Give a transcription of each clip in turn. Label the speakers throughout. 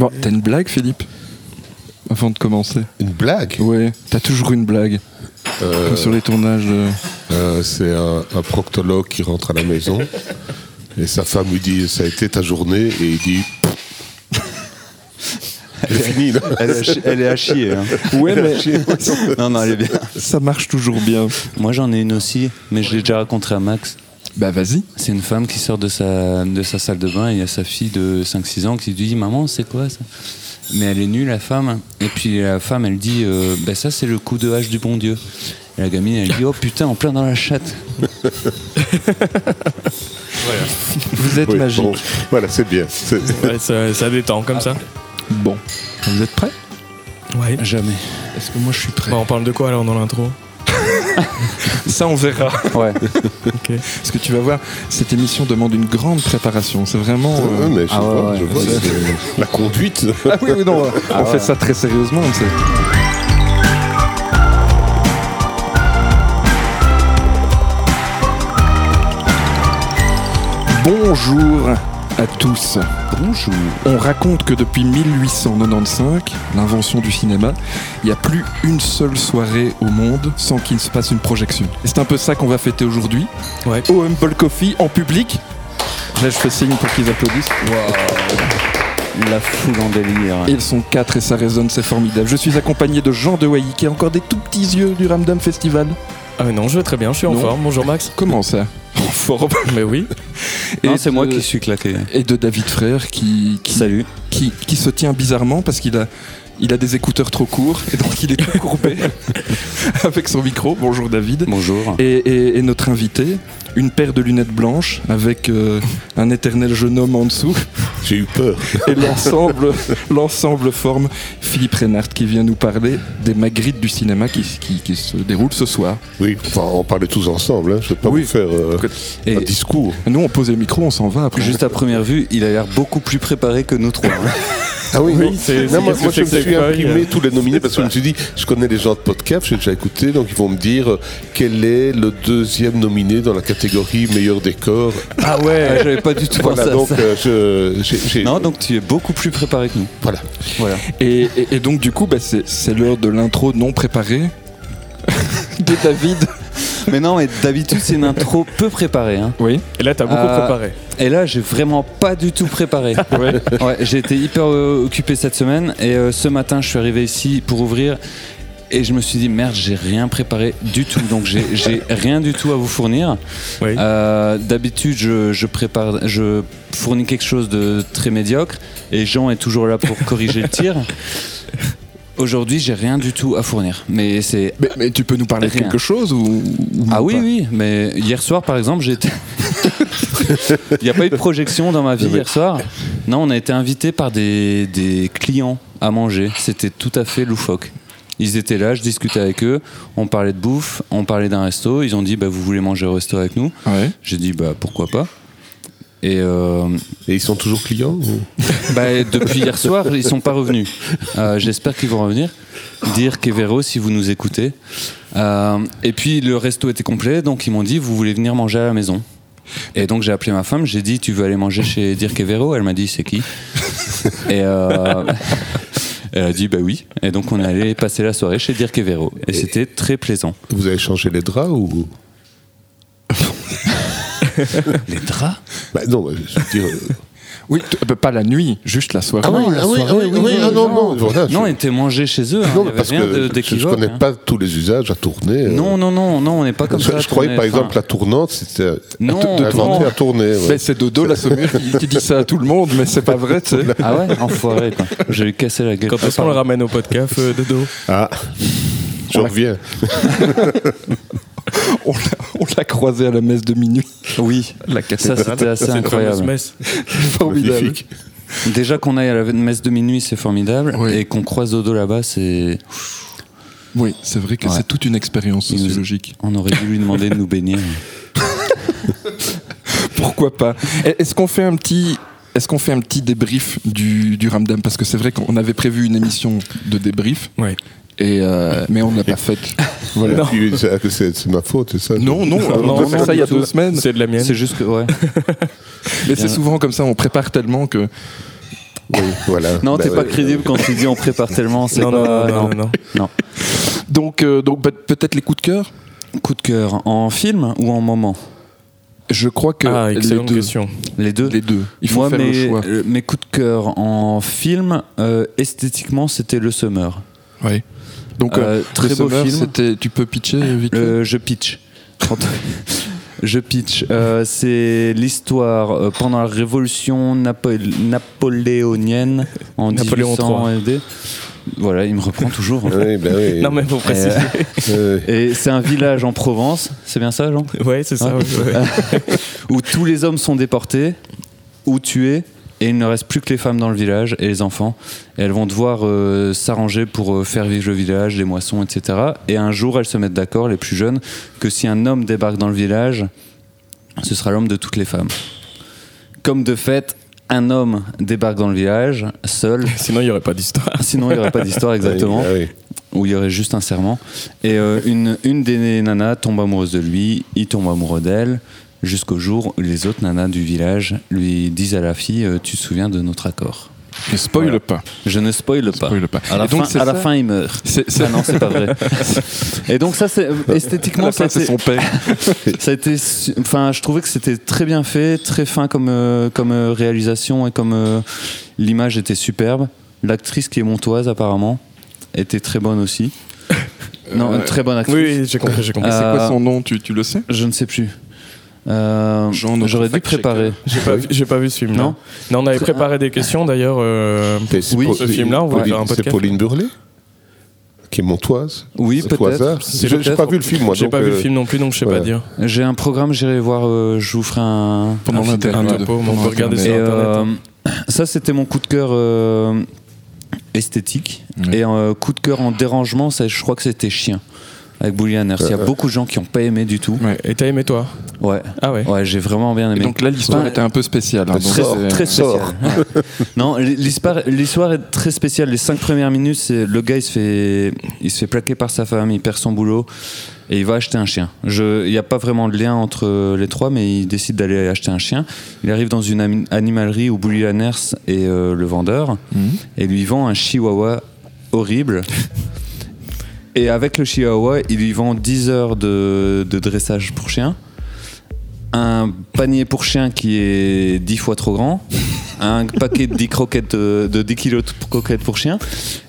Speaker 1: Bon, t'as une blague, Philippe Avant de commencer.
Speaker 2: Une blague?
Speaker 1: Ouais, t'as toujours une blague.
Speaker 2: Euh,
Speaker 1: Comme sur les tournages de...
Speaker 2: euh, C'est un, un proctologue qui rentre à la maison et sa femme lui dit Ça a été ta journée Et il dit fini, là.
Speaker 3: Elle est à, chi- elle est à chier. hein.
Speaker 1: Ouais, mais
Speaker 3: Non, non, elle est bien.
Speaker 1: ça marche toujours bien.
Speaker 3: Moi, j'en ai une aussi, mais je l'ai déjà raconté à Max.
Speaker 1: Bah vas-y.
Speaker 3: C'est une femme qui sort de sa, de sa salle de bain et il y a sa fille de 5-6 ans qui lui dit Maman, c'est quoi ça? Mais elle est nue, la femme. Et puis la femme, elle dit euh, Ben Ça, c'est le coup de hache du bon Dieu. Et la gamine, elle dit Oh putain, en plein dans la chatte.
Speaker 1: Vous êtes
Speaker 2: Oui,
Speaker 1: magique.
Speaker 2: bon, voilà, c'est bien.
Speaker 4: Ouais, ça, ça détend comme ça.
Speaker 1: Bon. Vous êtes prêts?
Speaker 4: Ouais.
Speaker 3: Jamais.
Speaker 1: Est-ce que moi je suis prêt?
Speaker 4: Bah, on parle de quoi alors dans l'intro?
Speaker 1: Ça on verra.
Speaker 3: Ouais.
Speaker 4: Ok.
Speaker 1: Parce que tu vas voir, cette émission demande une grande préparation. C'est vraiment... euh,
Speaker 2: Ouais, mais je
Speaker 3: Ah ouais,
Speaker 2: vois,
Speaker 3: ouais,
Speaker 2: je vois,
Speaker 3: c'est-
Speaker 2: c'est- la conduite.
Speaker 1: Ah oui, oui, non, on
Speaker 3: Ah
Speaker 1: fait ça très sérieusement. Bonjour à tous.
Speaker 3: Bonjour.
Speaker 1: On raconte que depuis 1895, l'invention du cinéma, il n'y a plus une seule soirée au monde sans qu'il se passe une projection. Et c'est un peu ça qu'on va fêter aujourd'hui.
Speaker 4: Ouais.
Speaker 1: Au Humble Coffee, en public. Là, je fais signe pour qu'ils applaudissent.
Speaker 3: La foule en délire.
Speaker 1: Ils sont quatre et ça résonne, c'est formidable. Je suis accompagné de Jean de Wailly qui a encore des tout petits yeux du Ramdam Festival.
Speaker 4: Ah mais non, je vais très bien, je suis en
Speaker 1: Non.
Speaker 4: forme. Bonjour Max.
Speaker 1: Comment ça? En forme.
Speaker 4: Mais oui.
Speaker 1: Et
Speaker 3: c'est moi
Speaker 1: de-
Speaker 3: qui suis claqué.
Speaker 1: Et de David Frère qui, qui,
Speaker 3: Salut.
Speaker 1: qui, qui se tient bizarrement parce qu'il a, il a des écouteurs trop courts et donc il est tout courbé avec son micro. Bonjour David.
Speaker 3: Bonjour.
Speaker 1: Et, et- et notre invité, une paire de lunettes blanches avec euh, un éternel jeune homme en dessous
Speaker 2: J'ai eu peur.
Speaker 1: et l'ensemble, l'ensemble forme Philippe Reynard qui vient nous parler des Magritte du cinéma qui, qui- qui se déroulent ce soir.
Speaker 2: Oui, enfin, on parlait tous ensemble. Hein. Je ne vais pas
Speaker 1: Oui.
Speaker 2: vous faire euh,
Speaker 3: Et
Speaker 2: un discours.
Speaker 1: Nous on pose les micros, on s'en va après.
Speaker 3: juste à première vue, il a l'air beaucoup plus préparé que nous trois. hein.
Speaker 2: Ah oui,
Speaker 4: Oui, c'est-
Speaker 2: Non, moi, moi, je me suis imprimé tous les nominés parce que je me suis dit, je connais les gens de podcast, j'ai déjà écouté, donc ils vont me dire euh, quel est le deuxième nominé dans la catégorie meilleur décor.
Speaker 3: Ah ouais, j'avais pas du tout pensé
Speaker 2: Voilà,
Speaker 3: à
Speaker 2: donc
Speaker 3: ça.
Speaker 2: euh, je,
Speaker 3: Non, donc tu es beaucoup plus préparé que nous.
Speaker 2: voilà.
Speaker 3: Voilà.
Speaker 1: Et, et- et donc du coup, bah, c'est, c'est l'heure de l'intro non préparée de David.
Speaker 3: Mais non, mais d'habitude, c'est une intro peu préparée. hein.
Speaker 1: Oui.
Speaker 4: Et là, t'as beaucoup
Speaker 3: Euh,
Speaker 4: préparé.
Speaker 3: Et là, j'ai vraiment pas du tout préparé. Ouais, j'ai été hyper euh, occupé cette semaine et euh, ce matin, je suis arrivé ici pour ouvrir et je me suis dit merde, j'ai rien préparé du tout. Donc j'ai j'ai rien du tout à vous fournir.
Speaker 4: Oui.
Speaker 3: Euh, D'habitude, je, je prépare, je fournis quelque chose de très médiocre et Jean est toujours là pour corriger le tir. Aujourd'hui, j'ai rien du tout à fournir. Mais c'est
Speaker 1: Mais, mais tu peux nous parler de quelque chose ou, ou
Speaker 3: ah oui,
Speaker 1: pas
Speaker 3: oui, mais hier soir, par exemple, j'ai été. Il n'y a pas eu de projection dans ma vie hier soir. Non, on a été invité par des, des clients à manger. C'était tout à fait loufoque. Ils étaient là, je discutais avec eux, on parlait de bouffe, on parlait d'un resto. Ils ont dit bah, Vous voulez manger au resto avec nous?
Speaker 1: Ouais.
Speaker 3: J'ai dit bah, Pourquoi pas? Et euh,
Speaker 2: Et ils sont toujours clients
Speaker 3: bah, depuis hier soir, ils sont pas revenus. Euh, J'espère qu'ils vont revenir. Dire Kevero si vous nous écoutez. Euh, et puis le resto était complet, donc ils m'ont dit vous voulez venir manger à la maison. Et donc j'ai appelé ma femme, j'ai dit tu veux aller manger chez Dirk Evero? Elle m'a dit c'est qui? Et elle a dit bah oui. Et donc on est allé passer la soirée chez Dirk Evero. Et c'était très plaisant.
Speaker 2: Vous avez changé les draps ou?
Speaker 3: Les draps
Speaker 2: bah, Non, bah, je veux dire. euh,
Speaker 1: Oui, bah, pas la nuit, juste la soirée.
Speaker 2: Ah oui, ah oui, ah oui, oui, ah non, non, voilà, je-
Speaker 3: Non, on était mangé chez eux. hein.
Speaker 2: Non, parce
Speaker 3: rien
Speaker 2: que je- je
Speaker 3: d'équivoque,
Speaker 2: connais
Speaker 3: hein.
Speaker 2: pas tous les usages à tourner. euh.
Speaker 3: Non, non, non, non, on n'est pas comme
Speaker 2: je,
Speaker 3: ça.
Speaker 2: je croyais par exemple la tournante, c'était
Speaker 3: Non,
Speaker 2: inventé à tourner. ouais.
Speaker 1: C'est Dodo, la saumure, qui, qui dit ça à tout le monde, mais c'est pas vrai, tu sais.
Speaker 3: Ah ouais, enfoiré quoi. Je vais casser la gueule.
Speaker 4: Quand est-ce qu'on le ramène au podcast euh, dos
Speaker 2: Ah, je
Speaker 1: l'a-
Speaker 2: reviens.
Speaker 1: On l'a, on l'a croisé à la messe de minuit.
Speaker 3: Oui,
Speaker 1: La
Speaker 3: ça
Speaker 1: cathédrale.
Speaker 3: c'était assez incroyable.
Speaker 4: messe.
Speaker 1: formidable.
Speaker 2: Magnifique.
Speaker 3: Déjà qu'on aille à la messe de minuit, c'est formidable.
Speaker 1: Oui.
Speaker 3: Et qu'on croise Dodo là-bas, c'est.
Speaker 1: Oui, c'est vrai que
Speaker 3: Ouais.
Speaker 1: c'est toute une expérience
Speaker 3: nous-
Speaker 1: sociologique.
Speaker 3: On aurait dû lui demander de nous bénir.
Speaker 1: Pourquoi pas? Est-ce qu'on fait un petit. Est-ce qu'on fait un petit débrief du, du Ramdam? Parce que c'est vrai qu'on avait prévu une émission de débrief,
Speaker 4: Ouais.
Speaker 1: Et euh, mais on ne l'a pas faite. Voilà.
Speaker 2: C'est ma faute, c'est ça
Speaker 1: Non, non,
Speaker 4: Non,
Speaker 1: on
Speaker 4: non, non,
Speaker 1: ça il y a deux semaines.
Speaker 4: C'est de la mienne.
Speaker 3: C'est juste que, ouais.
Speaker 1: Mais c'est souvent comme ça, on prépare tellement que
Speaker 2: Oui, voilà.
Speaker 3: Non,
Speaker 2: Bah
Speaker 3: t'es pas
Speaker 2: ouais.
Speaker 3: crédible quand tu dis on prépare tellement. C'est
Speaker 4: Non, non,
Speaker 3: pas-
Speaker 4: non, non, non, non.
Speaker 1: Donc, euh, donc peut- peut-être les coups de cœur?
Speaker 3: Coup de cœur en film ou en moment?
Speaker 1: Je crois que
Speaker 4: Ah,
Speaker 1: les deux.
Speaker 4: question.
Speaker 3: Les deux.
Speaker 1: Les deux. Il faut
Speaker 3: Moi,
Speaker 1: faire
Speaker 3: mes,
Speaker 1: le choix.
Speaker 3: euh, mes coups de cœur en film, euh, esthétiquement, c'était Le Summer.
Speaker 1: Oui. Donc,
Speaker 3: Euh,
Speaker 1: euh,
Speaker 3: très beau
Speaker 1: Summer,
Speaker 3: film.
Speaker 1: c'était- Tu peux pitcher vite
Speaker 3: Euh, je pitch. Je pitch. Euh, c'est l'histoire euh, pendant la révolution napo- napoléonienne en
Speaker 4: Napoléon
Speaker 3: 1800 AD. Voilà, il me reprend toujours.
Speaker 2: Oui, ben oui.
Speaker 4: Non, mais faut préciser.
Speaker 2: Euh,
Speaker 3: Et c'est un village en Provence, c'est bien ça, Jean?
Speaker 4: Ouais, c'est ça.
Speaker 3: Ouais.
Speaker 4: ouais, ouais.
Speaker 3: Où tous les hommes sont déportés ou tués, et il ne reste plus que les femmes dans le village et les enfants. Et elles vont devoir euh, s'arranger pour euh, faire vivre le village, les moissons, etc. Et un jour, elles se mettent d'accord, les plus jeunes, que si un homme débarque dans le village, ce sera l'homme de toutes les femmes. Comme de fait, un homme débarque dans le village, seul,
Speaker 4: Sinon, il n'y aurait pas d'histoire.
Speaker 3: sinon il n'y aurait pas d'histoire exactement
Speaker 2: ah oui.
Speaker 3: où il y aurait juste un serment. Et euh, une, une des nanas tombe amoureuse de lui, il tombe amoureux d'elle, jusqu'au jour où les autres nanas du village lui disent à la fille euh, Tu te souviens de notre accord
Speaker 1: Ne spoil
Speaker 3: Voilà.
Speaker 1: pas.
Speaker 3: Je ne spoile pas.
Speaker 1: Spoil pas.
Speaker 3: À la,
Speaker 1: donc,
Speaker 3: fin, à la fin, il meurt.
Speaker 1: C'est- c'est-
Speaker 3: Ah non, c'est pas vrai. Et donc, ça, c'est
Speaker 1: À
Speaker 3: esthétiquement, ça,
Speaker 1: c'est son père.
Speaker 3: ça a été enfin je trouvais que c'était très bien fait très fin comme euh, comme euh, réalisation et comme euh, l'image était superbe l'actrice qui est montoise apparemment était très bonne aussi non
Speaker 1: Euh,
Speaker 3: une très bonne actrice
Speaker 4: Oui, j'ai compris, j'ai compris.
Speaker 1: C'est quoi
Speaker 3: Euh,
Speaker 1: son nom? Tu, tu le sais?
Speaker 3: je ne sais plus Euh, j'aurais dû préparer
Speaker 4: J'ai pas, vu- j'ai pas vu ce film.
Speaker 3: Non
Speaker 4: Non, on avait préparé des questions d'ailleurs. euh,
Speaker 3: Oui,
Speaker 2: pour-
Speaker 4: ce film-là, on va
Speaker 2: Pauline-
Speaker 4: faire un
Speaker 2: C'est. Pauline Burlet Qui est montoise
Speaker 3: oui peut-être
Speaker 2: Je n'ai pas vu le film, moi.
Speaker 4: J'ai pas vu le
Speaker 2: euh,
Speaker 4: film non plus, donc je sais
Speaker 2: ouais.
Speaker 4: pas dire.
Speaker 3: j'ai un programme j'irai voir euh, je vous ferai un
Speaker 1: Pendant
Speaker 3: un.
Speaker 4: Un topo, on peut regarder sur Internet.
Speaker 3: euh, ça, c'était mon coup de cœur euh, esthétique. Et euh, coup de cœur en dérangement, ça, je crois que c'était Chien. Avec Bully Anners. Il y a
Speaker 2: Ouais, ouais.
Speaker 3: beaucoup de gens qui n'ont pas aimé du tout.
Speaker 1: Ouais.
Speaker 4: Et t'as aimé toi
Speaker 3: Ouais,
Speaker 4: Ah ouais.
Speaker 3: ouais j'ai vraiment bien
Speaker 1: Et
Speaker 3: aimé.
Speaker 1: donc là, l'histoire
Speaker 3: Enfin,
Speaker 1: était un peu spéciale. hein, donc
Speaker 2: Très-
Speaker 3: Très
Speaker 2: Sort.
Speaker 3: spécial. non, l'histoire, est très spéciale. Les cinq premières minutes, c'est le gars, il se fait, il se fait plaquer par sa femme, il perd son boulot et il va acheter un chien. Il n'y a pas vraiment de lien entre les trois, mais il décide d'aller acheter un chien. Il arrive dans une animalerie où Bully Lanners est euh, le vendeur
Speaker 1: Mhm.
Speaker 3: et lui vend un chihuahua horrible. Et avec le chihuahua, il lui vend 10 heures de, de dressage pour chien, un panier pour chien qui est 10 fois trop grand, un paquet de 10 croquettes de, de 10 kilos de croquettes pour chien,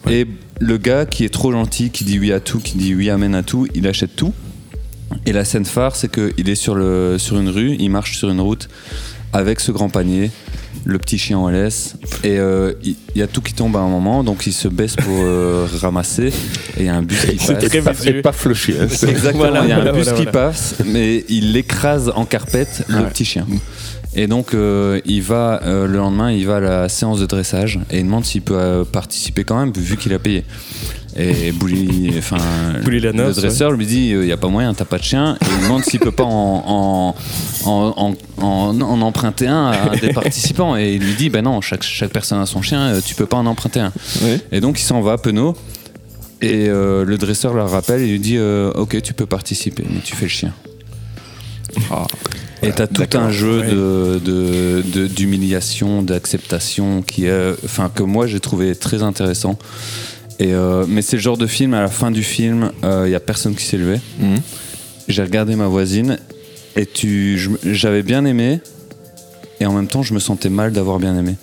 Speaker 3: et le gars qui est trop gentil, qui dit oui à tout, qui dit oui amène à tout, il achète tout. Et la scène phare, c'est qu'il est sur, le, sur une rue, il marche sur une route avec ce grand panier, le petit chien en laisse, et euh, il y a tout qui tombe à un moment, donc il se baisse pour euh, ramasser, et il y a un bus qui
Speaker 4: C'est
Speaker 3: passe.
Speaker 4: très.
Speaker 2: Et pas le chien. c'est-
Speaker 3: Exactement,
Speaker 4: Voilà,
Speaker 3: il y a un
Speaker 4: voilà,
Speaker 3: bus
Speaker 4: voilà,
Speaker 3: qui
Speaker 4: voilà.
Speaker 3: passe, mais il l'écrase en carpette le
Speaker 1: Ouais.
Speaker 3: petit chien. Et donc, euh, il va euh, le lendemain, il va à la séance de dressage et il demande s'il peut euh, participer quand même, vu qu'il a payé. Et Bouli, enfin, le dresseur lui dit il n'y a pas moyen, t'as pas de chien. Et il demande s'il peut pas en, en, en, en, en- en emprunter un à des participants. Et il lui dit ben non, chaque, chaque personne a son chien, euh, tu peux pas en emprunter un.
Speaker 1: Ouais.
Speaker 3: Et donc il s'en va, penaud. Et euh, le dresseur le rappelle et lui dit euh, Ok, tu peux participer, mais tu fais le chien.
Speaker 1: Ah.
Speaker 3: Et t'as tout un jeu
Speaker 4: ouais.
Speaker 3: de, de- de- d'humiliation, d'acceptation qui enfin, que moi j'ai trouvé très intéressant. Et euh, mais c'est le genre de film, à la fin du film, il y a personne qui s'est levé.
Speaker 1: Mhm.
Speaker 3: J'ai regardé ma voisine et tu, j'avais bien aimé et en même temps je me sentais mal d'avoir bien aimé.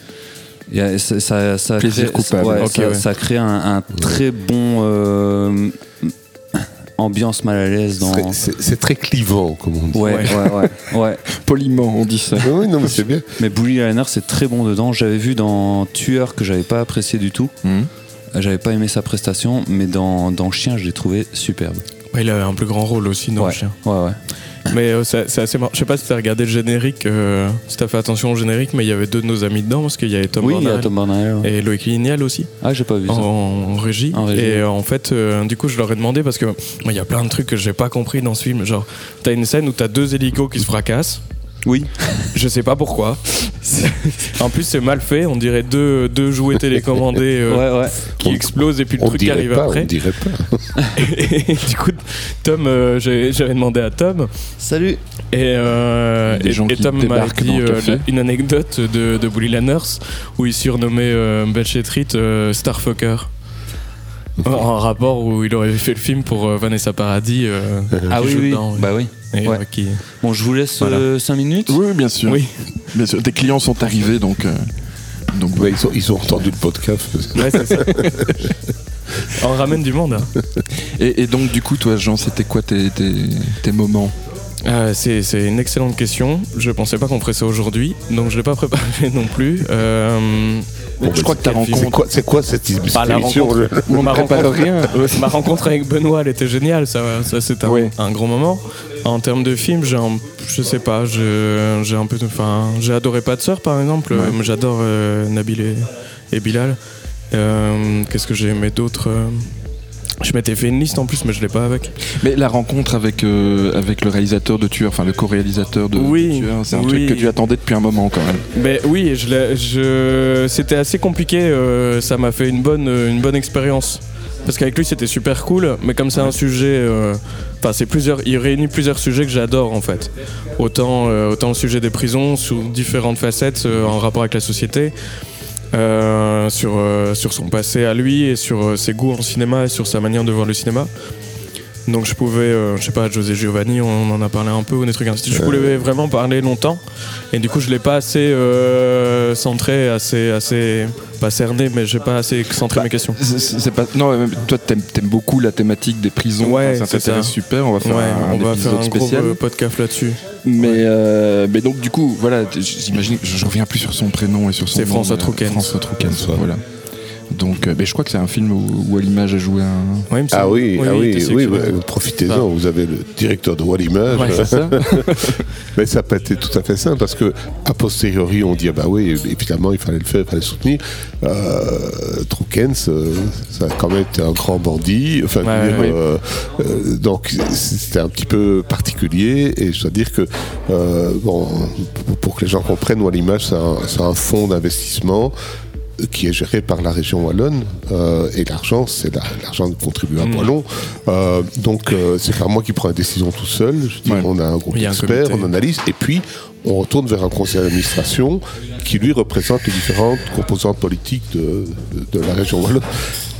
Speaker 3: Y a- ça, ça, ça
Speaker 1: Plaisir
Speaker 3: crée-
Speaker 1: coupable.
Speaker 3: ouais, ça,
Speaker 4: ouais.
Speaker 3: ça crée un, un très bon euh, ambiance mal à l'aise dans.
Speaker 2: C'est- très clivant, comme on dit.
Speaker 3: Ouais, ouais, ouais, ouais.
Speaker 1: Poliment, on dit ça.
Speaker 2: Non, mais c'est bien.
Speaker 3: Mais Bully Liner, c'est très bon dedans. J'avais vu dans Tueur que j'avais pas apprécié du tout.
Speaker 1: Mhm.
Speaker 3: Euh, J'avais pas aimé sa prestation, mais dans, dans Chien, je l'ai trouvé superbe.
Speaker 4: Ouais, il a un plus grand rôle aussi dans
Speaker 3: ouais.
Speaker 4: chien.
Speaker 3: ouais, ouais.
Speaker 4: Mais euh, c'est assez marrant. Je sais pas si t'as regardé le générique, euh, si t'as fait attention au générique, mais il y avait deux de nos amis dedans parce qu'il y avait Tom
Speaker 3: oui, y a Tom Barnard. ouais.
Speaker 4: et Loïc Lignal aussi
Speaker 3: Ah, j'ai pas vu
Speaker 4: en,
Speaker 3: ça.
Speaker 4: en régie.
Speaker 3: En régie.
Speaker 4: Et euh, en fait, du coup, je leur ai demandé parce que il y a plein de trucs que j'ai pas compris dans ce film. Genre, t'as une scène où t'as deux hélicos qui se fracassent.
Speaker 3: Oui.
Speaker 4: Je sais pas pourquoi. En plus, c'est mal fait. On dirait deux, deux jouets télécommandés euh,
Speaker 3: Ouais, ouais.
Speaker 4: qui
Speaker 2: On-
Speaker 4: explosent et puis le truc qui arrive
Speaker 2: pas,
Speaker 4: après.
Speaker 2: on dirait pas.
Speaker 4: Et du coup, Tom, euh, j'avais demandé à Tom
Speaker 5: Salut.
Speaker 4: et, euh,
Speaker 1: Des
Speaker 4: et-
Speaker 1: gens
Speaker 4: et
Speaker 1: qui
Speaker 4: Tom m'a dit euh, une anecdote de, de Bully Lanners où il surnommait euh, Belchetrit euh, Starfucker. En rapport où il aurait fait le film pour euh, Vanessa Paradis. euh,
Speaker 3: Ah oui, Bah oui.
Speaker 4: Et,
Speaker 3: ouais.
Speaker 4: euh, qui-
Speaker 3: Bon, je vous laisse
Speaker 4: Voilà.
Speaker 3: 5 minutes.
Speaker 1: Oui, bien sûr.
Speaker 4: Oui.
Speaker 1: Bien sûr. Tes clients sont arrivés, donc. euh, donc
Speaker 2: Ouais, ils, ont, ils ont entendu le podcast.
Speaker 4: Ouais, c'est ça. On ramène du monde. hein.
Speaker 1: Et, et donc, du coup, toi, Jean, c'était quoi tes, tes, tes moments
Speaker 4: Euh, c'est c'est une excellente question. Je pensais pas qu'on ferait ça aujourd'hui, donc je l'ai pas préparé non plus. Euh,
Speaker 2: Bon,
Speaker 1: Je crois que ta
Speaker 2: C'est
Speaker 1: rencontre.
Speaker 2: quoi, c'est quoi cette
Speaker 4: Bah, la
Speaker 2: émission
Speaker 4: rencontre.
Speaker 2: le-
Speaker 4: ma, rencontre,
Speaker 1: rien.
Speaker 4: ma rencontre avec Benoît, elle était géniale. Ça, ça c'est un,
Speaker 1: Oui.
Speaker 4: un gros moment. En termes de film, j'ai un- je sais pas, je- j'ai un peu, enfin, j'ai adoré Pas de sœur par exemple.
Speaker 1: Ouais.
Speaker 4: J'adore euh, Nabil et, et Bilal. Euh, Qu'est-ce que j'ai aimé d'autre euh, Je m'étais fait une liste en plus, mais je l'ai pas avec.
Speaker 1: Mais la rencontre avec, euh, avec le réalisateur de Tueur, enfin le co-réalisateur de,
Speaker 4: Oui,
Speaker 1: de Tueur, c'est un
Speaker 4: oui.
Speaker 1: truc que tu attendais depuis un moment quand même.
Speaker 4: Mais oui, je l'ai- je, c'était assez compliqué. euh, ça m'a fait une bonne, une bonne expérience. Parce qu'avec lui, c'était super cool. Mais comme c'est un sujet, euh, enfin, c'est plusieurs, il réunit plusieurs sujets que j'adore en fait. Autant, euh, autant le sujet des prisons sous différentes facettes euh, en rapport avec la société. Euh, sur, euh, sur son passé à lui et sur euh, ses goûts en cinéma et sur sa manière de voir le cinéma. Donc je pouvais, euh, je sais pas, José Giovanni, on en a parlé un peu, ou des trucs ainsi. Je pouvais vraiment parler longtemps. Et du coup, je l'ai pas assez euh, centré, assez, assez, pas cerné, mais j'ai pas assez centré mes questions.
Speaker 1: C'est- C'est c'est pas. Non, mais toi, t'aimes aimes beaucoup la thématique des prisons.
Speaker 4: Ouais,
Speaker 1: ça
Speaker 4: c'est
Speaker 1: t'intéresse
Speaker 4: ça.
Speaker 1: super. On va faire
Speaker 4: Ouais,
Speaker 1: un,
Speaker 4: on va faire un
Speaker 1: spécial.
Speaker 4: euh, podcast là-dessus.
Speaker 1: Mais, euh, mais donc, du coup, voilà, j'imagine que je, reviens plus sur son prénom et sur son
Speaker 4: C'est
Speaker 1: nom,
Speaker 4: François Troukens.
Speaker 1: François Troukens,
Speaker 2: François.
Speaker 1: voilà. Donc, euh, mais je crois que c'est un film où, où à l'image a joué un.
Speaker 4: Ouais,
Speaker 2: Ah
Speaker 4: semble.
Speaker 2: oui, ah oui, oui, bah, profitez-en,
Speaker 4: Ah.
Speaker 2: vous avez le directeur de Wallimage.
Speaker 4: Ouais, c'est
Speaker 1: ça
Speaker 2: Mais ça n'a pas été tout à fait simple parce que a posteriori on dit ah bah oui évidemment il fallait le faire, il fallait le soutenir. Euh, Troukens, euh, ça a quand même été un grand bandit. Enfin,
Speaker 4: Ouais,
Speaker 2: dire,
Speaker 4: oui.
Speaker 2: euh, donc c'était un petit peu particulier et je dois dire que euh, bon pour- que les gens comprennent Wallimage c'est un, c'est un fonds d'investissement qui est géré par la région wallonne euh, et l'argent c'est la- l'argent de contribuable
Speaker 4: Mm.
Speaker 2: wallon Euh, donc euh, c'est pas moi qui prends la décision tout seul je dis
Speaker 1: Ouais.
Speaker 2: on a un groupe d'experts on analyse et puis on retourne vers un conseil d'administration qui lui représente les différentes composantes politiques de, de, de la région wallonne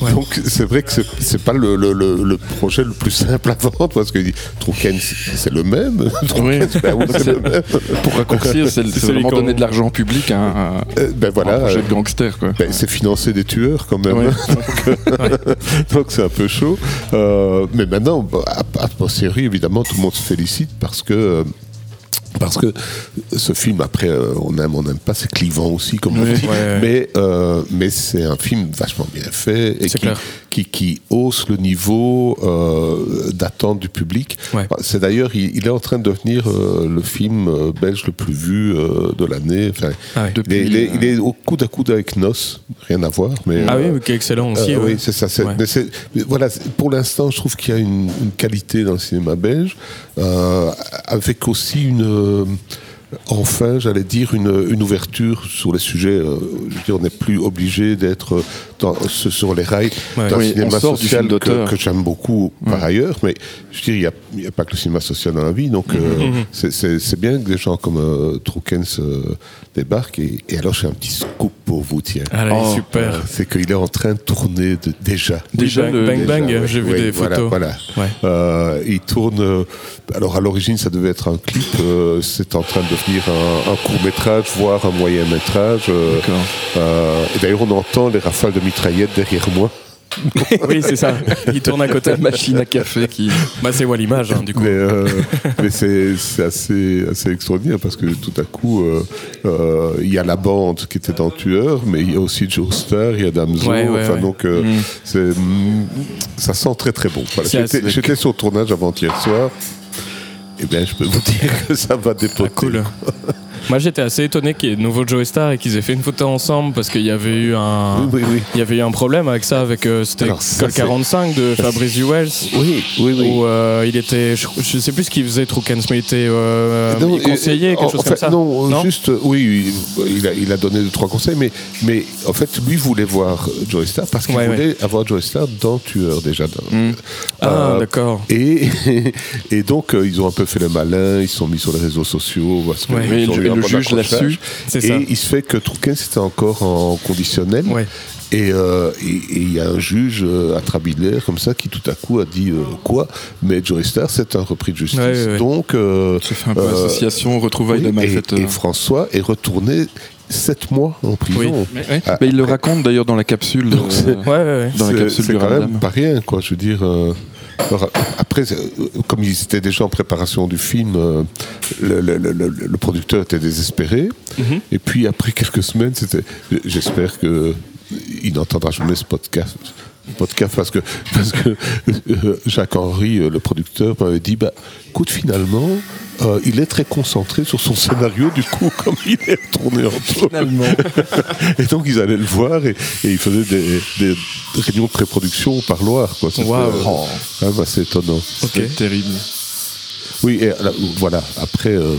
Speaker 4: Ouais.
Speaker 2: donc c'est vrai que c'est pas le, le, le, le projet le plus simple à vendre parce que Troukens c'est le même ben oui, c'est le même
Speaker 1: Pour raccourcir, c'est vraiment donner de l'argent public à un, à
Speaker 2: Euh, ben
Speaker 1: un
Speaker 2: voilà
Speaker 1: projet
Speaker 2: euh,
Speaker 1: de gangster,
Speaker 2: ben, c'est financer des tueurs quand même.
Speaker 1: Ouais.
Speaker 2: donc euh, donc c'est un peu chaud. Euh, mais maintenant, à, à posteriori, évidemment, tout le monde se félicite parce que. Parce que ce film, après, euh, on aime, on n'aime pas, c'est clivant aussi, comme on dit.
Speaker 4: Ouais.
Speaker 2: Mais, euh, mais c'est un film vachement bien fait et
Speaker 4: C'est
Speaker 2: qui,
Speaker 4: clair.
Speaker 2: Qui, qui hausse le niveau euh, d'attente du public.
Speaker 4: Ouais.
Speaker 2: C'est d'ailleurs, il, il est en train de devenir euh, le film euh, belge le plus vu euh, de l'année. Enfin,
Speaker 4: Ah.
Speaker 1: Depuis,
Speaker 2: il, est, il est-
Speaker 1: euh,
Speaker 2: il est au coude à coude avec Nos, rien à voir. Mais,
Speaker 4: Ah
Speaker 2: euh,
Speaker 4: oui, mais qui est excellent aussi.
Speaker 2: euh,
Speaker 4: ouais.
Speaker 2: oui, c'est ça.
Speaker 4: Ouais.
Speaker 2: mais mais voilà, pour l'instant, je trouve qu'il y a une, une qualité dans le cinéma belge, euh, avec aussi une. euh, Enfin, j'allais dire une, une ouverture sur les sujets. euh, je veux dire, on n'est plus obligé d'être dans- ce- sur les rails
Speaker 4: Ouais.
Speaker 2: d'un
Speaker 1: Oui,
Speaker 2: cinéma social
Speaker 1: film
Speaker 2: que, j'aime beaucoup par ailleurs. Mais je veux dire, il n'y a, pas que le cinéma social dans la vie. Donc, euh,
Speaker 4: Mhm.
Speaker 2: c'est- bien que des gens comme euh, Troukens euh, débarquent. Et, et alors, j'ai un petit scoop pour vous, tiens.
Speaker 4: Allez,
Speaker 1: Oh,
Speaker 4: super.
Speaker 2: Euh, c'est qu'il est en train de tourner de- déjà.
Speaker 1: Déjà,
Speaker 4: Bang,
Speaker 1: le-
Speaker 4: bang,
Speaker 2: Déjà,
Speaker 4: bang,
Speaker 2: ouais.
Speaker 4: j'ai vu
Speaker 2: Oui,
Speaker 4: des
Speaker 2: voilà,
Speaker 4: photos.
Speaker 2: Voilà.
Speaker 4: Ouais.
Speaker 2: Euh, il tourne. alors à l'origine, ça devait être un clip. euh, c'est en train de devenir un, un court métrage, voire un moyen métrage. euh,
Speaker 1: D'accord.
Speaker 2: euh, et d'ailleurs, on entend les rafales de mitraillettes derrière moi.
Speaker 4: oui, c'est ça. Il tourne à côté.
Speaker 1: La machine à café qui.
Speaker 4: Bah, c'est Wallimage, hein, du coup.
Speaker 2: Mais, euh, mais c'est assez, assez extraordinaire parce que tout à coup, euh, euh, il y a la bande qui était dans Tueur, mais il y a aussi Joe Star, il y a Damso.
Speaker 4: Ouais, ouais,
Speaker 2: enfin,
Speaker 4: ouais.
Speaker 2: donc, euh,
Speaker 1: Mm.
Speaker 2: mm, ça sent très très bon. Voilà. J'étais sur le tournage avant-hier soir. Eh bien, je peux vous dire que ça va dépoter.
Speaker 4: Ah, cool. Moi j'étais assez étonné qu'il y ait de nouveau Joey Star et qu'ils aient fait une photo ensemble parce qu'il y avait eu un,
Speaker 2: Oui, oui, oui.
Speaker 4: il y avait eu un problème avec ça avec euh, c'était
Speaker 2: Alors, ça,
Speaker 4: Col
Speaker 2: c'est-
Speaker 4: 45 de Fabrice Duels.
Speaker 2: Oui, oui, oui.
Speaker 4: Où euh, il était, je, je sais plus ce qu'il faisait, Trouken, mais il était euh,
Speaker 2: Non,
Speaker 4: conseiller,
Speaker 2: euh,
Speaker 4: quelque
Speaker 2: en-
Speaker 4: chose comme ça.
Speaker 2: Non,
Speaker 4: Non?
Speaker 2: juste, euh, oui, il a, il a donné deux, trois conseils, mais, mais en fait, lui voulait voir Joey Star parce qu'il
Speaker 4: Ouais,
Speaker 2: voulait avoir Joey Star dans Tueur déjà. dans-
Speaker 1: Mm.
Speaker 4: Ah,
Speaker 2: Euh,
Speaker 4: d'accord.
Speaker 2: Et, et donc, euh, ils ont un peu fait le malin, ils se sont mis sur les réseaux sociaux. Parce que
Speaker 4: Ouais.
Speaker 2: ils eu
Speaker 1: le juge l'a
Speaker 2: accrochage.
Speaker 1: su.
Speaker 4: C'est
Speaker 2: Et
Speaker 4: ça.
Speaker 2: il se fait que Trouquin, c'était encore en conditionnel.
Speaker 4: Ouais.
Speaker 2: Et euh, et- il y a un juge euh, à Trabidler, comme ça, qui tout à coup a dit euh, quoi Mais Joey Star, c'est un repris de justice.
Speaker 4: Ouais, ouais, ouais.
Speaker 2: Donc, euh,
Speaker 1: Ça fait un peu
Speaker 2: Euh,
Speaker 1: association, retrouvailles de
Speaker 2: oui,
Speaker 1: malfaiteurs.
Speaker 2: et François est retourné sept mois en prison.
Speaker 4: Oui.
Speaker 1: Ouais.
Speaker 2: Ah,
Speaker 1: Mais il le raconte d'ailleurs dans la capsule.
Speaker 2: Donc, c'est-
Speaker 1: euh,
Speaker 2: quand même pas rien, quoi. Je veux dire. Alors, après, euh, comme ils étaient déjà en préparation du film, euh, le, le- le- le- le producteur était désespéré.
Speaker 4: Mhm.
Speaker 2: Et puis après quelques semaines, c'était. J'espère que il n'entendra jamais ce podcast. podcast parce que parce que euh, Jacques Henry, euh, le producteur, m'avait dit bah écoute finalement euh, il est très concentré sur son scénario du coup comme il est tourné en tour et donc ils allaient le voir et, et ils faisaient des, des réunions de pré-production au parloir quoi C'était,
Speaker 4: Waouh.
Speaker 2: euh, quand même assez étonnant.
Speaker 1: C'est terrible.
Speaker 2: oui et là, voilà après euh,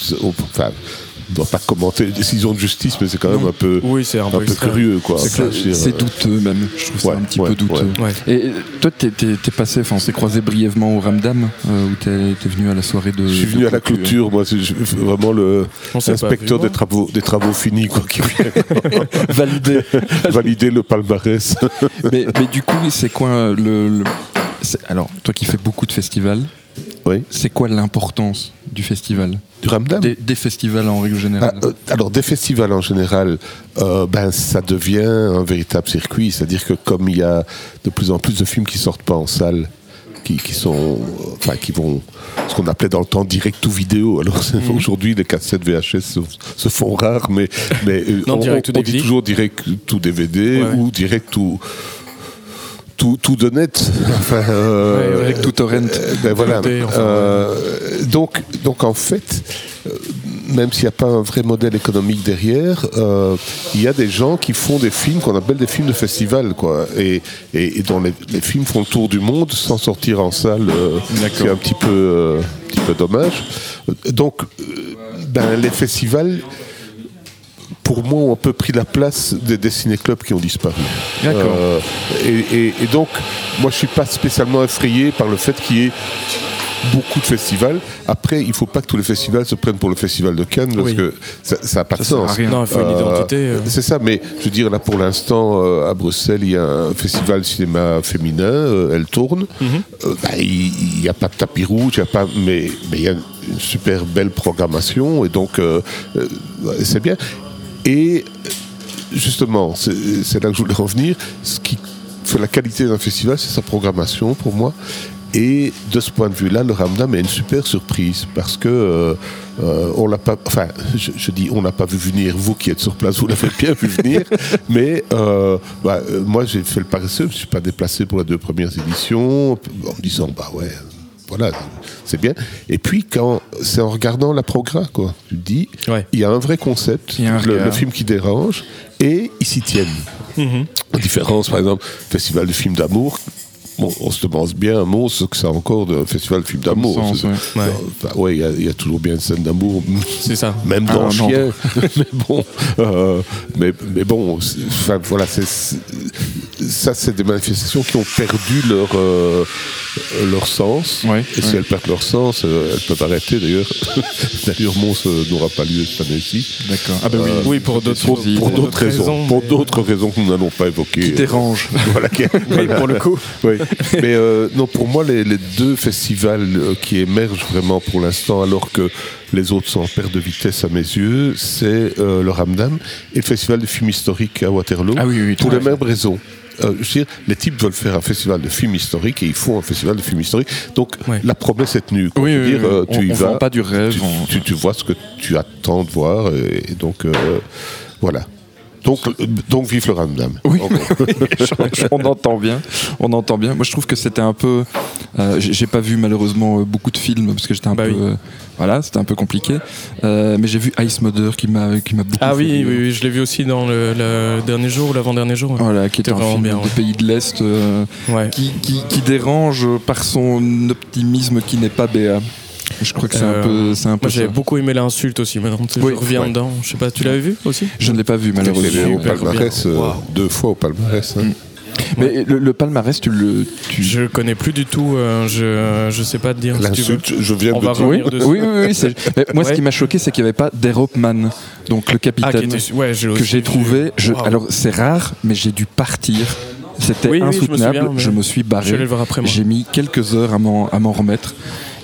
Speaker 2: c'est- on, enfin, on ne doit pas commenter les décisions de justice mais c'est quand même un peu
Speaker 4: Oui, un
Speaker 2: un
Speaker 4: peu
Speaker 2: peu
Speaker 4: extrême.
Speaker 2: curieux quoi
Speaker 1: C'est
Speaker 2: euh,
Speaker 1: douteux même. Je trouve
Speaker 2: ouais,
Speaker 1: ça un petit
Speaker 2: ouais,
Speaker 1: peu douteux.
Speaker 2: ouais.
Speaker 4: Ouais.
Speaker 1: Et euh, toi, t'es passé, enfin, on s'est croisé brièvement au Ramdam, euh, où t'es t'es venu à la soirée de.
Speaker 2: je suis venu à la clôture, moi, c'est vraiment le
Speaker 4: vu,
Speaker 2: des
Speaker 4: moi.
Speaker 2: travaux, des travaux finis, quoi, qui vient
Speaker 1: Validé.
Speaker 2: valider le palmarès.
Speaker 1: mais, mais du coup, c'est quoi euh, le. alors, toi qui fais beaucoup de festivals,
Speaker 2: oui.
Speaker 1: c'est quoi l'importance du festival
Speaker 2: Du Ramdam.
Speaker 1: des, des festivals en règle
Speaker 2: Ah,
Speaker 1: générale
Speaker 2: euh, alors, des festivals en général, euh, ben, ça devient un véritable circuit. C'est-à-dire que comme il y a de plus en plus de films qui sortent pas en salle, qui, qui sont, enfin, qui vont, ce qu'on appelait dans le temps direct ou vidéo. Alors c'est- aujourd'hui, les cassettes VHS se, se font rares, mais, mais euh,
Speaker 4: Non,
Speaker 2: on, dit toujours direct ou DVD
Speaker 4: Ouais.
Speaker 2: ou direct ou tout, tout de net. Enfin, euh,
Speaker 4: Ouais, ouais.
Speaker 1: Avec tout torrent.
Speaker 2: euh, ben voilà.
Speaker 4: Enfin,
Speaker 2: Euh, donc, donc en fait, euh, même s'il n'y a pas un vrai modèle économique derrière, euh, il y a des gens qui font des films qu'on appelle des films de festival, quoi, et, et, et dont les, les films font le tour du monde sans sortir en salle. euh, c'est un petit peu, euh, un petit peu dommage. Donc, euh, ben, les festivals. Pour moi, ont un peu pris la place des, des ciné-clubs qui ont disparu.
Speaker 1: D'accord.
Speaker 2: Euh, et, et- et donc, moi, je suis pas spécialement effrayé par le fait qu'il y ait beaucoup de festivals. Après, il ne faut pas que tous les festivals se prennent pour le festival de Cannes parce
Speaker 4: Oui.
Speaker 2: que ça n'a pas de
Speaker 1: Ça
Speaker 2: sens.
Speaker 1: rien.
Speaker 4: Non, il faut une
Speaker 2: Euh,
Speaker 4: identité. euh.
Speaker 2: C'est ça, mais je veux dire, là pour l'instant, euh, à Bruxelles, il y a un festival de cinéma féminin, elle tourne.
Speaker 4: Mhm.
Speaker 2: Bah, il n'y a pas de tapis rouge, il y a pas, mais mais il y a une super belle programmation, et donc c'est bien. Et justement, c'est là que je voulais revenir, ce qui fait la qualité d'un festival, c'est sa programmation pour moi. Et de ce point de vue-là, le Ramdam est une super surprise parce que euh, euh, on l'a pas. Enfin, je, je dis on n'a pas vu venir. Vous qui êtes sur place, vous l'avez bien vu venir. mais euh, bah, moi, j'ai fait le paresseux. Je ne suis pas déplacé pour les deux premières éditions en me disant bah ouais. Voilà, c'est bien. Et puis quand c'est en regardant la progrès, quoi. Tu te dis,
Speaker 4: Ouais.
Speaker 2: il y a un vrai concept,
Speaker 1: un
Speaker 2: le, film qui dérange, et ils s'y tiennent.
Speaker 4: Mhm.
Speaker 2: Différence, par exemple, festival de films d'amour. Bon, on se demande bien mot ce que c'est encore de festival de films d'amour. C'est-
Speaker 1: ouais.
Speaker 4: Ouais.
Speaker 2: Enfin, ouais, il y a- il y, a toujours bien une scène d'amour,
Speaker 4: C'est ça.
Speaker 2: même
Speaker 1: Ah,
Speaker 2: dans
Speaker 1: non.
Speaker 2: Chien. mais bon, euh, mais, mais bon, enfin, voilà, c'est, ça, c'est des manifestations qui ont perdu leur euh, leur sens.
Speaker 1: Ouais,
Speaker 2: Et si elles perdent leur sens, euh, elles peuvent arrêter. D'ailleurs, d'ailleurs, Mons n'aura pas lieu cette année-ci.
Speaker 1: D'accord. Ah, bah oui.
Speaker 4: Oui, pour d'autres
Speaker 2: Pour, pour d'autres raisons, pour d'autres raisons que nous n'allons pas évoquer.
Speaker 1: Qui dérange.
Speaker 2: Voilà, qui-
Speaker 4: Oui, pour le coup.
Speaker 2: oui. Mais euh, non, pour moi, les, les deux festivals euh, qui émergent vraiment pour l'instant, alors que les autres sont en perte de vitesse à mes yeux, c'est euh, le Ramdam et le festival de films historiques à Waterloo.
Speaker 1: Ah oui, oui,
Speaker 2: pour les
Speaker 1: fait.
Speaker 2: mêmes raisons. Euh, je veux dire, les types veulent faire un festival de films historiques et ils font un festival de films historiques. Donc
Speaker 4: Ouais.
Speaker 2: la promesse est tenue.
Speaker 1: Oui, oui,
Speaker 2: dire,
Speaker 1: oui.
Speaker 2: euh,
Speaker 1: On-
Speaker 2: tu y
Speaker 1: on
Speaker 2: vas,
Speaker 1: vend pas du rêve,
Speaker 2: Tu,
Speaker 1: on-
Speaker 2: tu- tu vois ce que tu attends de voir et, et donc euh, voilà. Donc, donc vive le Ramdam.
Speaker 1: Oui, on entend bien. On entend bien. Moi, je trouve que c'était un peu. Euh, j'ai pas vu malheureusement euh, beaucoup de films parce que j'étais un
Speaker 4: Bah
Speaker 1: peu.
Speaker 4: oui.
Speaker 1: euh, voilà, c'était un peu compliqué. Euh, mais j'ai vu Ice Mother qui m'a qui m'a beaucoup.
Speaker 4: Ah
Speaker 1: fait
Speaker 4: oui, oui, oui, je l'ai vu aussi dans le, le dernier jour ou l'avant-dernier jour. ouais.
Speaker 1: Voilà, qui était un
Speaker 4: vraiment
Speaker 1: film
Speaker 4: bien,
Speaker 1: des
Speaker 4: ouais.
Speaker 1: pays de l'Est euh,
Speaker 4: Ouais.
Speaker 1: qui, qui, qui dérange par son optimisme qui n'est pas béat. Je crois que c'est un
Speaker 4: Euh,
Speaker 1: peu, c'est un peu
Speaker 4: Moi j'ai
Speaker 1: ça.
Speaker 4: beaucoup aimé l'insulte aussi, maintenant tu
Speaker 1: Oui,
Speaker 4: je reviens
Speaker 2: ouais.
Speaker 4: dedans. Je sais pas, tu l'avais vu aussi
Speaker 1: Je ne l'ai pas vu malheureusement.
Speaker 2: au palmarès, euh,
Speaker 4: Waouh.
Speaker 2: deux fois au palmarès. hein.
Speaker 1: Mais le, le palmarès, tu le. Tu...
Speaker 4: Je connais plus du tout, euh, je, je sais pas te dire si tu veux.
Speaker 2: L'insulte, je- je viens
Speaker 4: On
Speaker 2: de
Speaker 4: va.
Speaker 1: Oui, oui, oui, oui, moi, ce qui m'a choqué, c'est qu'il n'y avait pas d'Europeman, donc le
Speaker 4: Ah,
Speaker 1: capitaine
Speaker 4: était, ouais, j'ai
Speaker 1: que j'ai trouvé. Je, alors, c'est rare, mais j'ai dû partir. C'était
Speaker 4: Oui, oui, je me
Speaker 1: insoutenable.
Speaker 4: souviens,
Speaker 1: je me suis
Speaker 4: Je vais
Speaker 1: barré.
Speaker 4: le voir après moi.
Speaker 1: J'ai mis quelques heures à m'en à m'en remettre.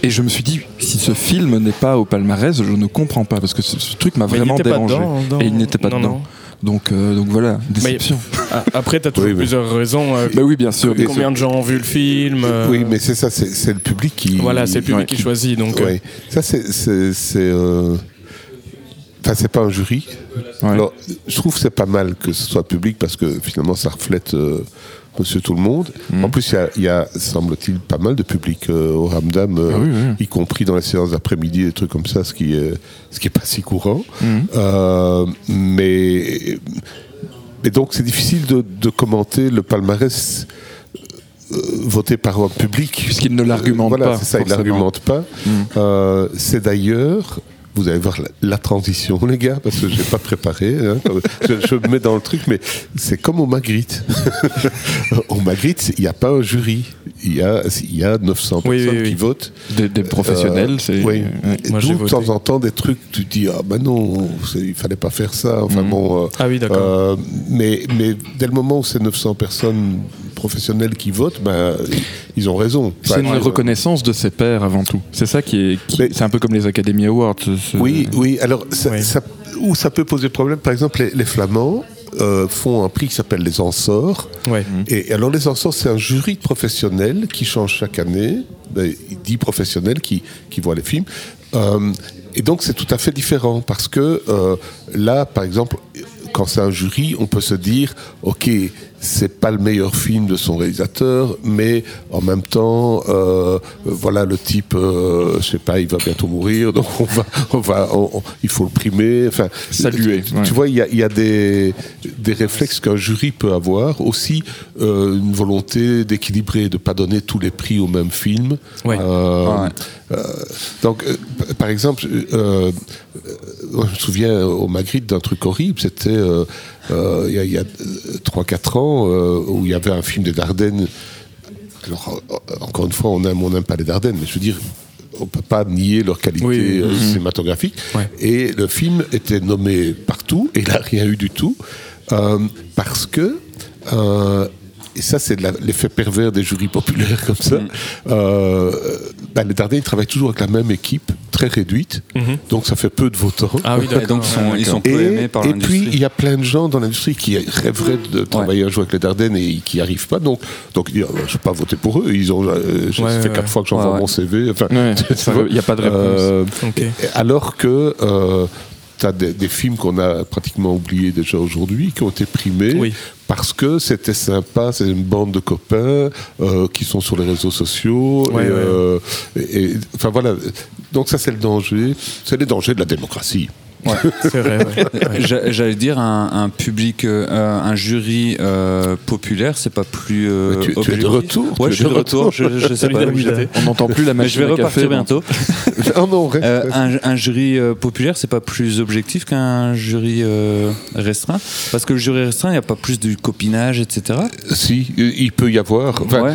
Speaker 1: Et je me suis dit, si ce film n'est pas au palmarès, je ne comprends pas, parce que ce, ce truc m'a
Speaker 4: Mais
Speaker 1: vraiment dérangé.
Speaker 4: dedans, dans-
Speaker 1: Et il n'était pas
Speaker 4: non,
Speaker 1: dedans.
Speaker 4: non.
Speaker 1: Donc, euh, donc voilà, déception.
Speaker 4: Ah, Après, t'as toujours
Speaker 2: Oui, oui.
Speaker 4: plusieurs raisons. euh,
Speaker 1: Bah oui, bien sûr. bien sûr.
Speaker 4: combien de gens ont vu le film euh,
Speaker 2: Oui, mais c'est ça, c'est le public qui.
Speaker 4: Voilà, c'est le public
Speaker 1: Ouais.
Speaker 4: qui choisit. Donc, euh,
Speaker 2: Ouais. Ça, c'est. euh, Enfin, c'est pas un jury.
Speaker 1: Ouais.
Speaker 2: Alors, je trouve que c'est pas mal que ce soit public parce que finalement, ça reflète euh, Monsieur Tout le Monde.
Speaker 1: Mhm.
Speaker 2: En plus, il y a, il semble-t-il, pas mal de public euh, au Ramdam, euh,
Speaker 1: Ah oui, oui.
Speaker 2: y compris dans les séances d'après-midi, des trucs comme ça, ce qui est, ce qui est pas si courant. Euh, mais, mais donc, c'est difficile de, de commenter le palmarès voté par un public.
Speaker 1: Puisqu'il ne l'argumente
Speaker 2: voilà,
Speaker 1: pas,
Speaker 2: c'est ça, il
Speaker 1: forcément.
Speaker 2: l'argumente pas. Euh, c'est d'ailleurs, vous allez voir la, la transition, les gars, parce que je n'ai pas préparé. hein, je, je me mets dans le truc, mais c'est comme au Magritte. au Magritte, il n'y a pas un jury. Il y a, il y a 900
Speaker 4: Oui,
Speaker 2: personnes
Speaker 4: oui, oui.
Speaker 2: qui votent.
Speaker 1: Des, des professionnels,
Speaker 2: Euh,
Speaker 1: c'est.
Speaker 2: oui.
Speaker 4: Moi,
Speaker 2: d'où
Speaker 4: j'ai
Speaker 2: de temps en temps des trucs, tu te dis, ah ben non, il fallait pas faire ça. Enfin
Speaker 1: Mhm.
Speaker 2: bon. euh,
Speaker 4: Ah oui, d'accord.
Speaker 2: euh, mais, mais dès le moment où c'est 900 personnes professionnelles qui votent, ben, ils ont raison.
Speaker 1: C'est
Speaker 2: Enfin,
Speaker 1: une reconnaissance de ses pairs avant tout. C'est ça qui est. C'est un peu comme les Academy Awards. ce-
Speaker 2: Oui, oui. Alors, ça,
Speaker 4: Oui.
Speaker 2: ça- où ça peut poser problème, par exemple, les, les Flamands euh, font un prix qui s'appelle les Ensors.
Speaker 4: ouais.
Speaker 2: Et alors, les Ensors, c'est un jury de professionnels qui change chaque année, ben, 10 professionnels qui, qui voient les films. Euh, et donc, c'est tout à fait différent parce que euh, là, par exemple, quand c'est un jury, on peut se dire, OK, c'est pas le meilleur film de son réalisateur, mais en même temps, euh, voilà, le type, euh, je sais pas, il va bientôt mourir, donc on va, on va, on- on- il faut le primer. Enfin,
Speaker 1: Saluer,
Speaker 2: Tu,
Speaker 1: ouais.
Speaker 2: tu vois, il y a, il y a des, des réflexes qu'un jury peut avoir, aussi euh, une volonté d'équilibrer, de pas donner tous les prix au même film.
Speaker 4: Ouais.
Speaker 2: Euh,
Speaker 1: Ouais.
Speaker 2: euh, donc, euh, par exemple, euh, euh, je me souviens au Magritte d'un truc horrible. C'était il y a- a 3-4 ans euh, où il y avait un film des Dardennes. Alors, euh, encore une fois, on aime, on n'aime pas les Dardennes, mais je veux dire, on peut pas nier leur qualité
Speaker 4: Oui, oui,
Speaker 2: euh, cinématographique.
Speaker 4: Ouais.
Speaker 2: Et le film était nommé partout, et il n'a rien eu du tout, euh, parce que, euh, et ça c'est l'effet pervers des jurys populaires comme ça, euh, bah, les Dardennes ils travaillent toujours avec la même équipe, très réduite, donc ça fait peu de votants.
Speaker 4: Ah oui,
Speaker 3: donc ils sont, ils sont peu
Speaker 2: Et,
Speaker 3: aimés par
Speaker 2: et puis, il
Speaker 3: l'industrie.
Speaker 2: y a plein de gens dans l'industrie qui rêveraient de travailler un jour avec les Dardennes et qui n'y arrivent pas. Donc, donc ils disent, je ne vais pas voter pour eux. Ils ont, euh, ça
Speaker 4: Ouais,
Speaker 2: fait
Speaker 4: ouais,
Speaker 2: quatre
Speaker 4: ouais.
Speaker 2: fois que j'envoie mon CV. Enfin,
Speaker 1: il y a pas de réponse.
Speaker 2: euh, alors que tu as des, des films qu'on a pratiquement oubliés déjà aujourd'hui, qui ont été primés.
Speaker 4: Oui.
Speaker 2: Parce que c'était sympa, c'est une bande de copains euh, qui sont sur les réseaux sociaux.
Speaker 4: Ouais,
Speaker 2: et,
Speaker 4: ouais.
Speaker 2: euh, et- et- enfin voilà. Donc ça c'est le danger. C'est les dangers de la démocratie.
Speaker 4: C'est vrai, ouais. Ouais.
Speaker 3: J'a- J'allais dire un, un public, euh, un jury euh, populaire, c'est pas plus euh,
Speaker 2: tu- tu es de retour,
Speaker 3: Ouais, je suis
Speaker 2: de
Speaker 3: de retour.
Speaker 2: retour.
Speaker 3: Je, je sais pas.
Speaker 1: On n'entend plus la
Speaker 3: Mais je
Speaker 1: machine
Speaker 3: vais repartir
Speaker 1: donc-
Speaker 3: bientôt.
Speaker 2: oh non, reste,
Speaker 3: Euh,
Speaker 2: reste.
Speaker 3: un, un jury euh, populaire, c'est pas plus objectif qu'un jury euh, restreint? Parce que le jury restreint, il n'y a pas plus du copinage, etc.
Speaker 2: Si, il peut y avoir. Enfin,
Speaker 3: Ouais.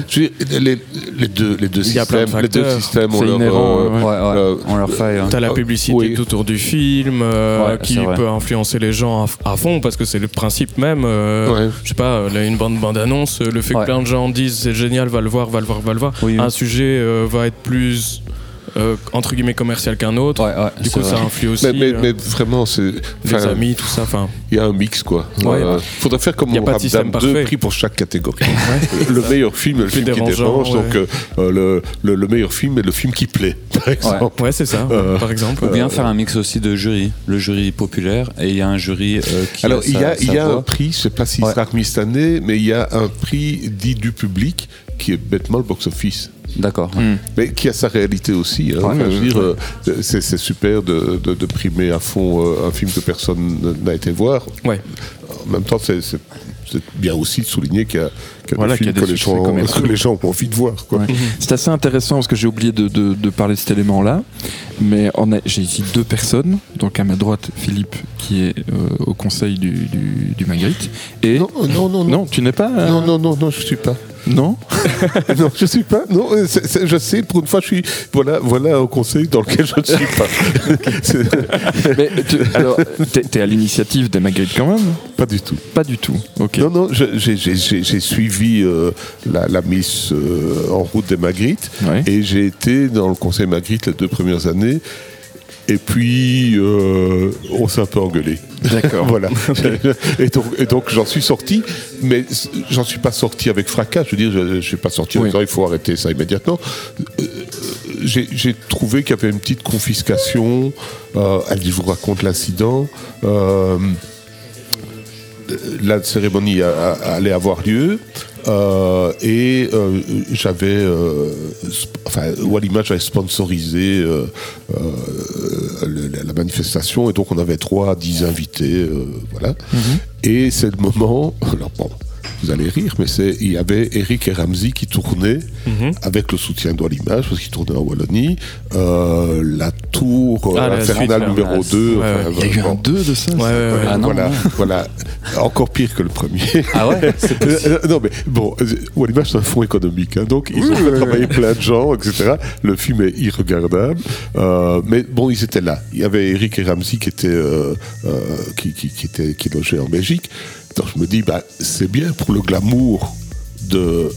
Speaker 2: les, les deux, les
Speaker 4: de
Speaker 2: systèmes, les deux
Speaker 4: facteurs.
Speaker 2: systèmes ont
Speaker 1: C'est
Speaker 2: leur,
Speaker 1: inhérent,
Speaker 2: euh,
Speaker 1: ouais.
Speaker 3: Ouais, ouais,
Speaker 2: euh,
Speaker 3: on leur faille. hein.
Speaker 4: T'as la
Speaker 2: Euh,
Speaker 4: publicité
Speaker 2: oui.
Speaker 4: tout autour du film euh,
Speaker 3: Ouais,
Speaker 4: qui peut influencer les gens à, à fond parce que c'est le principe même. euh,
Speaker 2: Ouais.
Speaker 4: Je sais pas, là, une bande bande annonce, le fait
Speaker 3: Ouais.
Speaker 4: que plein de gens disent c'est génial, va le voir, va le voir, va le voir.
Speaker 3: Oui, oui.
Speaker 4: Un sujet euh, va être plus euh, entre guillemets commercial qu'un autre.
Speaker 3: Ouais, ouais,
Speaker 4: Du coup,
Speaker 3: vrai.
Speaker 4: ça influe aussi
Speaker 2: Mais, mais,
Speaker 4: euh,
Speaker 2: mais vraiment, c'est.
Speaker 4: les amis, tout ça. Enfin,
Speaker 2: Il y a un mix, quoi.
Speaker 4: Ouais.
Speaker 2: Euh, faudrait faire comme
Speaker 4: Il y a
Speaker 2: mon
Speaker 4: pas de système
Speaker 2: Ramdam, deux prix pour chaque catégorie. le meilleur film et le film qui dérange.
Speaker 4: ouais.
Speaker 2: Donc, euh, le, le, le meilleur film et le film qui plaît, par exemple.
Speaker 4: ouais, c'est ça.
Speaker 2: Euh,
Speaker 4: par exemple.
Speaker 3: Ou bien faire un mix aussi de jury. Le jury populaire et il y a un jury euh, qui
Speaker 2: Alors, il y a,
Speaker 3: sa-
Speaker 2: il y a un prix, je sais pas s'il
Speaker 3: Ouais.
Speaker 2: sera remis cette année, mais il y a un prix dit du public qui est bêtement le box-office.
Speaker 3: D'accord.
Speaker 1: Hmm.
Speaker 2: Mais qui a sa réalité aussi. hein. Enfin, je veux dire, euh, c'est c'est super de, de, de primer à fond euh, un film que personne n'a été voir.
Speaker 4: Ouais.
Speaker 2: En même temps, c'est c'est- c'est bien aussi de souligner qu'il y a, qu'il y a
Speaker 1: Voilà,
Speaker 2: des
Speaker 1: qu'il y a
Speaker 2: films
Speaker 1: des
Speaker 2: que, les gens, que les gens ont envie de voir. Quoi.
Speaker 1: Ouais. C'est assez intéressant parce que j'ai oublié de, de- de parler de cet élément-là. Mais on a- j'ai ici deux personnes. Donc à ma droite, Philippe, qui est euh, au conseil du, du, du Magritte. Et
Speaker 2: Non, non, non, non.
Speaker 1: Non, tu n'es pas. euh,
Speaker 2: Non, non, non, non, je suis pas.
Speaker 1: Non
Speaker 2: non, je suis pas. Non, euh, je sais, pour une fois, je suis. Voilà, voilà un conseil dans lequel je ne suis pas.
Speaker 1: Mais tu- alors, t'es à l'initiative des Magritte quand même
Speaker 2: pas du tout.
Speaker 1: Pas du tout. Ok.
Speaker 2: Non, non, j'ai- suivi euh, la, la Miss euh, en route des Magritte
Speaker 1: Ouais.
Speaker 2: et j'ai été dans le conseil Magritte les deux premières années. Et puis, euh, on s'est un peu engueulé.
Speaker 1: D'accord.
Speaker 2: voilà. et donc, j'en suis sorti, mais j'en suis pas sorti avec fracas. Je veux dire, je ne suis pas sorti en
Speaker 1: Oui.
Speaker 2: disant il faut arrêter ça immédiatement. Euh, J'ai trouvé qu'il y avait une petite confiscation. Euh, je vous raconte l'incident. Euh, la cérémonie allait avoir lieu. Euh, et euh, j'avais, euh, enfin, Wallimage avait sponsorisé euh, euh, le- la, manifestation, et donc on avait 3 à 10 invités, euh, voilà. Et c'est le moment, alors bon, vous allez rire, mais c'est, il y avait Eric et Ramsey qui tournaient
Speaker 4: Mhm.
Speaker 2: avec le soutien de Wallimage, parce qu'ils tournaient en Wallonie, euh, la tour euh,
Speaker 4: Ah, la
Speaker 2: infernale
Speaker 4: suite, là.
Speaker 2: numéro
Speaker 3: Ouais,
Speaker 2: 2.
Speaker 4: ouais,
Speaker 2: enfin,
Speaker 1: Il y a eu un 2 de ça
Speaker 4: Ouais, ouais, ouais.
Speaker 3: Ah non,
Speaker 2: voilà, voilà, encore pire que le premier.
Speaker 3: Ah ouais.
Speaker 2: Euh, non mais bon, euh, Wallimage c'est un fonds économique, hein, donc ils ont fait travailler plein de gens, etc. Le film est irregardable, euh, mais bon ils étaient là. Il y avait Eric et Ramsey qui étaient euh, euh, qui, qui, qui étaient qui logeaient en Belgique. Donc je me dis bah c'est bien pour le glamour de euh,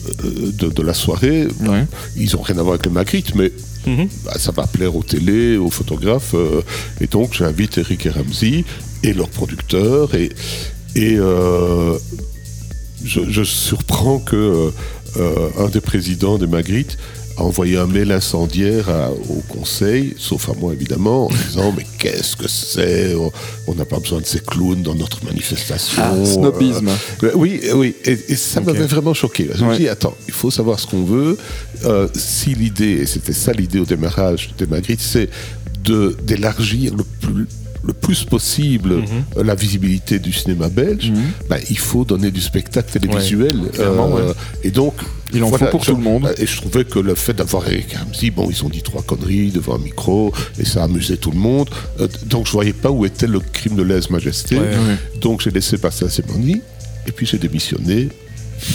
Speaker 2: de, de la soirée.
Speaker 1: Ouais.
Speaker 2: Ils ont rien à voir avec le Magritte, mais
Speaker 4: Mhm.
Speaker 2: bah, ça va plaire aux télé, aux photographes. euh, et donc, j'invite Eric et Ramsey et leurs producteurs. Et, et euh, je, je surprends que euh, un des présidents des Magritte a envoyé un mail incendiaire à- au conseil, sauf à moi évidemment, en disant Mais qu'est-ce que c'est? On- n'a pas besoin de ces clowns dans notre manifestation.
Speaker 1: Ah, snobisme.
Speaker 2: Euh, oui, oui, et, et ça m'avait vraiment choqué. Je me
Speaker 1: Ouais.
Speaker 2: dis, attends, il faut savoir ce qu'on veut. Euh, si l'idée, et c'était ça l'idée au démarrage des Magritte, c'est de- d'élargir le plus, le plus possible
Speaker 1: Mhm.
Speaker 2: euh, la visibilité du cinéma belge, ben, il faut donner du spectacle télévisuel. Euh,
Speaker 1: ouais.
Speaker 2: Et donc,
Speaker 1: Il en faut pour tout le monde.
Speaker 2: Et je trouvais que le fait d'avoir Eric Ramsey, bon, ils ont dit trois conneries devant un micro, et ça amusait tout le monde. Euh, donc je voyais pas où était le crime de lèse-majesté.
Speaker 4: Ouais,
Speaker 1: ouais.
Speaker 2: Donc j'ai laissé passer la cérémonie, et puis j'ai démissionné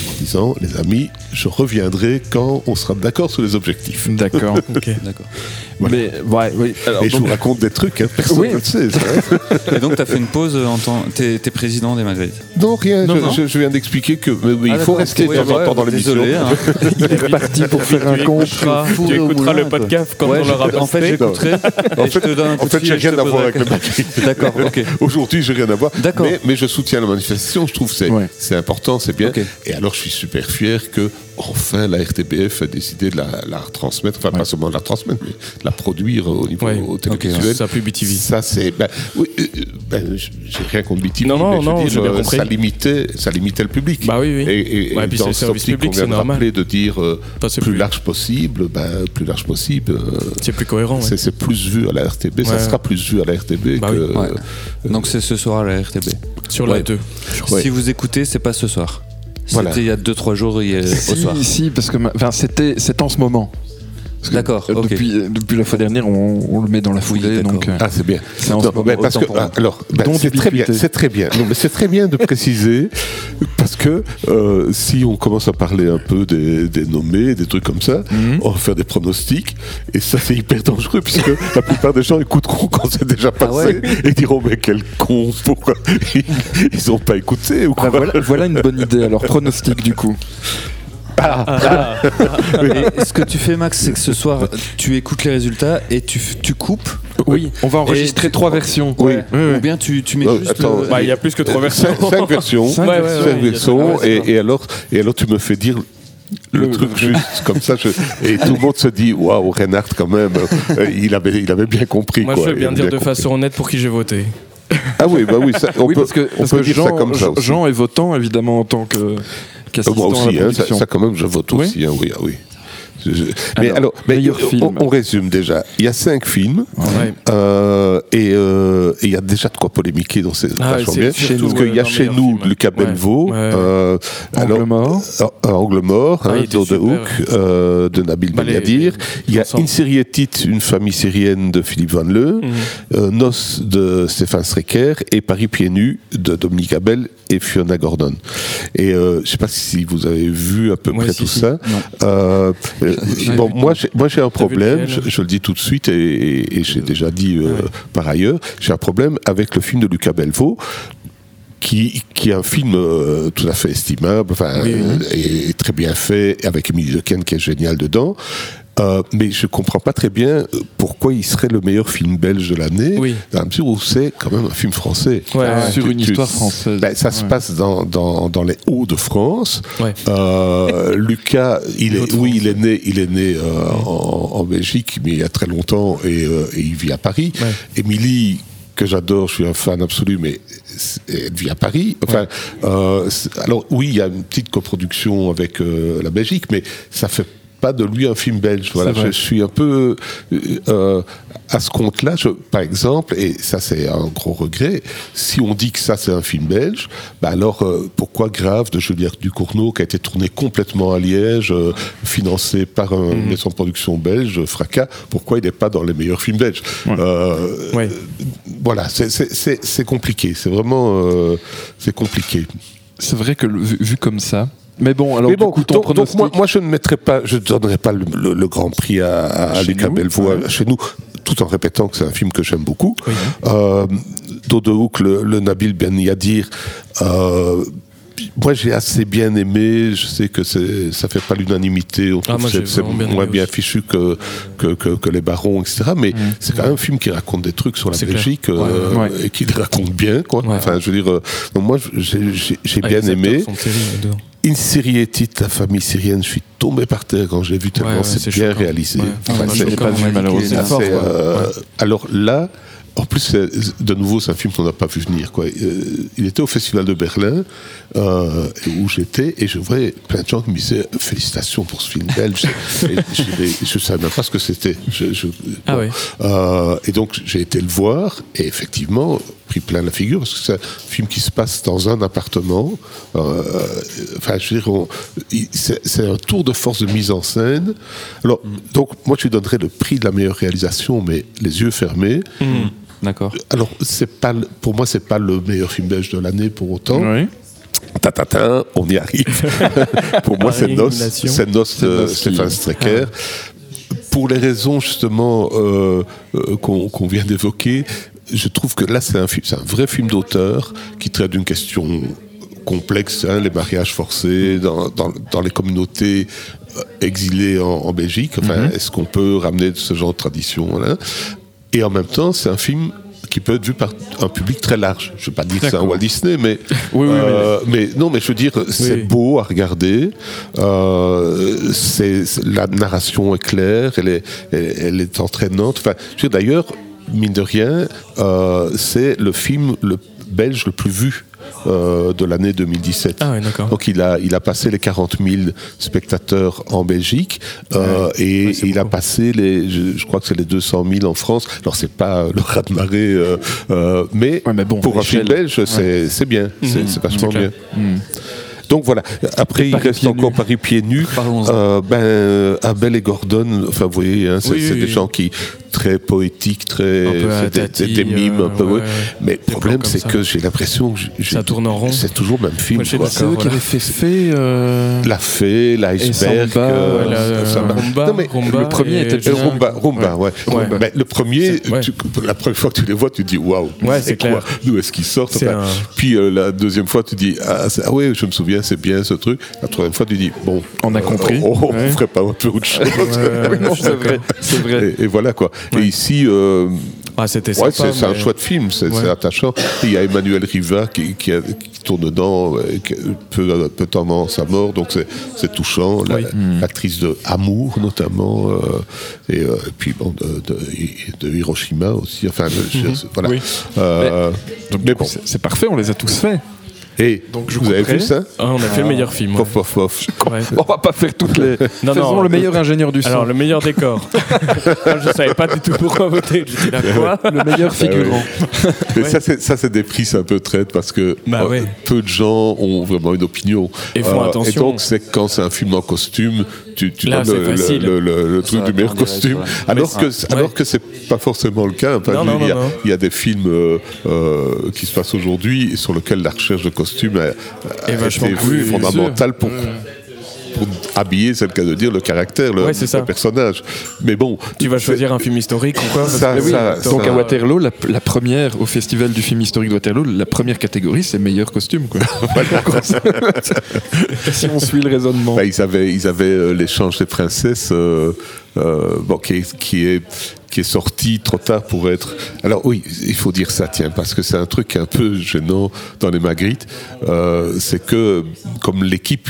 Speaker 2: en disant, les amis, je reviendrai quand on sera d'accord sur les objectifs.
Speaker 1: D'accord.
Speaker 4: Ok.
Speaker 3: D'accord.
Speaker 1: Mais ouais, oui. Alors,
Speaker 2: et je
Speaker 1: donc-
Speaker 2: vous raconte des trucs, hein, personne
Speaker 1: Oui.
Speaker 2: ne le sait. ça, hein.
Speaker 3: Et donc, tu as fait une pause en tant. T'es t'es président des Magritte.
Speaker 2: non, rien,
Speaker 3: Non,
Speaker 2: je,
Speaker 3: non.
Speaker 2: je- je viens d'expliquer que mais oui,
Speaker 3: Ah,
Speaker 2: il faut
Speaker 3: d'accord,
Speaker 2: rester de
Speaker 3: oui,
Speaker 2: temps en temps dans l'émission.
Speaker 3: Hein.
Speaker 1: il est parti pour faire un
Speaker 4: Tu
Speaker 1: compte.
Speaker 4: tu écouteras
Speaker 3: moulin,
Speaker 4: le podcast quand
Speaker 3: Ouais,
Speaker 4: on l'aura
Speaker 3: En fait, j'écouterai.
Speaker 2: En
Speaker 3: je
Speaker 2: fait, j'ai
Speaker 3: je
Speaker 2: rien à voir avec le. Magritte.
Speaker 3: D'accord, ok.
Speaker 2: Aujourd'hui, j'ai rien à voir.
Speaker 3: D'accord.
Speaker 2: Mais, je soutiens la manifestation. Je trouve que c'est c'est important, c'est bien. Et alors, je suis super fier que enfin la RTBF a décidé de la, la retransmettre. Enfin, pas seulement de la transmettre, mais de la produire au niveau
Speaker 4: Ouais.
Speaker 2: au télévisuel.
Speaker 4: ça plus BTV.
Speaker 2: Ça, c'est. Ben, oui, euh, ben, j'ai rien contre BTV.
Speaker 4: Non, non,
Speaker 2: mais je veux
Speaker 4: non,
Speaker 2: dire,
Speaker 4: j'ai bien
Speaker 2: euh. Ça limitait, ça limitait le public.
Speaker 4: Bah oui, oui.
Speaker 2: Et, et,
Speaker 4: Ouais,
Speaker 2: et
Speaker 4: puis
Speaker 2: dans
Speaker 4: c'est
Speaker 2: cette
Speaker 4: service
Speaker 2: optique
Speaker 4: public,
Speaker 2: qu'on vient
Speaker 4: c'est
Speaker 2: de
Speaker 4: normal.
Speaker 2: rappeler de dire euh, plus,
Speaker 4: plus-
Speaker 2: large possible, ben, plus large possible. euh,
Speaker 4: C'est plus cohérent.
Speaker 2: c'est plus vu à la RTB, ça sera plus vu à la RTB
Speaker 4: Bah
Speaker 2: que.
Speaker 4: oui.
Speaker 3: Ouais. Donc, c'est ce soir à la RTB.
Speaker 4: Sur
Speaker 2: Ouais.
Speaker 4: la 2.
Speaker 2: Ouais.
Speaker 3: Si vous écoutez, c'est pas ce soir. C'était
Speaker 2: Voilà.
Speaker 3: il y a 2-3 jours il y a- au soir.
Speaker 1: Si, si, parce que ma- enfin, c'était, c'est en ce moment.
Speaker 3: D'accord,
Speaker 1: euh. Depuis, euh, depuis la fois dernière, on, on le met dans la foulée, donc. euh,
Speaker 2: Ah, c'est bien.
Speaker 1: C'est en
Speaker 2: Non,
Speaker 1: ce moment,
Speaker 2: mais parce que, ah, alors,
Speaker 1: Donc,
Speaker 2: c'est très bien, c'est très bien. Non, mais c'est très bien de préciser parce que euh, si on commence à parler un peu des, des nommés, des trucs comme ça,
Speaker 1: Mhm.
Speaker 2: on va faire des pronostics et ça c'est hyper dangereux puisque la plupart des gens écouteront quand c'est déjà passé
Speaker 3: ouais.
Speaker 2: et diront mais quel con, pourquoi ils ont pas écouté ou
Speaker 1: bah,
Speaker 2: quoi
Speaker 1: voilà, voilà une bonne idée. Alors, pronostic du coup.
Speaker 3: Et ce que tu fais, Max, c'est que ce soir, tu écoutes les résultats et tu, tu coupes.
Speaker 1: Oui, on va enregistrer
Speaker 3: tu-
Speaker 1: trois versions.
Speaker 2: Oui.
Speaker 3: Ou bien tu, tu mets
Speaker 2: Non,
Speaker 3: juste.
Speaker 2: attends,
Speaker 3: le-
Speaker 4: Bah, il y a plus que trois versions.
Speaker 2: Cinq, cinq versions.
Speaker 1: Cinq
Speaker 4: Ouais,
Speaker 1: versions.
Speaker 4: ouais,
Speaker 2: versions, et, et alors, et alors tu me fais dire le, truc juste comme ça, je- et tout le monde se dit waouh, Reinhardt quand même, euh, il avait, il avait bien compris.
Speaker 4: Moi,
Speaker 2: quoi,
Speaker 4: je veux bien dire de
Speaker 2: compris.
Speaker 4: façon honnête pour qui j'ai voté.
Speaker 2: Ah oui, bah oui, ça, on
Speaker 1: oui,
Speaker 2: peut,
Speaker 1: parce que,
Speaker 2: on
Speaker 1: parce
Speaker 2: peut
Speaker 1: que
Speaker 2: dire
Speaker 1: Jean,
Speaker 2: ça comme ça aussi.
Speaker 1: Jean est votant, évidemment, en tant que
Speaker 2: Euh, Moi
Speaker 1: à la
Speaker 2: aussi, hein, ça, ça, quand même, je vote
Speaker 1: Oui
Speaker 2: aussi, hein, oui, ah oui. Mais
Speaker 1: Alors,
Speaker 2: mais on- résume déjà. Il y a cinq films.
Speaker 4: Ouais.
Speaker 2: Euh, et euh, et il y a déjà de quoi polémiquer dans ces
Speaker 4: Ah,
Speaker 2: bien. Parce qu'il y a
Speaker 4: ouais,
Speaker 2: chez nous
Speaker 4: film.
Speaker 2: Lucas
Speaker 4: Ouais.
Speaker 2: euh,
Speaker 1: Angle
Speaker 2: alors,
Speaker 1: mort.
Speaker 2: euh, Angle mort,
Speaker 4: Ah,
Speaker 2: hein, d'Ode
Speaker 4: super.
Speaker 2: Hook, euh, de Nabil
Speaker 4: Bah,
Speaker 2: Benadir. Il y a. Une série une famille syrienne de Philippe Van Leu, euh, Noces de Stéphane Strecker et Paris pieds nus de Dominique Abel et Fiona Gordon. Et euh, je ne sais pas si vous avez vu à peu près
Speaker 4: si,
Speaker 2: tout
Speaker 4: si.
Speaker 2: ça. Euh, euh, bon, moi, j'ai, moi, j'ai un problème. Je,
Speaker 4: lequel
Speaker 2: je le dis tout de suite et, et- et j'ai déjà dit euh, par ailleurs. J'ai un problème avec le film de Lucas Belvaux. Qui, qui est un film euh, tout à fait estimable, enfin,
Speaker 4: Oui, oui.
Speaker 2: euh, et, et très bien fait, avec Émilie Dequesne qui est génial dedans. Euh, mais je comprends pas très bien euh, pourquoi il serait le meilleur film belge de l'année,
Speaker 4: Oui.
Speaker 2: dans la mesure où c'est quand même un film français.
Speaker 4: Ouais, ouais.
Speaker 1: Sur une
Speaker 2: Tu-
Speaker 1: histoire française.
Speaker 2: Ben, ça se passe dans, dans, dans les Hauts-de-France.
Speaker 4: Ouais.
Speaker 2: Euh, Lucas, il est,
Speaker 4: Hauts-de-France.
Speaker 2: oui, il est né, il est né euh, en, en Belgique, mais il y a très longtemps, et, euh, et il vit à Paris.
Speaker 4: Ouais.
Speaker 2: Émilie, que j'adore, je suis un fan absolu, mais elle vit à Paris. Enfin, euh, alors oui, il y a une petite coproduction avec euh, la Belgique, mais ça fait pas de lui un film belge. Voilà, je suis un peu euh, euh, à ce compte-là. Par exemple, et ça c'est un gros regret, si on dit que ça c'est un film belge, bah alors euh, pourquoi Grave de Juliette Ducournau qui a été tourné complètement à Liège, euh, financé par un- une maison de production belge, Fracas, pourquoi il n'est pas dans les meilleurs films belges Euh,
Speaker 4: Ouais.
Speaker 2: Voilà, c'est- compliqué. C'est vraiment euh, c'est compliqué.
Speaker 1: C'est vrai que vu comme ça. Mais bon, alors
Speaker 2: Mais bon,
Speaker 1: du coup, ton
Speaker 2: donc, moi, moi, je ne mettrai pas, je ne donnerai pas le, le- le grand prix à, à Lucas Belvaux
Speaker 1: ouais.
Speaker 2: chez nous, tout en répétant que c'est un film que j'aime beaucoup. Euh, Dodo Hook, le, le Nabil Ben Yadir, euh, moi j'ai assez bien aimé. Je sais que ça fait pas l'unanimité. On trouve
Speaker 4: moi,
Speaker 2: que
Speaker 4: j'ai
Speaker 2: c'est, moins bien
Speaker 4: aussi.
Speaker 2: fichu que, que, que, que les barons, etc. Mais c'est quand même un film qui raconte des trucs sur la. Belgique euh,
Speaker 1: Ouais.
Speaker 2: et qui les raconte bien. Quoi.
Speaker 4: Ouais.
Speaker 2: Enfin, je veux dire, euh, moi j'ai, j'ai- j'ai
Speaker 4: Ah,
Speaker 2: bien aimé. Une série étite, la famille syrienne, je suis tombé par terre quand je l'ai vu tellement
Speaker 4: Ouais, ouais,
Speaker 2: c'est bien
Speaker 4: choquant.
Speaker 2: réalisé.
Speaker 4: Ouais.
Speaker 2: Enfin,
Speaker 1: je pas vu, malheureusement.
Speaker 4: fort,
Speaker 2: euh, Alors là, en plus, de nouveau, c'est un film qu'on n'a pas vu venir. Quoi. Euh, il était au Festival de Berlin, euh, où j'étais, et je voyais plein de gens qui me disaient Félicitations pour ce film belge. je ne savais même pas ce que c'était. Je- je-
Speaker 4: Ah
Speaker 2: euh, et donc j'ai été le voir et effectivement pris plein la figure parce que c'est un film qui se passe dans un appartement. Euh, enfin, je veux dire, c'est un tour de force de mise en scène. Alors, donc moi je lui donnerais le prix de la meilleure réalisation, mais les yeux fermés.
Speaker 3: D'accord.
Speaker 2: Alors, c'est pas, pour moi, c'est pas le meilleur film belge de l'année pour autant.
Speaker 1: Oui.
Speaker 2: Tatatin, on y arrive. Pour moi, c'est Nos, c'est Nos de
Speaker 1: qui-
Speaker 2: Stéphane Strecker. Pour les raisons justement euh, euh, qu'on qu'on vient d'évoquer, je trouve que là, c'est un, film- c'est un vrai film d'auteur qui traite d'une question complexe, hein, les mariages forcés dans, dans- dans les communautés euh, exilées en, en Belgique. Enfin, est-ce qu'on peut ramener ce genre de tradition là Et en même temps, c'est un film qui peut être vu par un public très large. Je ne veux pas dire que c'est un. Walt Disney, mais,
Speaker 1: Oui, oui,
Speaker 2: euh, mais non, mais je veux dire, c'est
Speaker 4: Oui.
Speaker 2: beau à regarder. Euh, c'est la narration est claire, elle est, elle, elle est entraînante. Enfin, d'ailleurs, mine de rien, euh, c'est le film le belge le plus vu. euh, de l'année 2017.
Speaker 4: Ah ouais, d'accord.
Speaker 2: Donc il a, il a passé les 40 000 spectateurs en Belgique euh, et
Speaker 4: Ouais, c'est
Speaker 2: il a passé les, je, je crois que c'est les 200 000 en France. Alors c'est pas le raz de marée, euh, euh, mais,
Speaker 1: Ouais, mais bon,
Speaker 2: pour un film belge, c'est c'est bien, c'est c'est vachement bien.
Speaker 4: clair.
Speaker 2: Donc voilà. Après, il reste encore
Speaker 1: nus.
Speaker 2: Paris pieds nus. Euh, ben, Abel et Gordon, enfin, vous voyez, hein, c'est
Speaker 4: Oui,
Speaker 2: c'est
Speaker 4: oui,
Speaker 2: des
Speaker 4: oui.
Speaker 2: gens qui très poétiques, très, des, des mimes,
Speaker 4: euh,
Speaker 2: un peu.
Speaker 4: ouais.
Speaker 2: Mais le problème, c'est que j'ai l'impression que
Speaker 4: Ça tourne en rond.
Speaker 2: C'est toujours le même film.
Speaker 1: C'est eux qui avaient fait Fée. euh,
Speaker 2: La fée, l'iceberg.
Speaker 1: Le premier était bien.
Speaker 2: Rumba, ouais. Le premier, la première fois que tu les vois, tu dis waouh.
Speaker 4: Ouais, c'est
Speaker 2: quoi
Speaker 4: clair.
Speaker 2: D'où est-ce qu'ils sortent Puis euh, la deuxième fois, tu dis ah, ah ouais, je me souviens bien, c'est bien ce truc. La troisième fois, tu dis, bon,
Speaker 1: On a compris.
Speaker 2: on, on
Speaker 1: Ouais.
Speaker 2: ferait pas un peu autre chose.
Speaker 1: Oui, non, c'est vrai.
Speaker 2: Et, et voilà quoi. Et ici, euh,
Speaker 4: Ah, c'était
Speaker 2: ouais, c'est un
Speaker 4: mais-
Speaker 2: chouette film, c'est
Speaker 4: Ouais.
Speaker 2: attachant. Il y a Emmanuel Riva qui, qui, a- qui tourne dedans, euh, qui- peu, peu de temps avant sa mort, donc c'est- touchant.
Speaker 4: Oui.
Speaker 2: L'actrice de Amour notamment, euh, et, euh, puis bon, de, de, de Hiroshima aussi. Enfin, je- voilà.
Speaker 1: Oui.
Speaker 2: Euh, mais bon.
Speaker 1: C'est c'est parfait, on les a tous faits.
Speaker 2: Et
Speaker 1: Donc, je
Speaker 2: vous avez vu ça
Speaker 4: Ah, on a fait le meilleur film. ouais.
Speaker 2: Pof, pof, pof.
Speaker 4: Ouais.
Speaker 1: On va pas faire toutes les.
Speaker 4: Non,
Speaker 1: Faisons
Speaker 4: non.
Speaker 1: le meilleur ingénieur du son.
Speaker 4: Alors, le meilleur décor. Moi, je savais pas du tout pourquoi voter. J'étais là, quoi
Speaker 1: le meilleur figurant.
Speaker 2: Mais
Speaker 4: Ouais.
Speaker 2: ça, c'est, ça, c'est des prix, c'est un peu traite parce que
Speaker 4: Bah
Speaker 2: euh,
Speaker 4: ouais.
Speaker 2: peu de gens ont vraiment une opinion. Euh,
Speaker 4: Et font attention.
Speaker 2: Et donc, c'est que quand c'est un film en costume, tu, tu
Speaker 4: Là,
Speaker 2: donnes le, truc du meilleur costume. Alors, que, alors que c'est pas forcément le cas. Enfin,
Speaker 4: Non, non.
Speaker 2: Il y a des films euh, euh, qui se passent aujourd'hui sur lesquels la recherche de costume a, a
Speaker 4: Est
Speaker 2: été fondamentale pour, pour habiller, c'est le cas de dire, le caractère, le,
Speaker 4: Ouais,
Speaker 2: personnage. Mais bon,
Speaker 4: Tu vas choisir un film historique ou quoi
Speaker 2: Ça,
Speaker 1: Oui,
Speaker 2: ça,
Speaker 1: donc
Speaker 2: ça-
Speaker 1: à Waterloo, la, la première, au festival du film historique de Waterloo, la première catégorie, c'est meilleur costume. Quoi. si on suit le raisonnement.
Speaker 2: Bah, ils avaient, ils avaient euh, l'échange des princesses, euh, euh, bon, qui, est, qui, est, qui est sorti trop tard pour être. Alors oui, il faut dire ça, tiens, parce que c'est un truc un peu gênant dans les Magritte. Euh, c'est que comme l'équipe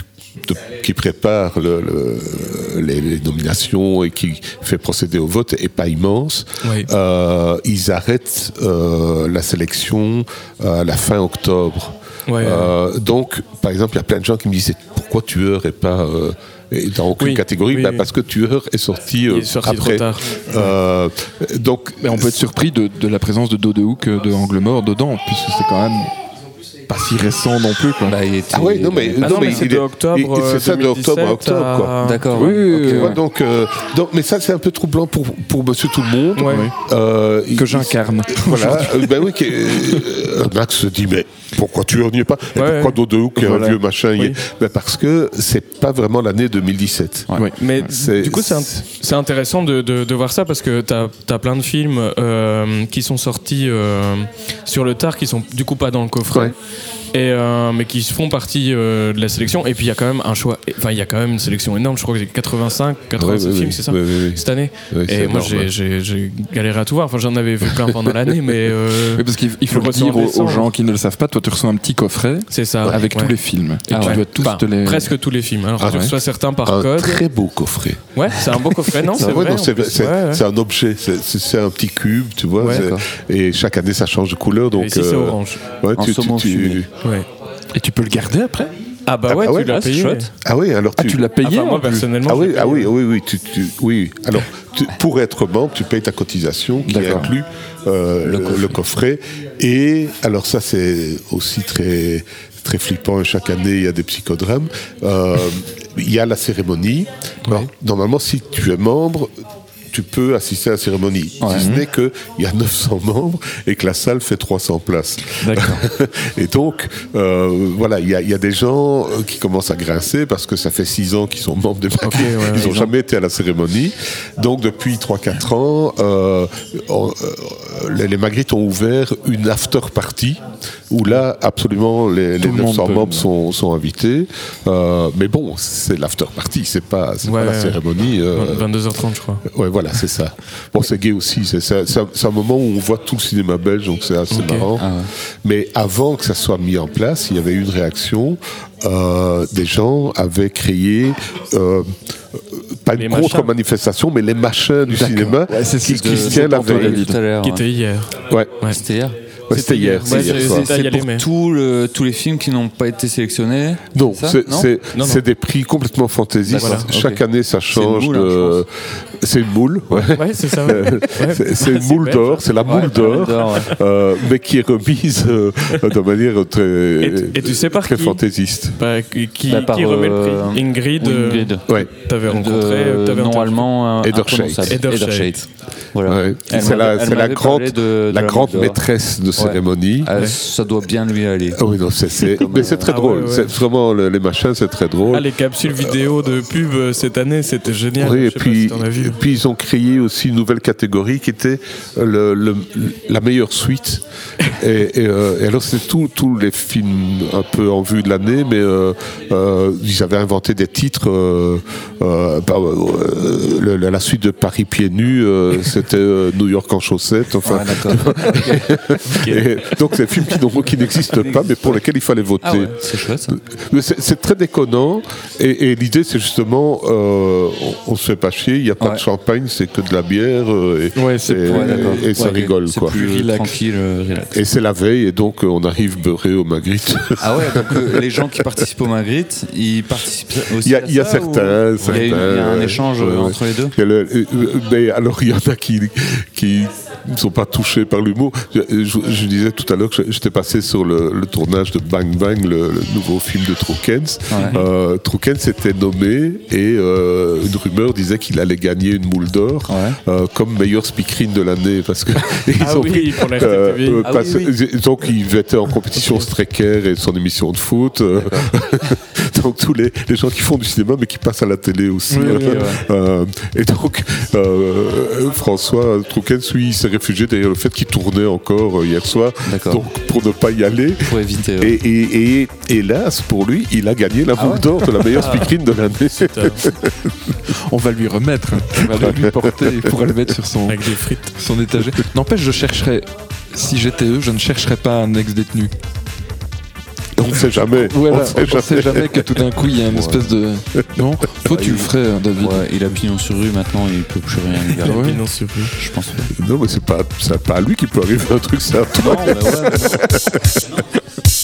Speaker 2: de- qui prépare le- le- les, les nominations et qui fait procéder au vote est pas immense.
Speaker 4: Oui.
Speaker 2: Euh, ils arrêtent euh, la sélection à la fin octobre.
Speaker 4: Ouais,
Speaker 2: Euh, donc, par exemple, il y a plein de gens qui me disent pourquoi Tueur est pas euh, dans aucune
Speaker 4: Oui,
Speaker 2: catégorie
Speaker 4: oui, oui.
Speaker 2: Parce que Tueur est sorti, euh,
Speaker 4: Il est sorti
Speaker 2: après.
Speaker 4: trop tard.
Speaker 2: Euh, donc,
Speaker 1: Mais on peut être surpris de, de la présence de Dodo Hook de Angle Mort dedans, puisque c'est quand même pas si récent non plus. Quoi.
Speaker 3: Bah, il était-
Speaker 2: ah oui, non mais,
Speaker 4: Ah non, mais c'est de octobre,
Speaker 2: c'est ça de octobre à
Speaker 4: 2017
Speaker 2: octobre quoi.
Speaker 4: à-
Speaker 3: D'accord.
Speaker 1: Oui,
Speaker 2: vois,
Speaker 3: ouais.
Speaker 2: donc, euh, donc, mais ça c'est un peu troublant pour, pour Monsieur Tout le Monde.
Speaker 4: Ouais.
Speaker 2: Euh,
Speaker 1: que j'incarne.
Speaker 2: Voilà, euh, ben oui, que, euh, Max se dit, mais pourquoi tu n'y es pas Et
Speaker 4: Ouais,
Speaker 2: Pourquoi
Speaker 4: ouais.
Speaker 2: Dodo, qui est
Speaker 1: Voilà.
Speaker 2: un vieux machin, y
Speaker 4: Oui.
Speaker 2: est ben Parce que c'est pas vraiment l'année 2017.
Speaker 1: Ouais.
Speaker 4: Mais du coup, c'est int- c'est intéressant de, de- de voir ça parce que tu as, plein de films euh, qui sont sortis euh, sur le tard, qui sont du coup pas dans le coffret. Et, euh, mais qui font partie euh, de la sélection. Et puis il y a quand même un choix. Enfin, il y a quand même une sélection énorme. Je crois que j'ai 85, 87
Speaker 2: Ouais, ouais,
Speaker 4: films,
Speaker 2: ouais.
Speaker 4: c'est ça?
Speaker 2: Ouais, ouais, ouais.
Speaker 4: Cette année? Et moi, j'ai-
Speaker 2: ouais.
Speaker 4: j'ai j'ai galéré à tout voir. Enfin, j'en avais vu plein pendant l'année, mais. euh,
Speaker 1: Oui, parce qu'il il faut
Speaker 4: le
Speaker 1: dire aux, aux gens qui ne le savent pas, toi tu reçois un petit coffret
Speaker 4: c'est ça.
Speaker 1: avec
Speaker 4: ouais.
Speaker 1: tous les films. Et
Speaker 3: Ah
Speaker 1: tu
Speaker 3: ouais.
Speaker 1: dois tous
Speaker 4: Enfin,
Speaker 1: te les...
Speaker 4: Presque tous les films. Alors,
Speaker 2: Ah
Speaker 4: tu
Speaker 2: ouais.
Speaker 4: reçois certains par
Speaker 2: Un
Speaker 4: code.
Speaker 2: très beau coffret.
Speaker 4: Ouais, c'est un beau coffret, non? C'est
Speaker 2: un objet, c'est- un petit cube, tu vois. Et chaque année, ça change de couleur. Donc,
Speaker 4: c'est orange.
Speaker 2: Ouais, tu- tu- tu-.
Speaker 1: Et tu peux le garder après
Speaker 4: Ah bah
Speaker 2: Ah
Speaker 4: ouais,
Speaker 2: bah ouais,
Speaker 4: tu l'as
Speaker 3: ah, c'est
Speaker 4: payé.
Speaker 3: chouette.
Speaker 2: Ah oui, alors
Speaker 1: Ah, tu l'as payé
Speaker 4: Enfin, moi personnellement.
Speaker 2: Ah oui, ah oui, oui, oui, tu, tu- oui. Alors, tu- pour être membre, tu payes ta cotisation qui inclut euh, le, coffret. Et alors ça, c'est aussi très très flippant. Chaque année, il y a des psychodrames. Euh, il y a la cérémonie. Alors, normalement, si tu es membre, tu peux assister à la cérémonie.
Speaker 1: Ouais.
Speaker 2: Si ce n'est qu'il y a 900 membres et que la salle fait 300 places. Et donc, euh, voilà, il y, a- il y a des gens euh, qui commencent à grincer parce que ça fait 6 ans qu'ils sont membres des Magritte.
Speaker 4: ouais,
Speaker 2: Ils n'ont jamais été à la cérémonie. Donc, depuis 3-4 ans, euh, on- les, les Magritte ont ouvert une after party où là, absolument, les, les
Speaker 1: Tout le monde
Speaker 2: 900
Speaker 1: peut.
Speaker 2: membres sont, sont invités. Euh, mais bon, c'est l'after party, c'est pas,
Speaker 4: Ouais,
Speaker 2: pas la cérémonie. euh,
Speaker 4: 22h30, je crois.
Speaker 2: Ouais, voilà, c'est ça. Bon, c'est gay aussi. C'est un, moment où on voit tout le cinéma belge, donc c'est assez marrant.
Speaker 3: Ah ouais.
Speaker 2: Mais avant que ça soit mis en place, il y avait eu une réaction. Euh, des gens avaient créé, euh, pas
Speaker 4: Les
Speaker 2: une contre-manifestation, mais les machins du cinéma.
Speaker 1: Ouais, c'est
Speaker 2: qui
Speaker 1: ce que
Speaker 2: Christian
Speaker 1: j'ai
Speaker 2: avait-
Speaker 1: entendu.
Speaker 3: tout à l'heure.
Speaker 4: Qui était hier.
Speaker 2: Ouais,
Speaker 4: Ouais.
Speaker 3: C'était hier.
Speaker 2: ouais, c'était hier. C'est
Speaker 3: pour tout le- tous les films qui n'ont pas été sélectionnés.
Speaker 2: Non, c'est des prix complètement fantaisistes.
Speaker 3: Voilà,
Speaker 2: Chaque année, ça change
Speaker 3: hein,
Speaker 2: de. C'est une moule, ouais.
Speaker 4: Ouais, c'est ça. ouais. Ouais.
Speaker 2: C'est c'est une moule
Speaker 4: bête,
Speaker 2: d'or, c'est la moule
Speaker 3: Ouais,
Speaker 2: d'or,
Speaker 3: d'or, ouais.
Speaker 2: euh, mais qui est remise euh, de manière très,
Speaker 4: Et tu- et tu sais par
Speaker 2: très
Speaker 4: qui
Speaker 2: fantaisiste.
Speaker 4: Bah, qui, qui,
Speaker 3: Bah, par,
Speaker 4: qui remet le
Speaker 3: euh,
Speaker 4: prix Ingrid. euh,
Speaker 3: Ingrid.
Speaker 2: Ouais.
Speaker 4: T'avais rencontré.
Speaker 3: Nom
Speaker 4: interviewé.
Speaker 3: allemand euh. Voilà.
Speaker 2: C'est la, la grande,
Speaker 3: parlé de- de
Speaker 2: la
Speaker 3: la
Speaker 2: grande maîtresse de cérémonie.
Speaker 3: Ah, Ça doit bien lui aller.
Speaker 2: Ah oui, non, c'est, c'est- mais c'est très
Speaker 4: Ah
Speaker 2: drôle. C'est vraiment le- les machins, c'est très drôle.
Speaker 4: Ah, les capsules vidéo de pub euh, cette année, c'était génial.
Speaker 2: oui, et puis
Speaker 4: vu.
Speaker 2: puis ils ont créé aussi une nouvelle catégorie qui était le, le- la meilleure suite. Et, et, euh, et alors c'est tous tous les films un peu en vue de l'année, mais euh, euh, ils avaient inventé des titres. euh, euh, bah, euh, le- la suite de Paris pieds nus, euh, c'était euh, New York en chaussettes. Enfin, et donc c'est des films qui, n'existent pas, mais pour lesquels il fallait voter.
Speaker 3: Ah ouais, c'est chouette
Speaker 2: très déconnant et, et l'idée c'est justement euh, on, on se fait pas chier, il n'y a pas
Speaker 3: Ouais.
Speaker 2: de champagne, c'est que de la bière euh, et,
Speaker 1: Ouais,
Speaker 2: ça
Speaker 3: Ouais,
Speaker 2: rigole
Speaker 3: C'est
Speaker 2: quoi.
Speaker 3: plus
Speaker 1: Relax.
Speaker 3: tranquille, euh, relax.
Speaker 2: Et c'est la veille et donc on arrive beurré au Magritte.
Speaker 3: Ah ouais, donc euh, les gens qui participent au Magritte, ils participent aussi
Speaker 2: Il y a,
Speaker 3: à
Speaker 2: il y a
Speaker 3: ça,
Speaker 2: certains,
Speaker 3: Il y a y un échange
Speaker 2: Ouais,
Speaker 3: entre les deux
Speaker 2: Il y a le- mais alors il y en a qui qui ne sont pas touchés par l'humour. Je, je- je disais tout à l'heure que j'étais passé sur le, le tournage de Bang Bang, le, le nouveau film de Troukens.
Speaker 3: Ouais.
Speaker 2: Euh, Troukens était nommé et euh, une rumeur disait qu'il allait gagner une moule d'or
Speaker 3: Ouais.
Speaker 2: euh, comme meilleur speakerine de l'année parce que ils ont pris, euh, euh, donc il était en compétition Strecker et son émission de foot. donc tous les, les gens qui font du cinéma mais qui passent à la télé aussi.
Speaker 1: Oui, oui,
Speaker 2: hein.
Speaker 3: ouais.
Speaker 2: Euh, et donc euh, François Troukens, lui, il s'est réfugié derrière le fait qu'il tournait encore euh, hier soir.
Speaker 3: D'accord.
Speaker 2: Donc pour ne pas y aller.
Speaker 3: Pour éviter. ouais.
Speaker 2: Et, et, et hélas pour lui, il a gagné la
Speaker 3: Ah
Speaker 2: boule
Speaker 3: ouais
Speaker 2: d'or de la meilleure speakerine de l'année.
Speaker 1: On va lui remettre. On va le lui porter pour le mettre sur son,
Speaker 4: Avec des frites.
Speaker 1: son étagère. N'empêche, je chercherais. Si j'étais eux, je ne chercherais pas un ex-détenu.
Speaker 2: On ne sait jamais.
Speaker 1: Voilà,
Speaker 2: on ne sait jamais.
Speaker 1: jamais que tout d'un coup il y a une
Speaker 3: Ouais.
Speaker 1: espèce de. Non, toi tu le ferais, hein, David.
Speaker 3: Ouais, il a pignon sur rue maintenant, il peut plus rien
Speaker 1: ouais.
Speaker 4: Pignon sur rue.
Speaker 3: Je pense pas.
Speaker 2: Non, mais c'est pas, pas à lui qui peut arriver un truc, c'est à toi.
Speaker 3: Non, bah ouais, mais non.
Speaker 1: Il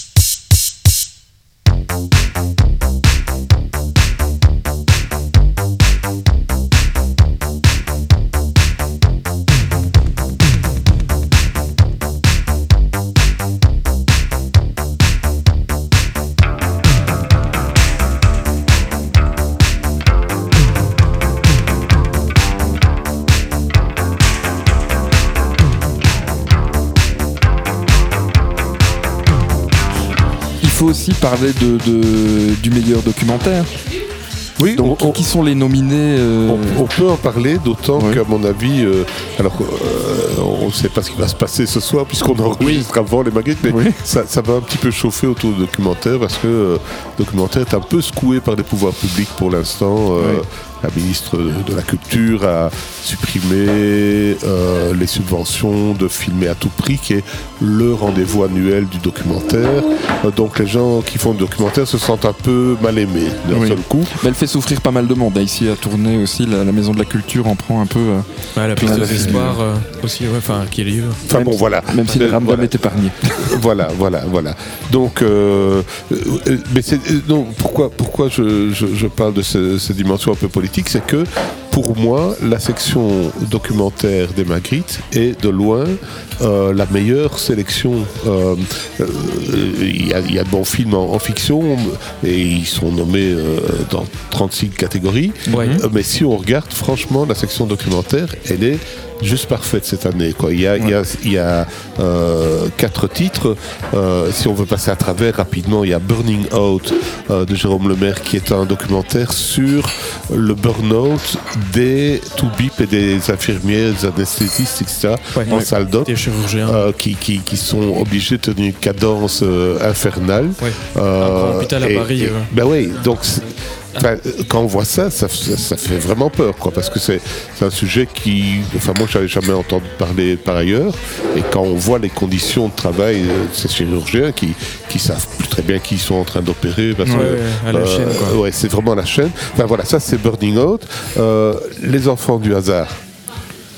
Speaker 1: faut aussi parler de, de- du meilleur documentaire.
Speaker 2: Oui,
Speaker 1: Donc,
Speaker 2: on, on-
Speaker 1: qui sont les nominés euh,
Speaker 2: on- on peut en parler, d'autant
Speaker 1: Oui.
Speaker 2: qu'à mon avis, euh, alors euh, on ne sait pas ce qui va se passer ce soir puisqu'on enregistre avant les Magritte, mais
Speaker 1: Oui.
Speaker 2: ça, ça va un petit peu chauffer autour du documentaire parce que le documentaire est un peu secoué par les pouvoirs publics pour l'instant. La ministre de la Culture a supprimé euh, les subventions de filmer à tout prix, qui est le rendez-vous annuel du documentaire. Euh, donc les gens qui font du documentaire se sentent un peu mal aimés d'un
Speaker 1: Oui.
Speaker 2: seul coup.
Speaker 1: mais elle fait souffrir pas mal de monde. Ici à tourner aussi, la, la maison de la culture en prend un peu. euh,
Speaker 4: Ouais, la piste de euh, aussi, ouais, enfin, qui est libre.
Speaker 2: Enfin
Speaker 1: Même
Speaker 2: bon,
Speaker 1: si-
Speaker 2: voilà.
Speaker 1: même si les
Speaker 2: Euh,
Speaker 1: Ramdam
Speaker 2: voilà.
Speaker 1: est épargné.
Speaker 2: voilà, voilà, voilà. Donc, euh, euh, mais euh, non. Pourquoi, pourquoi je, je- je parle de ce- cette dimension un peu politique, c'est que pour moi, la section documentaire des Magritte est de loin euh, la meilleure sélection. Euh, euh, Il y, a- il y a de bons films en, en fiction et ils sont nommés dans 36 catégories.
Speaker 4: Ouais.
Speaker 2: Mais si on regarde, franchement, la section documentaire, elle est juste parfaite cette année. Quoi. Il y a, il y a- il y a, euh, quatre titres. Euh, si on veut passer à travers rapidement, il y a Burning Out euh, de Jérôme Lemaire, qui est un documentaire sur le burn-out des toubib et des infirmières, des anesthésistes, etc.
Speaker 4: Ouais.
Speaker 2: en
Speaker 4: Ouais.
Speaker 2: salle d'op.
Speaker 4: Des chirurgiens.
Speaker 2: euh, qui, qui, qui sont obligés de tenir une cadence euh, infernale. Euh,
Speaker 4: Un grand hôpital à
Speaker 2: et-
Speaker 4: Paris,
Speaker 2: et-. Ben oui, donc c'est- enfin, quand on voit ça, ça, ça- ça fait vraiment peur, quoi, parce que c'est un sujet qui, enfin moi, j'avais jamais entendu parler par ailleurs, et quand on voit les conditions de travail euh, de ces chirurgiens qui qui savent plus très bien qui ils sont en train d'opérer, parce
Speaker 4: Ouais,
Speaker 2: que euh, ouais, c'est vraiment la chaîne. Enfin voilà, ça c'est Burning Out. Euh, les enfants du hasard.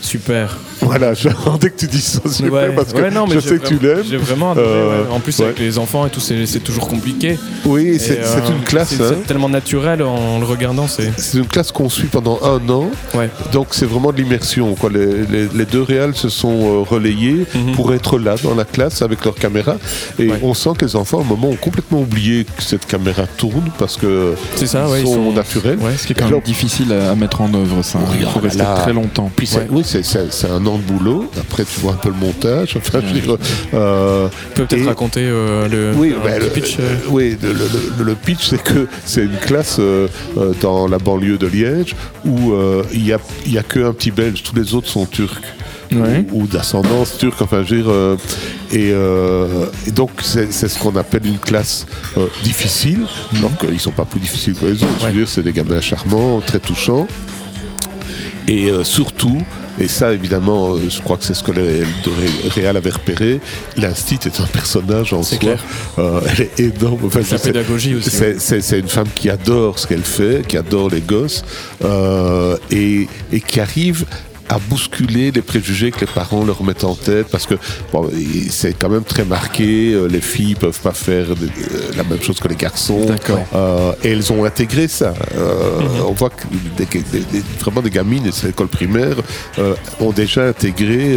Speaker 4: Super.
Speaker 2: Voilà, j'attendais que tu dises ça,
Speaker 4: Ouais,
Speaker 2: parce que
Speaker 4: ouais, non, mais
Speaker 2: je sais que tu l'aimes.
Speaker 4: J'ai vraiment adoré,
Speaker 2: Euh,
Speaker 4: ouais. En plus,
Speaker 2: ouais.
Speaker 4: avec les enfants et tout, c'est c'est toujours compliqué.
Speaker 2: Oui, c'est
Speaker 4: euh,
Speaker 2: une classe.
Speaker 4: C'est
Speaker 2: hein.
Speaker 4: tellement naturel en le regardant, c'est.
Speaker 2: C'est une classe qu'on suit pendant un an,
Speaker 4: Ouais.
Speaker 2: donc c'est vraiment de l'immersion. quoi. Les, les- les deux réals se sont euh, relayés
Speaker 4: Mhm.
Speaker 2: pour être là dans la classe avec leur caméra. Et
Speaker 4: Ouais.
Speaker 2: on sent que les enfants, à un moment, ont complètement oublié que cette caméra tourne parce que
Speaker 4: C'est ça, ouais.
Speaker 2: ils sont,
Speaker 4: sont
Speaker 2: naturels.
Speaker 4: Ouais.
Speaker 1: Ce qui est quand même difficile à, mettre en œuvre, ça. hein.
Speaker 2: Oui,
Speaker 1: Il faut rester
Speaker 2: là-
Speaker 1: très longtemps.
Speaker 2: Puis c'est-
Speaker 4: Ouais.
Speaker 2: oui, c'est un an de boulot. Après, tu vois un peu le montage. Enfin, je veux dire, euh,
Speaker 4: Tu peux peut-être raconter euh, le,
Speaker 2: oui,
Speaker 4: un
Speaker 2: ben, le,
Speaker 4: pitch. euh.
Speaker 2: euh, oui, le, le- le pitch, c'est que c'est une classe euh, euh, dans la banlieue de Liège où euh, il n'y a, y a qu'un petit Belge, tous les autres sont turcs.
Speaker 1: Ouais.
Speaker 2: Ou, ou d'ascendance turque, enfin, je veux dire. euh, et, euh, et donc, c'est ce qu'on appelle une classe euh, difficile. Qu'ils ne sont pas plus difficiles que les autres. Je veux dire, c'est des gamins charmants, très touchants. Et euh, surtout, et ça évidemment, euh, je crois que c'est ce que le, le Réal avait repéré, l'Instit est un personnage en
Speaker 4: C'est
Speaker 2: soi.
Speaker 4: clair.
Speaker 2: Euh, elle est énorme. Enfin,
Speaker 4: La
Speaker 2: c'est-
Speaker 4: pédagogie aussi.
Speaker 2: c'est- C'est c'est une femme qui adore ce qu'elle fait, qui adore les gosses euh, et, et qui arrive à bousculer les préjugés que les parents leur mettent en tête parce que bon, c'est quand même très marqué, euh, les filles peuvent pas faire euh, la même chose que les garçons.
Speaker 1: D'accord.
Speaker 2: Euh, et elles ont intégré ça. Euh,
Speaker 4: Mhm.
Speaker 2: On voit que des- des- des- vraiment des gamines de l'école primaire euh, ont déjà intégré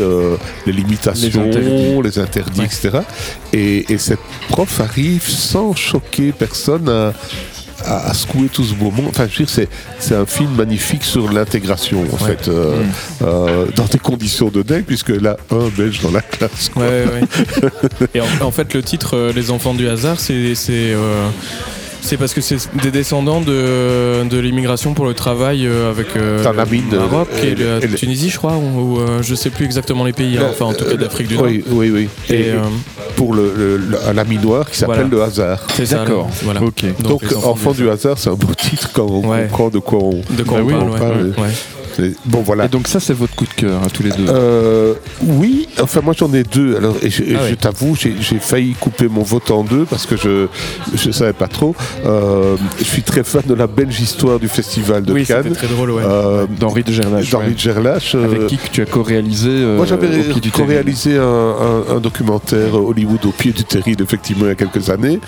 Speaker 2: les limitations,
Speaker 1: Les interdits.
Speaker 2: les interdits, etc. Et, et cette prof arrive sans choquer personne à, à- à secouer tout ce beau monde. Enfin, je veux dire, c'est, un film magnifique sur l'intégration, en
Speaker 4: Ouais.
Speaker 2: fait, euh,
Speaker 1: Mm.
Speaker 2: euh, dans des conditions de dingue, puisque là, un belge dans la classe. quoi.
Speaker 4: Ouais, ouais. Et en, en fait, le titre euh, Les enfants du hasard, c'est c'est euh, parce que c'est des descendants de, de l'immigration pour le travail euh, avec euh,
Speaker 2: la
Speaker 4: le Maroc
Speaker 2: euh,
Speaker 4: et, la
Speaker 2: et le-
Speaker 4: Tunisie, je crois, ou, ou, euh, je sais plus exactement les pays, hein, enfin en tout cas d'Afrique du Nord.
Speaker 2: Oui, oui, oui.
Speaker 4: Et,
Speaker 2: Et,
Speaker 4: euh,
Speaker 2: pour le, le- le- un ami noir qui s'appelle
Speaker 4: Voilà.
Speaker 2: le hasard.
Speaker 4: c'est ça.
Speaker 1: D'accord.
Speaker 4: Voilà.
Speaker 1: Ok.
Speaker 2: Donc,
Speaker 4: les
Speaker 2: enfant, du hasard, c'est un beau titre quand on
Speaker 4: Ouais.
Speaker 2: comprend de quoi on.
Speaker 4: De quoi
Speaker 1: Bah
Speaker 4: on
Speaker 1: oui,
Speaker 4: parle,
Speaker 2: on
Speaker 4: ouais.
Speaker 2: parle.
Speaker 4: Ouais.
Speaker 2: c'est- Bon, voilà.
Speaker 1: Et donc ça, c'est votre coup de cœur, à tous les deux.
Speaker 2: Euh, oui, enfin moi j'en ai deux. Alors et je,
Speaker 4: Ah
Speaker 2: je
Speaker 4: ouais.
Speaker 2: t'avoue, j'ai failli couper mon vote en deux parce que je je savais pas trop. Euh, je suis très fan de la belge histoire du festival de
Speaker 4: Oui, c'était
Speaker 2: Cannes.
Speaker 4: très drôle, ouais.
Speaker 2: Euh,
Speaker 1: D'Henri de Gerlache.
Speaker 2: D'Henri
Speaker 1: ouais.
Speaker 2: de Gerlache.
Speaker 1: Avec qui que tu as co-réalisé
Speaker 2: moi j'avais
Speaker 1: au pied du terrible.
Speaker 2: réalisé un, un- un documentaire Hollywood au pied du terrible effectivement il y a quelques années.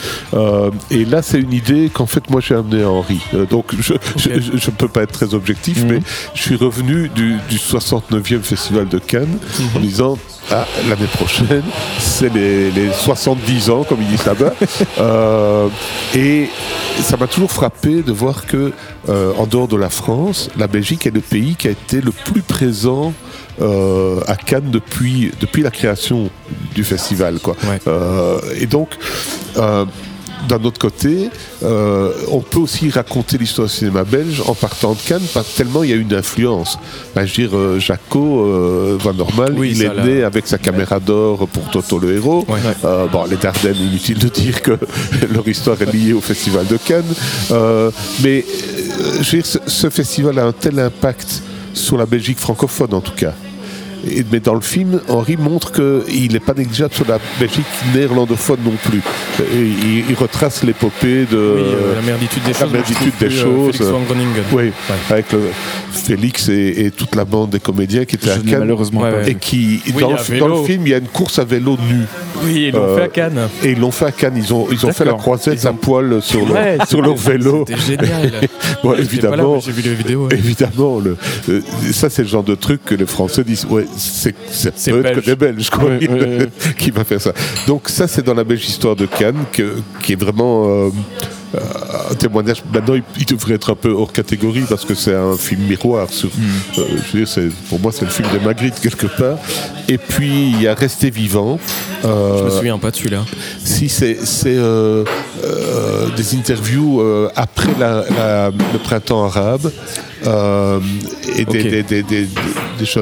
Speaker 2: Et là c'est une idée qu'en fait moi j'ai amené à Henri. Donc je ne peux pas être très objectif,
Speaker 1: Mhm.
Speaker 2: mais je suis revenu du, du 69e festival de Cannes en disant ah, l'année prochaine, c'est les, les 70 ans, comme ils disent là-bas. Euh, et ça m'a toujours frappé de voir que, euh, en dehors de la France, la Belgique est le pays qui a été le plus présent euh, à Cannes depuis, depuis la création du festival. Quoi.
Speaker 4: Ouais.
Speaker 2: Et donc, d'un autre côté, euh, on peut aussi raconter l'histoire du cinéma belge en partant de Cannes, parce que tellement il y a une influence. Ben, je veux dire, euh, Jaco euh, Van Normal,
Speaker 4: Oui,
Speaker 2: il est
Speaker 4: là.
Speaker 2: né avec sa caméra d'or pour Toto le héros.
Speaker 4: Ouais.
Speaker 2: Bon, les Dardennes, inutile de dire que leur histoire est liée au Festival de Cannes. Mais je veux dire, ce, ce festival a un tel impact sur la Belgique francophone en tout cas. Et- mais dans le film, Henri montre qu'il n'est pas négligeable sur la Belgique néerlandophone non plus. Et il, il retrace l'épopée de...
Speaker 4: Oui, euh, la merditude des
Speaker 2: la
Speaker 4: choses.
Speaker 2: merditude des
Speaker 4: plus, euh,
Speaker 2: choses. Avec le- Félix et, et toute la bande des comédiens qui étaient
Speaker 1: Je
Speaker 2: à Cannes.
Speaker 1: malheureusement
Speaker 4: Ouais,
Speaker 1: pas
Speaker 4: ouais.
Speaker 2: Et qui,
Speaker 4: Oui,
Speaker 2: dans, le,
Speaker 4: vélo.
Speaker 2: dans le film, il y a une course à vélo nu.
Speaker 4: Oui, ils l'ont
Speaker 2: Euh,
Speaker 4: fait à Cannes.
Speaker 2: Et ils l'ont fait à Cannes. Ils ont, ils ont fait la croisette
Speaker 4: ont-
Speaker 2: à poil sur, leur- sur leur vélo.
Speaker 4: C'était génial.
Speaker 2: Bon,
Speaker 4: là,
Speaker 2: évidemment,
Speaker 4: mais J'ai vu les vidéos. ouais.
Speaker 2: évidemment, le, euh, ça c'est le genre de truc que les Français disent. Ouais, c'est peut être que
Speaker 4: belge.
Speaker 2: des Belges quoi,
Speaker 1: ouais, ouais.
Speaker 2: qui va faire ça. Donc ça c'est dans la belge histoire de Cannes que- qui est vraiment euh, euh, un témoignage. Maintenant il, il devrait être un peu hors catégorie parce que c'est un film miroir. Sur,
Speaker 1: Hmm.
Speaker 2: euh, je veux dire, c'est- pour moi c'est le film des Magritte quelque part. Et puis il y a Rester vivant. Euh,
Speaker 4: Je me souviens pas de celui-là.
Speaker 2: si c'est des interviews après la- la- le printemps arabe euh, et des,
Speaker 4: Ok.
Speaker 2: des, des, des-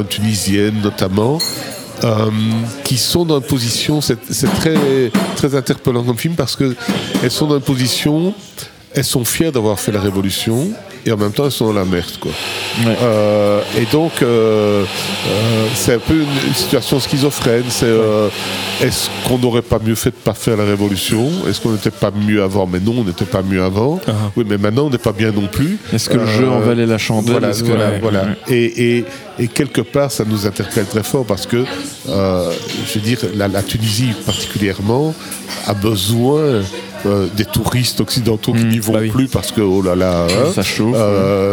Speaker 2: tunisiennes notamment. euh, qui sont dans une position, c'est très, très interpellant comme film parce que elles sont dans une position, elles sont fières d'avoir fait la révolution et en même temps elles sont dans la merde quoi.
Speaker 1: Ouais.
Speaker 2: Euh, et donc, euh, euh, c'est un peu une, une situation schizophrène. C'est est-ce qu'on n'aurait pas mieux fait de pas faire la révolution? Est-ce qu'on n'était pas mieux avant? Mais non, on n'était pas mieux avant.
Speaker 4: Ah.
Speaker 2: Oui, mais maintenant on n'est pas bien non plus.
Speaker 1: Est-ce que le jeu en valait la chandelle?
Speaker 2: Voilà,
Speaker 1: que-
Speaker 2: voilà,
Speaker 1: ouais,
Speaker 2: voilà.
Speaker 1: ouais.
Speaker 2: Et, et, et quelque part, ça nous interpelle très fort parce que, euh, je veux dire, la, la Tunisie particulièrement a besoin euh, des touristes occidentaux qui
Speaker 1: Mm,
Speaker 2: n'y vont
Speaker 4: bah oui.
Speaker 2: plus parce que, oh là là, hein,
Speaker 1: Ça chauffe.
Speaker 2: euh,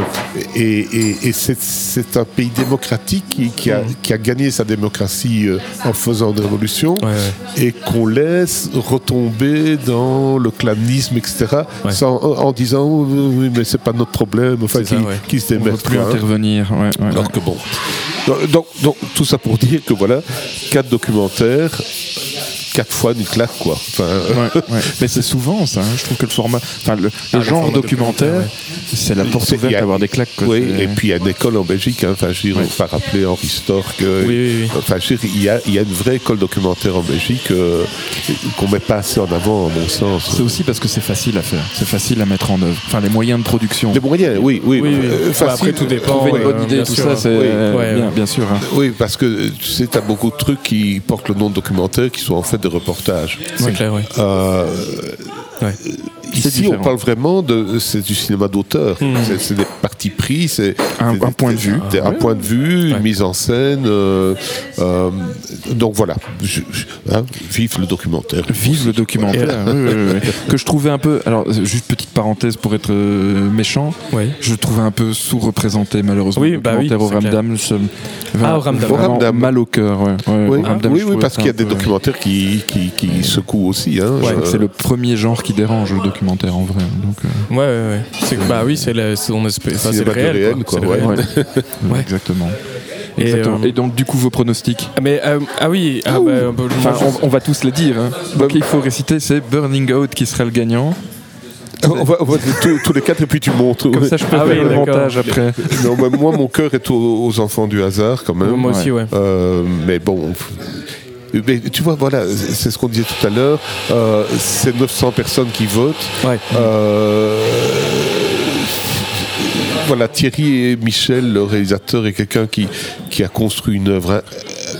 Speaker 2: et et- et c'est- c'est un pays démocratique qui, qui a, qui a gagné sa démocratie euh, en faisant des révolutions
Speaker 4: Ouais, ouais.
Speaker 2: et qu'on laisse retomber dans le clanisme, etc.
Speaker 4: Ouais.
Speaker 2: sans- en, en disant oui, mais c'est pas notre problème, enfin, qui,
Speaker 4: ça, ouais.
Speaker 2: qui se
Speaker 1: On ne
Speaker 2: démettent.
Speaker 1: plus
Speaker 2: hein.
Speaker 1: intervenir. ouais, ouais,
Speaker 2: Alors
Speaker 1: ouais.
Speaker 2: que bon, Donc, tout ça pour dire que voilà, quatre documentaires, quatre fois une claque, quoi. Enfin,
Speaker 1: Ouais, ouais. Mais c'est souvent ça. hein. Je trouve que le format, enfin le, le
Speaker 4: Ah, le
Speaker 1: genre documentaire,
Speaker 4: documentaire,
Speaker 1: c'est la porte ouverte
Speaker 2: a-
Speaker 1: d'avoir des claques. quoi.
Speaker 2: oui,
Speaker 1: C'est-
Speaker 2: et puis il y a une école en Belgique, hein. enfin, je veux dire,
Speaker 1: Ouais.
Speaker 2: on va rappeler Henri Stork. euh,
Speaker 4: Oui, oui, oui.
Speaker 2: Enfin, je veux dire, il y a, il y a une vraie école documentaire en Belgique euh, qu'on met pas assez en avant, à mon sens.
Speaker 1: C'est aussi parce que c'est facile à faire, c'est facile à mettre en œuvre. Enfin, les moyens de production.
Speaker 2: Les moyens, oui, oui.
Speaker 4: Oui, oui.
Speaker 2: euh, facile.
Speaker 4: après, tout dépend.
Speaker 1: Trouver une
Speaker 4: Ouais,
Speaker 1: bonne
Speaker 4: euh,
Speaker 1: idée,
Speaker 4: bien
Speaker 1: tout
Speaker 4: sûr,
Speaker 1: ça,
Speaker 4: hein.
Speaker 1: c'est
Speaker 2: Oui.
Speaker 1: euh,
Speaker 4: Ouais,
Speaker 1: bien,
Speaker 4: ouais.
Speaker 1: bien sûr. hein.
Speaker 2: Oui, parce que tu sais, tu as beaucoup de trucs qui portent le nom de documentaire qui sont en fait des reportages.
Speaker 4: C'est clair, oui.
Speaker 2: Euh,
Speaker 4: Ouais.
Speaker 2: Ici,
Speaker 1: différent.
Speaker 2: on parle vraiment de c'est du cinéma d'auteur.
Speaker 4: Hmm.
Speaker 2: C'est- des partis pris, c'est
Speaker 1: Un- point de vue.
Speaker 2: c'est un
Speaker 1: Ouais.
Speaker 2: point de vue, une
Speaker 4: Ouais.
Speaker 2: mise en scène. euh, euh, donc voilà, Je- je- hein, vive le documentaire.
Speaker 1: Vive le documentaire, que je trouvais un peu. Alors, juste petite parenthèse pour être euh, méchant, je le trouvais un peu sous-représenté malheureusement.
Speaker 4: Oui,
Speaker 1: le
Speaker 4: bah oui,
Speaker 1: au. Ramdam,
Speaker 4: Ah, au Ramdam.
Speaker 1: vraiment
Speaker 2: Au Ramdam.
Speaker 1: mal au cœur. Ouais. Ouais,
Speaker 2: Oui,
Speaker 1: au Ramdam,
Speaker 2: oui, parce qu'il y a des documentaires qui, qui, qui secouent aussi. Hein,
Speaker 1: c'est le premier genre qui dérange le documentaire en vrai. Donc, euh,
Speaker 4: Ouais, ouais, ouais. C'est que- bah oui, c'est le, c'est- on espère- enfin, c'est le réel.
Speaker 2: réel,
Speaker 4: quoi.
Speaker 2: quoi,
Speaker 4: C'est le
Speaker 2: ouais.
Speaker 4: réel.
Speaker 1: ouais. Exactement.
Speaker 4: Et,
Speaker 1: Exactement.
Speaker 4: euh,
Speaker 1: Et donc, du coup, vos pronostics
Speaker 4: Ah, Mais euh, ah oui, ah, bah,
Speaker 1: Enfin, on, on va tous les dire. hein. Donc, il faut réciter c'est Burning Out qui sera le gagnant.
Speaker 2: on va, on va tous, tous les quatre et puis tu montres.
Speaker 1: Comme ça, je peux
Speaker 4: Ah
Speaker 1: faire
Speaker 4: oui,
Speaker 1: le montage après.
Speaker 2: Non, mais moi, mon cœur est aux, aux enfants du hasard quand même.
Speaker 4: moi aussi, ouais.
Speaker 2: Euh, mais bon. Mais tu vois, voilà, c'est ce qu'on disait tout à l'heure. euh, c'est 900 personnes qui votent.
Speaker 4: Ouais.
Speaker 2: Euh, voilà, Thierry et Michel, le réalisateur, est quelqu'un qui, qui a construit une œuvre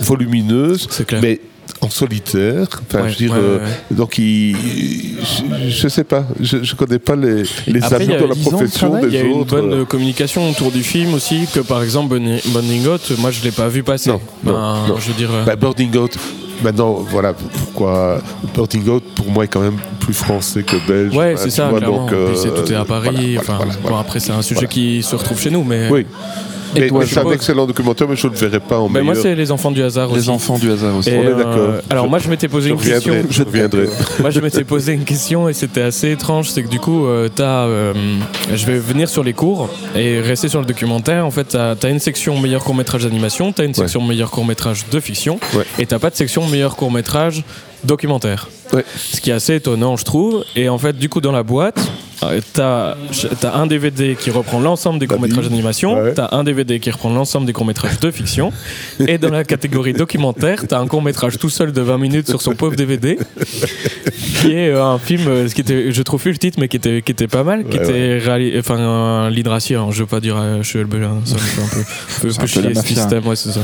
Speaker 2: volumineuse, mais en solitaire. Enfin,
Speaker 4: Ouais,
Speaker 2: je veux dire,
Speaker 4: ouais,
Speaker 2: euh, donc il, je, je sais pas, je, je connais pas les, les
Speaker 4: Après,
Speaker 2: amis
Speaker 4: a
Speaker 2: dans la
Speaker 1: 10 ans de
Speaker 2: profession
Speaker 1: travail,
Speaker 4: Il y
Speaker 2: des
Speaker 4: a une
Speaker 2: autres.
Speaker 4: bonne
Speaker 2: euh,
Speaker 4: euh, communication autour du film aussi, que par exemple Burning Out, moi je l'ai pas vu passer.
Speaker 2: Non,
Speaker 4: Ben,
Speaker 2: non.
Speaker 4: Je veux dire. euh,
Speaker 2: Out, maintenant, voilà pourquoi Birding Out, pour moi, est quand même plus français que belge.
Speaker 4: ouais, c'est ça,
Speaker 2: vois,
Speaker 4: clairement.
Speaker 2: donc, euh,
Speaker 4: tout est à Paris.
Speaker 2: voilà, voilà,
Speaker 4: enfin,
Speaker 2: voilà,
Speaker 4: bon, après, c'est un sujet qui se retrouve chez nous, mais.
Speaker 2: Oui. Mais,
Speaker 1: toi,
Speaker 2: mais c'est un excellent documentaire, mais je ne le verrai pas en
Speaker 4: Ben, moi, c'est les enfants du hasard aussi.
Speaker 1: Les enfants du hasard aussi.
Speaker 4: Et,
Speaker 2: On est
Speaker 4: euh,
Speaker 2: d'accord.
Speaker 4: alors
Speaker 2: Je-
Speaker 4: moi je m'étais posé
Speaker 2: Je
Speaker 4: une question.
Speaker 2: Je reviendrai.
Speaker 4: Moi, je m'étais posé une question et c'était assez étrange. C'est que du coup, euh, t'as, euh, je vais venir sur les cours et rester sur le documentaire. En fait, t'as as une section meilleur court métrage d'animation, t'as une section meilleur court métrage de fiction,
Speaker 2: Ouais.
Speaker 4: et t'as pas de section meilleur court métrage documentaire.
Speaker 2: Ouais.
Speaker 4: Ce qui est assez étonnant, je trouve. Et en fait, du coup, dans la boîte, euh, t'as as un DVD qui reprend l'ensemble des
Speaker 2: T'as
Speaker 4: courts métrages
Speaker 2: dit.
Speaker 4: d'animation,
Speaker 2: Ouais.
Speaker 4: t'as un DVD qui reprend l'ensemble des courts métrages de fiction, et dans la catégorie documentaire, t'as un court métrage tout seul de 20 minutes sur son pauvre DVD, qui est euh, un film, euh, ce qui était, je trouve plus le titre, mais qui était, qui était pas mal, qui
Speaker 2: Ouais,
Speaker 4: était enfin, un lead racier, hein, je veux pas dire Joël Belin, ça me fait un peu, un peu,
Speaker 1: peu
Speaker 4: chier ce système, ouais, c'est ça.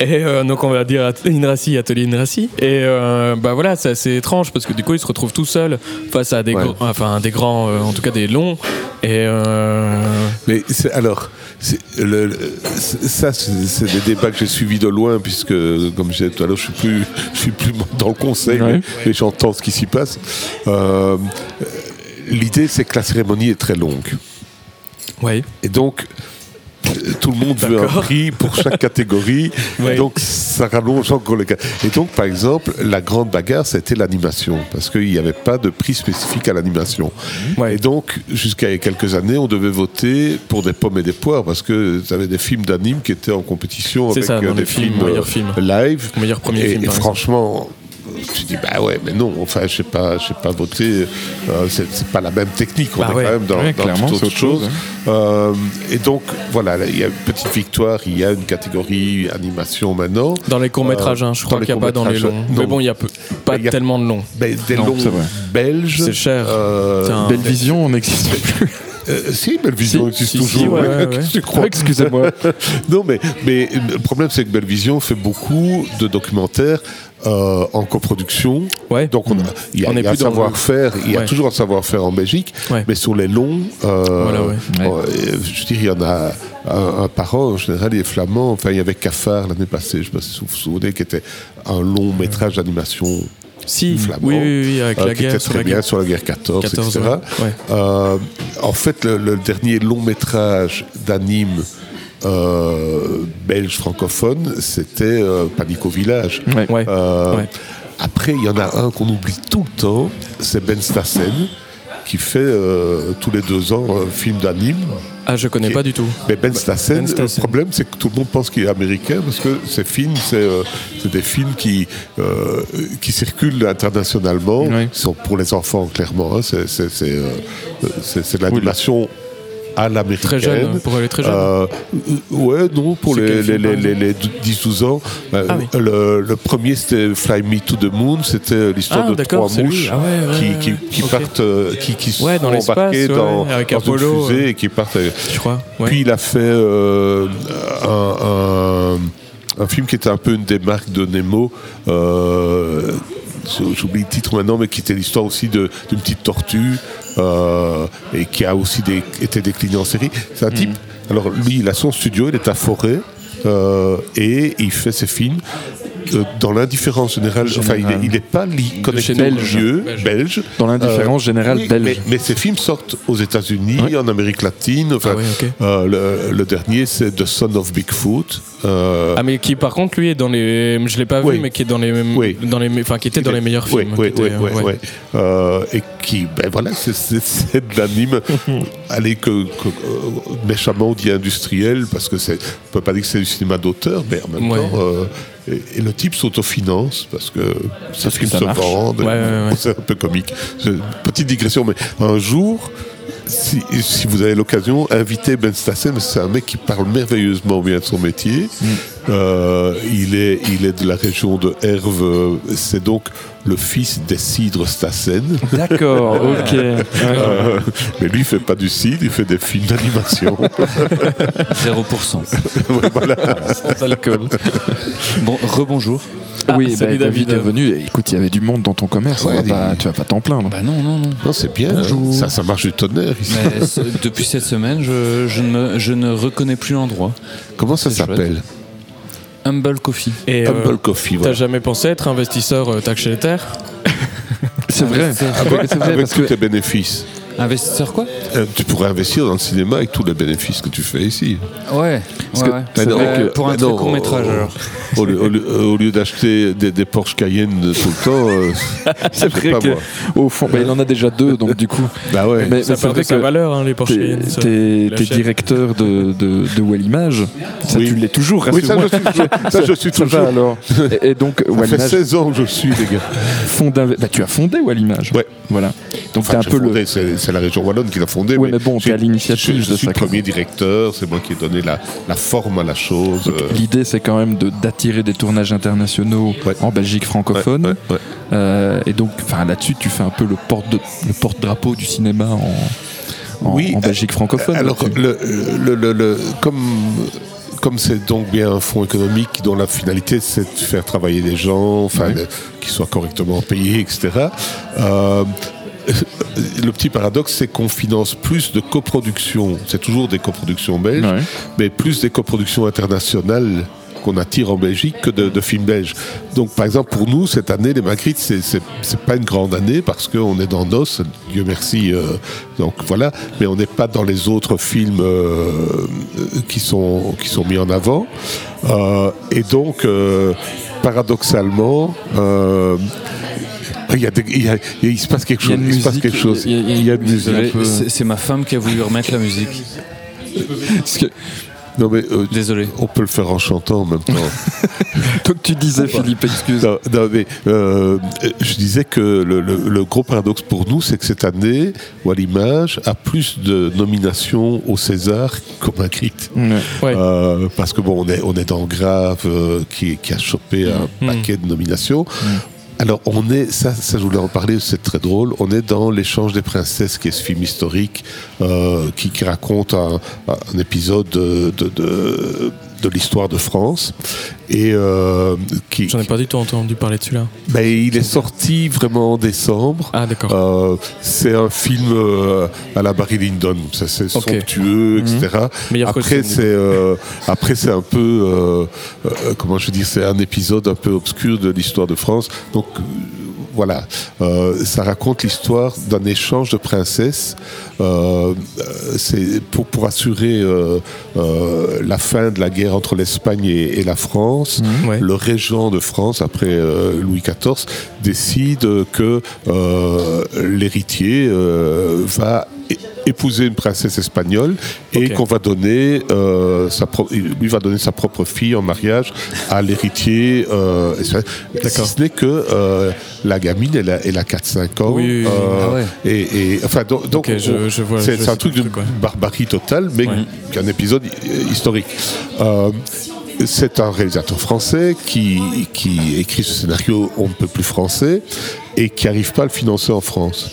Speaker 4: et euh, donc on va dire Inraci, atelier Inraci, et euh, bah voilà, c'est étrange parce que du coup il se retrouve tout seul face à des,
Speaker 2: Ouais.
Speaker 4: gros- enfin, des grands, euh, en tout cas des longs, et euh,
Speaker 2: Mais c'est- alors, c'est- le- le- c'est- ça, c'est c'est des débats que j'ai suivis de loin, puisque, comme je disais tout à l'heure, je suis plus, je suis plus dans le conseil,
Speaker 1: Ouais.
Speaker 2: mais, mais j'entends ce qui s'y passe. Euh, L'idée, c'est que la cérémonie est très longue.
Speaker 4: ouais.
Speaker 2: Et donc, tout le monde veut un prix pour chaque catégorie.
Speaker 4: Ouais.
Speaker 2: Donc, ça rallonge encore les cas. Et donc, par exemple, la grande bagarre, c'était l'animation. Parce qu'il n'y avait pas de prix spécifique à l'animation.
Speaker 4: Ouais.
Speaker 2: Et donc, jusqu'à quelques années, on devait voter pour des pommes et des poires. Parce que vous avez des films d'anime qui étaient en compétition avec
Speaker 4: ça,
Speaker 2: des
Speaker 4: films,
Speaker 2: films,
Speaker 4: meilleurs
Speaker 2: euh,
Speaker 4: films.
Speaker 2: live.
Speaker 4: Meilleur premier
Speaker 2: et,
Speaker 4: film,
Speaker 2: franchement. Tu dis bah ouais mais non enfin je sais pas je sais pas voter euh, c'est pas la même technique on
Speaker 4: Bah
Speaker 2: est
Speaker 4: ouais.
Speaker 2: quand même dans,
Speaker 1: Ouais,
Speaker 2: dans toute autre
Speaker 1: autre chose,
Speaker 2: chose euh, et donc voilà, là, il y a une petite victoire, il y a une catégorie animation maintenant.
Speaker 4: Dans les courts métrages,
Speaker 2: Euh,
Speaker 4: je
Speaker 2: dans
Speaker 4: crois qu'il n'y a pas dans les longs. Mais bon, il y a peu- pas
Speaker 2: y a-
Speaker 4: tellement de longs.
Speaker 2: Ben, des
Speaker 1: Non,
Speaker 2: longs
Speaker 1: c'est vrai.
Speaker 2: belges.
Speaker 4: C'est cher.
Speaker 2: euh.
Speaker 1: Belle Vision, on n'existe plus.
Speaker 2: Euh, si, Bellevision
Speaker 1: Si,
Speaker 2: existe
Speaker 4: si,
Speaker 2: toujours.
Speaker 4: ouais, ouais, ouais.
Speaker 2: Tu crois
Speaker 1: Excusez-moi.
Speaker 2: Non, mais, mais le problème, c'est que Bellevision fait beaucoup de documentaires euh, en coproduction.
Speaker 4: Ouais.
Speaker 2: Donc, on a- il y a,
Speaker 4: On
Speaker 2: y a un savoir-faire, il y a
Speaker 4: Ouais.
Speaker 2: toujours un savoir-faire en Belgique,
Speaker 4: Ouais.
Speaker 2: mais sur les longs, euh,
Speaker 4: Voilà,
Speaker 2: euh, je dirais, il y en a un, un par an, en général, il est flamand. Enfin, il y avait Cafard l'année passée, je ne sais pas si vous vous souvenez, qui était un long métrage d'animation
Speaker 4: Si,
Speaker 2: flamand,
Speaker 4: oui, oui, oui, avec
Speaker 2: euh,
Speaker 4: la
Speaker 2: qui
Speaker 4: guerre.
Speaker 2: était très bien
Speaker 4: guerre.
Speaker 2: sur la guerre 14,
Speaker 4: 14,
Speaker 2: etc.
Speaker 4: ouais.
Speaker 2: Euh, en fait, le, le dernier long métrage d'anime euh, belge francophone, c'était euh, au village.
Speaker 1: Ouais.
Speaker 4: Ouais.
Speaker 2: Euh,
Speaker 4: Ouais.
Speaker 2: Après, il y en a un qu'on oublie tout le temps, c'est Ben Stassen, qui fait euh, tous les deux ans un film d'anime.
Speaker 4: Ah, je connais pas du tout.
Speaker 2: Mais Ben Stassen,
Speaker 4: Ben Stassen.
Speaker 2: le problème c'est que tout le monde pense qu'il est américain parce que ces films, c'est euh, des films qui, euh, qui circulent internationalement.
Speaker 1: Oui.
Speaker 2: Sont pour les enfants, clairement. hein. C'est de l'animation à l'américaine.
Speaker 4: Très jeune, pour aller très jeune.
Speaker 2: Euh, ouais, non, pour les, les, les, les 10-12 ans. Euh,
Speaker 4: Ah oui.
Speaker 2: le, le premier, c'était Fly Me to the Moon. C'était l'histoire
Speaker 4: Ah,
Speaker 2: de trois mouches
Speaker 4: Ah ouais, ouais,
Speaker 2: qui, qui, qui partent, euh, qui, qui sont
Speaker 4: dans
Speaker 2: embarquées dans,
Speaker 4: avec
Speaker 2: dans
Speaker 4: Apollo,
Speaker 2: une fusée et qui partent.
Speaker 4: Je crois.
Speaker 2: Puis il a fait euh, un, un- un film qui était un peu une des marques de Nemo. euh, J'oublie le titre maintenant, mais qui était l'histoire aussi d'une petite tortue euh, et qui a aussi des- été décliné en série. C'est un type. Alors lui, il a son studio, il est à Forêt euh, et il fait ses films. Euh, dans l'indifférence générale, enfin, il
Speaker 1: Générale.
Speaker 2: n'est pas li- connecté
Speaker 1: Belge.
Speaker 2: lieu
Speaker 4: Belge.
Speaker 2: belge.
Speaker 1: Dans l'indifférence générale
Speaker 2: oui,
Speaker 1: belge.
Speaker 2: Mais, mais ces films sortent aux États-Unis, en Amérique latine. Enfin,
Speaker 4: Ah
Speaker 2: euh, le, le dernier, c'est The Son of Bigfoot. Euh,
Speaker 4: Ah mais qui par contre lui est dans les je l'ai pas
Speaker 2: Oui.
Speaker 4: vu mais qui est dans les
Speaker 2: Oui.
Speaker 4: dans les enfin qui était dans les meilleurs
Speaker 2: oui,
Speaker 4: films
Speaker 2: oui,
Speaker 4: était,
Speaker 2: oui,
Speaker 4: euh, ouais.
Speaker 2: Euh, et qui, ben voilà, c'est- de l'anime, allez, que, que, euh, méchamment dit industriel, parce que c'est, on peut pas dire que c'est du cinéma d'auteur, mais en même
Speaker 4: Ouais.
Speaker 2: temps, euh, et, et le type s'autofinance, parce que c'est ce qu'il se vend.
Speaker 4: Ouais, ouais, ouais.
Speaker 2: C'est un peu comique. Petite digression, mais un jour, si, si vous avez l'occasion, invitez Ben Stassen, c'est un mec qui parle merveilleusement bien de son métier.
Speaker 1: Mm.
Speaker 2: Euh, il, est, il est de la région de Herve, c'est donc le fils des cidres Stassen.
Speaker 1: D'accord, ok.
Speaker 2: Euh, mais lui, il fait pas du cidre, il fait des films d'animation.
Speaker 3: 0%.
Speaker 2: voilà.
Speaker 1: Sans alcool.
Speaker 3: Bon, rebonjour.
Speaker 1: oui,
Speaker 4: salut
Speaker 1: bah, David
Speaker 4: David.
Speaker 1: est venu. Et Écoute, il y avait du monde dans ton commerce. on
Speaker 2: Ouais,
Speaker 1: va
Speaker 2: des-
Speaker 1: pas- tu vas pas t'en plaindre.
Speaker 3: Bah non, non, non.
Speaker 2: Non, c'est bien.
Speaker 1: Bonjour.
Speaker 2: Ça, ça marche du tonnerre ici.
Speaker 3: Mais ce- depuis cette semaine, je, je ne, me- je ne reconnais plus l'endroit.
Speaker 2: Comment ça s'appelle?
Speaker 3: Humble Coffee.
Speaker 4: et euh,
Speaker 2: Humble Coffee.
Speaker 4: t'as
Speaker 2: Voilà.
Speaker 4: jamais pensé être investisseur euh, taxe chez les terres?
Speaker 1: C'est vrai. C'est vrai, c'est vrai,
Speaker 2: Avec
Speaker 1: parce
Speaker 2: tous
Speaker 1: que
Speaker 2: tes bénéfices.
Speaker 3: Investisseur quoi
Speaker 2: Euh, tu pourrais investir dans le cinéma avec tous les bénéfices que tu fais ici.
Speaker 3: Ouais.
Speaker 1: Parce
Speaker 3: ouais,
Speaker 1: que
Speaker 3: ouais.
Speaker 1: c'est
Speaker 2: Mais
Speaker 1: vrai
Speaker 2: non,
Speaker 1: que-
Speaker 3: pour un très court métrage
Speaker 2: euh,
Speaker 3: alors.
Speaker 2: Au lieu, au lieu- euh, au lieu d'acheter des, des Porsche Cayenne tout le temps, euh,
Speaker 1: c'est
Speaker 2: je
Speaker 1: vrai
Speaker 2: pas
Speaker 1: que
Speaker 2: moi.
Speaker 1: au fond, bah, il en a déjà deux, donc du coup.
Speaker 2: Bah ouais.
Speaker 1: Mais,
Speaker 4: ça
Speaker 1: mais
Speaker 4: sa
Speaker 1: que
Speaker 4: valeur hein, les Porsche Cayenne, ça.
Speaker 1: t'es- directeur de, de, de Wellimage. Ça,
Speaker 2: Oui.
Speaker 1: tu l'es toujours,
Speaker 2: oui, ça
Speaker 1: rassure-moi.
Speaker 2: je suis toujours. Ça, je suis
Speaker 1: Ça va,
Speaker 2: toujours.
Speaker 1: alors. Et, et donc,
Speaker 2: Ça fait
Speaker 1: Wellimage
Speaker 2: 16 ans que je suis, les gars.
Speaker 1: bah, tu as fondé Wellimage.
Speaker 2: Ouais.
Speaker 1: Voilà. Donc,
Speaker 2: Enfin,
Speaker 1: t'es un peu le.
Speaker 2: C'est, la région wallonne qui l'a fondé.
Speaker 1: Ouais, mais bon,
Speaker 2: je-
Speaker 1: à l'initiative
Speaker 2: je, je
Speaker 1: de
Speaker 2: suis le premier directeur, c'est moi qui ai donné la, la forme à la chose. euh,
Speaker 1: L'idée, c'est quand même de- d'attirer des tournages internationaux
Speaker 2: Ouais.
Speaker 1: en Belgique francophone.
Speaker 2: ouais, ouais, ouais.
Speaker 1: Euh, et donc, là-dessus, tu fais un peu le porte porte-drapeau du cinéma en, en,
Speaker 2: Oui,
Speaker 1: en Belgique francophone.
Speaker 2: Alors,
Speaker 1: là-dessus.
Speaker 2: le, le- le- le- comme comme c'est donc bien un fonds économique dont la finalité c'est de faire travailler les gens, enfin
Speaker 1: Oui.
Speaker 2: soient correctement payés, etc. euh, le petit paradoxe, c'est qu'on finance plus de coproductions, c'est toujours des coproductions belges,
Speaker 1: Ouais.
Speaker 2: mais plus des coproductions internationales qu'on attire en Belgique que de, de films belges. Donc, par exemple, pour nous, cette année, les Magritte, c'est pas une grande année parce qu'on est dans Nos, Dieu merci. euh, donc voilà, mais on n'est pas dans les autres films euh, qui sont qui sont mis en avant. Euh, et donc, paradoxalement. Euh, il, y a des- il y a- il se passe quelque chose. Il se passe quelque chose.
Speaker 1: il y a-
Speaker 2: une musique.
Speaker 3: C'est ma femme qui a voulu remettre la musique.
Speaker 1: Parce que-
Speaker 2: Non mais euh,
Speaker 3: Désolé.
Speaker 2: on peut le faire en chantant en même temps.
Speaker 1: donc, tu disais, Philippe, excuse.
Speaker 2: Non, non, mais euh, je disais que le, le- le gros paradoxe pour nous, c'est que cette année, Wallimage a plus de nominations au César qu'au Magritte.
Speaker 1: Ouais.
Speaker 2: Euh, parce que bon, on est, on est dans Grave qui, qui a chopé un
Speaker 4: Mm.
Speaker 2: paquet de nominations. Alors on est, ça, ça je voulais en parler, c'est très drôle. On est dans l'échange des princesses, qui est ce film historique euh, qui, qui raconte un, un épisode de, de, de, de l'histoire de France et euh, qui,
Speaker 4: J'en ai pas du tout entendu parler dessus là.
Speaker 2: ben, il est sorti vraiment en décembre.
Speaker 4: Ah d'accord.
Speaker 2: Euh, c'est un film euh, à la Barry Lyndon, ça c'est
Speaker 4: Ok. Mhm.
Speaker 2: somptueux, etc.
Speaker 4: Meilleur
Speaker 2: Après c'est après c'est un peu comment je veux dire, c'est un épisode un peu obscur de l'histoire de France. Donc voilà, euh, ça raconte l'histoire d'un échange de princesses. Euh, c'est pour, pour assurer euh, euh, la fin de la guerre entre l'Espagne et, et la France.
Speaker 4: Ouais.
Speaker 2: Le régent de France, après euh, Louis XIV, décide que euh, l'héritier euh, va épouser une princesse espagnole et qu'on va donner euh, sa lui va donner sa propre fille en mariage à l'héritier euh, espagnol. si ce n'est que euh, la gamine elle a, elle a 4-5 ans
Speaker 4: Oui, oui, oui.
Speaker 2: euh,
Speaker 3: Ah ouais.
Speaker 2: et, et- enfin donc, c'est un truc
Speaker 4: ouais.
Speaker 2: barbarie totale mais
Speaker 4: Ouais.
Speaker 2: qu'un épisode hi- historique c'est un réalisateur français qui, qui écrit ce scénario on ne peut plus français et qui n'arrive pas à le financer en France.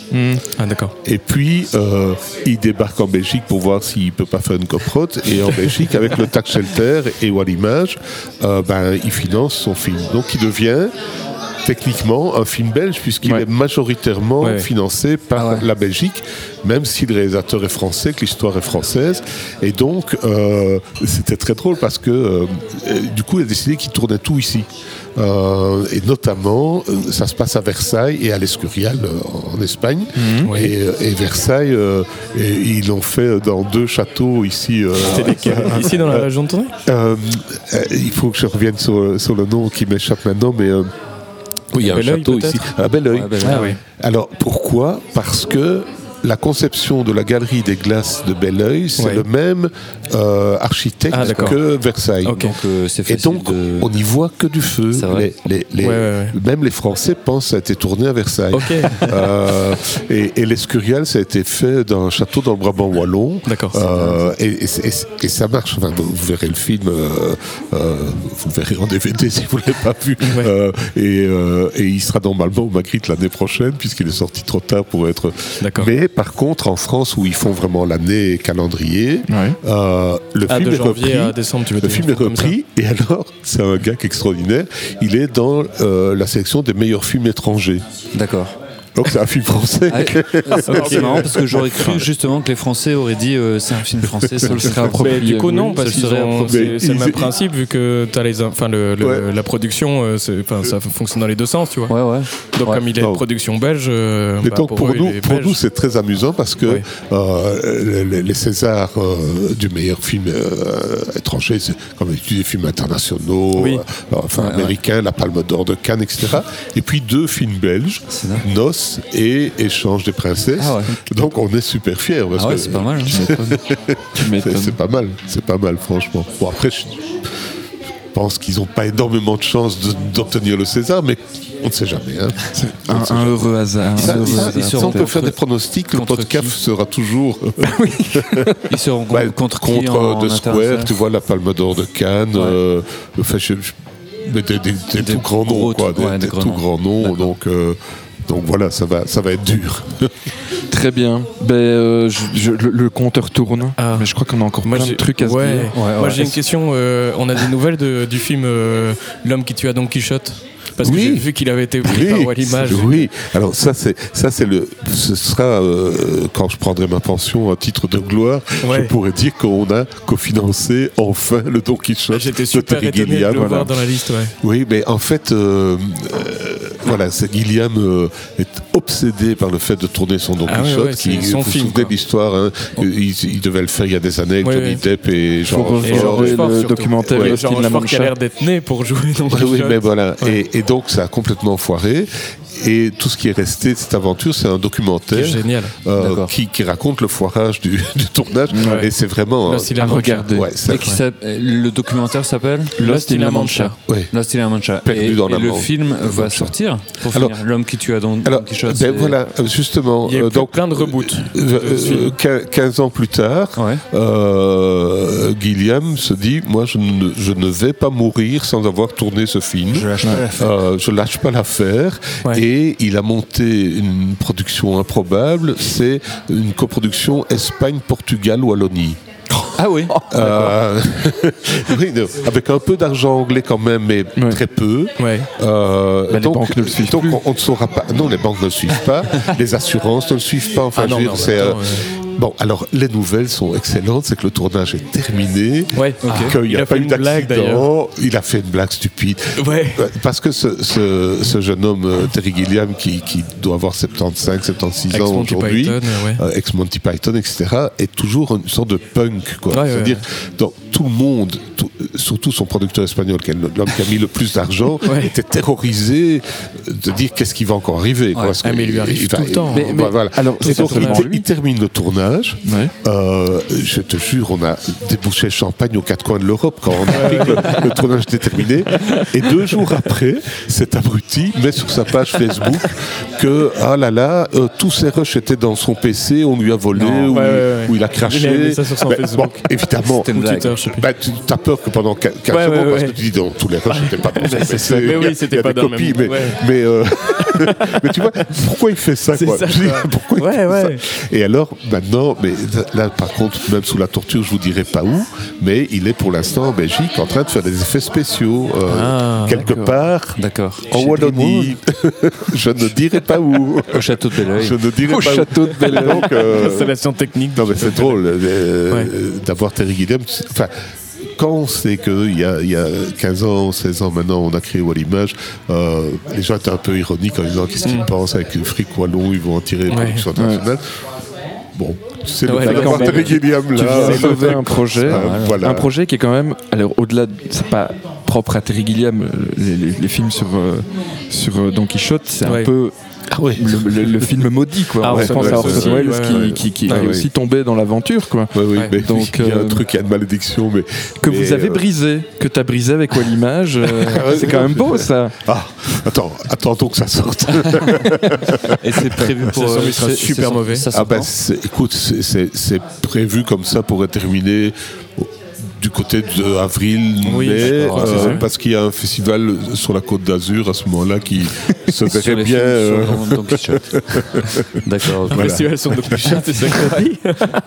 Speaker 4: Ah d'accord.
Speaker 2: Et puis, euh, il débarque en Belgique pour voir s'il peut pas faire une coprote. Et en Belgique, avec le Tax Shelter et Wallimage, euh, ben, il finance son film. Donc, il devient techniquement un film belge puisqu'il
Speaker 1: Ouais.
Speaker 2: est majoritairement
Speaker 4: Ouais.
Speaker 2: financé par
Speaker 3: Ah ouais.
Speaker 2: la Belgique, même si le réalisateur est français, que l'histoire est française. Et donc, euh, c'était très drôle parce que euh, du coup, il a décidé qu'il tournait tout ici. Euh, et notamment, euh, ça se passe à Versailles et à l'Escurial euh, en Espagne.
Speaker 4: Oui.
Speaker 2: Et, et Versailles, euh, et ils l'ont fait dans deux châteaux ici. euh,
Speaker 4: Ici dans la région de Tournai
Speaker 2: euh, euh, il faut que je revienne sur, sur le nom qui m'échappe maintenant, mais euh, oui, il y a un
Speaker 4: Belleuil,
Speaker 2: château ici, à Belleuil.
Speaker 3: Ouais, ben,
Speaker 4: Ah oui.
Speaker 2: Alors pourquoi? Parce que la conception de la galerie des glaces de Belleuil, c'est
Speaker 4: Ouais.
Speaker 2: le même euh, architecte
Speaker 4: Ah,
Speaker 2: que Versailles.
Speaker 3: Donc euh,
Speaker 2: Et donc,
Speaker 3: de...
Speaker 2: on n'y voit que du feu.
Speaker 3: C'est vrai.
Speaker 2: Les- les- les-
Speaker 4: Ouais, ouais,
Speaker 2: Même les Français pensent que ça a été tourné à Versailles. Euh, et et l'Escurial, ça a été fait dans un château dans le Brabant Wallon. Euh, et, et- et- et ça marche. Enfin, vous vous verrez le film, euh, euh, vous le verrez en DVD si vous ne l'avez pas vu.
Speaker 4: Ouais.
Speaker 2: Euh, et, euh, et il sera normalement au Magritte l'année prochaine, puisqu'il est sorti trop tard pour être. Mais par contre, en France, où ils font vraiment l'année calendrier,
Speaker 1: Ouais.
Speaker 2: euh, le
Speaker 4: Ah,
Speaker 2: film
Speaker 4: de
Speaker 2: est repris.
Speaker 4: à décembre, tu veux
Speaker 2: Le
Speaker 4: dire,
Speaker 2: film est
Speaker 4: comme ça.
Speaker 2: repris, et alors, c'est un gars qui est extraordinaire. Il est dans euh, la sélection des meilleurs films étrangers.
Speaker 3: D'accord.
Speaker 2: Donc, c'est un film français.
Speaker 3: Ah, euh, c'est marrant parce que j'aurais cru justement que les Français auraient dit euh, c'est un film français, ça le serait
Speaker 4: Mais
Speaker 3: approprié.
Speaker 4: du coup, non, parce que.
Speaker 2: Mais
Speaker 4: c'est le même principe, vu que as les, enfin, le, le-
Speaker 2: Ouais.
Speaker 4: la production, euh, ça fonctionne dans les deux sens, tu vois.
Speaker 3: Ouais, ouais.
Speaker 4: Donc,
Speaker 3: Ouais.
Speaker 4: comme il est
Speaker 2: Non.
Speaker 4: de production belge, euh,
Speaker 2: Mais
Speaker 4: bah,
Speaker 2: donc pour,
Speaker 4: eux,
Speaker 2: nous, pour
Speaker 4: belge.
Speaker 2: nous, c'est très amusant parce que
Speaker 4: Oui.
Speaker 2: euh, les, les Césars euh, du meilleur film euh, étranger, c'est comme des films internationaux,
Speaker 4: Oui.
Speaker 2: euh, enfin
Speaker 3: Ouais, ouais.
Speaker 2: américains, la Palme d'Or de Cannes, etc. Et puis deux films belges,
Speaker 3: C'est
Speaker 2: et Échange des princesses.
Speaker 3: Ah ouais.
Speaker 2: Donc on est super fiers parce
Speaker 3: Ah ouais, c'est pas mal. hein.
Speaker 2: C'est pas mal, c'est pas mal franchement. Bon après, je pense qu'ils n'ont pas énormément de chances d'obtenir le César, mais on ne sait jamais. hein.
Speaker 1: Un, un heureux hasard. un
Speaker 2: Ça,
Speaker 1: heureux
Speaker 2: ça,
Speaker 1: hasard,
Speaker 2: si on peut faire des pronostics, le
Speaker 3: Contre
Speaker 2: podcast sera toujours
Speaker 3: Ils seront contre, qui
Speaker 2: contre
Speaker 3: en
Speaker 2: The Square,
Speaker 3: international
Speaker 2: tu vois, la Palme d'Or de Cannes,
Speaker 3: Ouais.
Speaker 2: euh, enfin, je- je- mais des, des- des
Speaker 3: Des
Speaker 2: tout grands noms, quoi, des,
Speaker 3: ouais, des
Speaker 2: des
Speaker 3: gros
Speaker 2: tout
Speaker 3: noms.
Speaker 2: grands noms, donc, euh, donc voilà, ça va, ça va être dur.
Speaker 1: Très bien. Ben, euh, je- je- le, le compteur tourne.
Speaker 4: Ah.
Speaker 1: Mais je crois qu'on a encore
Speaker 4: Moi,
Speaker 1: plein de trucs à se dire.
Speaker 3: Ouais,
Speaker 4: Moi
Speaker 3: ouais.
Speaker 4: j'ai une question. euh, on a des nouvelles de- du film euh, L'homme qui tua Don Quichotte Parce que
Speaker 2: Oui.
Speaker 4: j'ai vu qu'il avait été pris par Wallimage.
Speaker 2: oui. Alors ça c'est ça c'est le ce sera euh, quand je prendrai ma pension à titre de gloire,
Speaker 4: Ouais.
Speaker 2: je pourrais dire qu'on a cofinancé enfin le Don Quichotte.
Speaker 4: J'étais
Speaker 2: de
Speaker 4: super
Speaker 2: Terry
Speaker 4: étonné de le
Speaker 2: voilà.
Speaker 4: voir dans la liste. Ouais.
Speaker 2: Oui, mais en fait, euh, euh, voilà, c'est Gilliam euh, est obsédé par le fait de tourner son Don
Speaker 4: Ah
Speaker 2: Quichotte.
Speaker 4: ouais,
Speaker 2: qui,
Speaker 4: son
Speaker 2: vous vous
Speaker 4: film,
Speaker 2: de l'histoire hein, il, il devait le faire il y a des années avec
Speaker 4: Ouais,
Speaker 2: Johnny
Speaker 4: ouais.
Speaker 2: Depp et Jean
Speaker 4: Et Jean
Speaker 1: regarder
Speaker 4: Rochefort,
Speaker 1: le
Speaker 4: surtout.
Speaker 1: documentaire
Speaker 2: Ouais,
Speaker 1: de
Speaker 4: Jean Rochefort qui a l'air d'être né pour jouer Don
Speaker 2: Oui,
Speaker 4: Quichotte.
Speaker 2: oui, mais voilà. Et, et donc, ça a complètement foiré. Et tout ce qui est resté de cette aventure, c'est un documentaire
Speaker 4: génial.
Speaker 2: euh, qui, qui raconte le foirage du, du tournage.
Speaker 4: Ouais.
Speaker 2: Et c'est vraiment. Euh,
Speaker 1: À
Speaker 4: la Mancha.
Speaker 1: regarder.
Speaker 2: ouais, ça-
Speaker 3: Et qui s'appelle- le documentaire s'appelle
Speaker 4: Lost in La Mancha.
Speaker 2: ouais.
Speaker 3: Lost in La Mancha.
Speaker 2: Perdu
Speaker 3: et,
Speaker 2: dans
Speaker 3: et
Speaker 2: la
Speaker 3: le film va sortir pour
Speaker 2: Alors-
Speaker 3: finir. L'homme qui tua Don,
Speaker 2: Alors,
Speaker 3: Don Quichotte.
Speaker 2: ben voilà, euh, justement.
Speaker 4: Il y a
Speaker 2: euh, donc,
Speaker 4: plein de reboots.
Speaker 2: euh,
Speaker 4: de ce film.
Speaker 2: euh, quin- 15 ans plus tard,
Speaker 3: Ouais.
Speaker 2: euh, Gilliam se dit Moi, je ne, je ne vais pas mourir sans avoir tourné ce film.
Speaker 3: Je lâche pas l'affaire.
Speaker 2: Euh, je lâche pas l'affaire
Speaker 4: Ouais.
Speaker 2: et il a monté une production improbable, c'est une coproduction Espagne-Portugal-Wallonie.
Speaker 3: Ah oui.
Speaker 2: Euh, oui, non, avec un peu d'argent anglais quand même, mais très peu. Euh,
Speaker 1: Bah, les banques ne le suivent
Speaker 2: donc
Speaker 1: plus.
Speaker 2: On, on ne saura pas. Non, les banques ne le suivent pas. les assurances ne le suivent pas. Enfin,
Speaker 4: Ah non,
Speaker 2: je veux dire,
Speaker 4: temps,
Speaker 2: euh, Bon, alors les nouvelles sont excellentes, c'est que le tournage est terminé,
Speaker 4: Ouais, ok.
Speaker 2: qu'il n'y
Speaker 4: Il
Speaker 2: a,
Speaker 4: a
Speaker 2: pas
Speaker 4: fait
Speaker 2: eu
Speaker 4: une blague,
Speaker 2: d'accident, il a fait une blague stupide.
Speaker 4: Ouais.
Speaker 2: Euh, Parce que ce, ce- ce jeune homme, euh, Terry Gilliam, qui, qui doit avoir 75, 76 ans
Speaker 4: Ex-Monty
Speaker 2: aujourd'hui,
Speaker 4: ouais.
Speaker 2: euh, ex-Monty Python, etc., est toujours une sorte de punk. quoi.
Speaker 4: Ouais, ouais,
Speaker 2: C'est-à-dire, dans tout le monde, tout- surtout son producteur espagnol, qui est l'homme qui a mis le plus d'argent,
Speaker 4: Ouais.
Speaker 2: était terrorisé de dire qu'est-ce qui va encore arriver. quoi,
Speaker 3: Ouais.
Speaker 2: parce
Speaker 4: Ah, mais il lui arrive tout le temps.
Speaker 1: Mais- mais-
Speaker 2: voilà.
Speaker 1: alors,
Speaker 2: Et
Speaker 1: c'est
Speaker 2: donc, il,
Speaker 1: certainement
Speaker 2: ter-
Speaker 1: lui.
Speaker 2: il termine le tournage.
Speaker 1: Ouais.
Speaker 2: Euh, je te jure, on a débouché champagne aux quatre coins de l'Europe quand on a appris que le, le tournage était terminé. Et deux jours après, cet abruti met sur sa page Facebook que, ah là là, euh, tous ses rushs étaient dans son PC, on lui a volé,
Speaker 3: Non.
Speaker 2: ou,
Speaker 4: Ouais, ouais, ouais.
Speaker 2: ou il a craché.
Speaker 4: Il a mis ça sur son Facebook.
Speaker 2: bon, évidemment,
Speaker 3: C'était une
Speaker 4: Ou
Speaker 3: blague.
Speaker 4: Twitter, je sais plus.
Speaker 2: bah, tu as peur que pendant 15
Speaker 4: Ouais, ouais,
Speaker 2: secondes, parce que tu dis non, tous les rushs n'étaient pas dans son PC.
Speaker 4: Mais oui,
Speaker 2: il y a-
Speaker 4: c'était
Speaker 2: il
Speaker 4: pas
Speaker 2: des
Speaker 4: dans
Speaker 2: copies,
Speaker 4: même-
Speaker 2: mais,
Speaker 4: ouais.
Speaker 2: mais, euh, mais tu vois, pourquoi il fait ça quoi?
Speaker 4: ça,
Speaker 2: dis, pourquoi il
Speaker 4: Ouais,
Speaker 2: fait
Speaker 4: ouais.
Speaker 2: ça Et alors, maintenant, mais là, par contre, même sous la torture, je vous dirai pas où, mais il est pour l'instant en Belgique en train de faire des effets spéciaux, euh,
Speaker 4: Ah,
Speaker 2: quelque part
Speaker 3: D'accord.
Speaker 2: en
Speaker 3: Chez
Speaker 2: Wallonie. je ne dirai pas où.
Speaker 3: Au château de Belleuil.
Speaker 2: Je ne dirai
Speaker 1: Au
Speaker 2: pas où.
Speaker 1: château de Belleuil.
Speaker 2: Donc, euh,
Speaker 4: Installation technique.
Speaker 2: non, mais c'est drôle euh,
Speaker 4: Ouais.
Speaker 2: d'avoir Terry Gilliam. Enfin, quand on sait qu'il y a, il y a 15 ans, 16 ans maintenant, on a créé Wallimage, euh, les gens étaient un peu ironiques en disant qu'est-ce qu'ils pensent avec le fric wallon, ils vont en tirer une
Speaker 4: Ouais.
Speaker 2: production internationale. Bon, c'est le
Speaker 4: Ouais,
Speaker 1: sauver un projet,
Speaker 2: Euh, voilà.
Speaker 1: un projet qui est quand même, alors au-delà, de- c'est pas propre à Terry Gilliam, euh, les, les- les films sur euh, sur euh, Don Quichotte, c'est
Speaker 4: Ouais.
Speaker 1: un peu
Speaker 2: Ah
Speaker 1: le, le- le film maudit quoi.
Speaker 4: Ah ouais,
Speaker 1: pense à Orson Welles
Speaker 4: ouais,
Speaker 1: qui,
Speaker 4: ouais.
Speaker 1: qui, qui
Speaker 2: Ah
Speaker 1: est
Speaker 2: oui.
Speaker 1: aussi tombé dans l'aventure quoi.
Speaker 2: Ouais, oui,
Speaker 4: Ouais.
Speaker 2: mais
Speaker 1: Donc,
Speaker 2: il y a un
Speaker 1: euh,
Speaker 2: truc, il y a une malédiction, mais
Speaker 1: Que
Speaker 2: mais,
Speaker 1: vous avez
Speaker 2: euh,
Speaker 1: brisé, que tu as brisé avec Wallimage, euh,
Speaker 2: ouais,
Speaker 1: c'est quand même beau ça.
Speaker 2: Ah, attends, attendons que ça sorte.
Speaker 3: Et c'est prévu pour. Euh,
Speaker 4: sera
Speaker 3: c'est-
Speaker 4: super mauvais.
Speaker 3: Ça
Speaker 2: Ah ben, c'est- écoute, c'est- prévu comme ça pour être terminé au- du côté de avril,
Speaker 4: Oui,
Speaker 2: mai, euh, parce qu'il y a un festival sur la côte d'Azur à ce moment-là qui se verrait bien. euh.
Speaker 3: D'accord.
Speaker 2: Voilà.
Speaker 4: festival sur Don Quichotte, c'est ça que t'as dit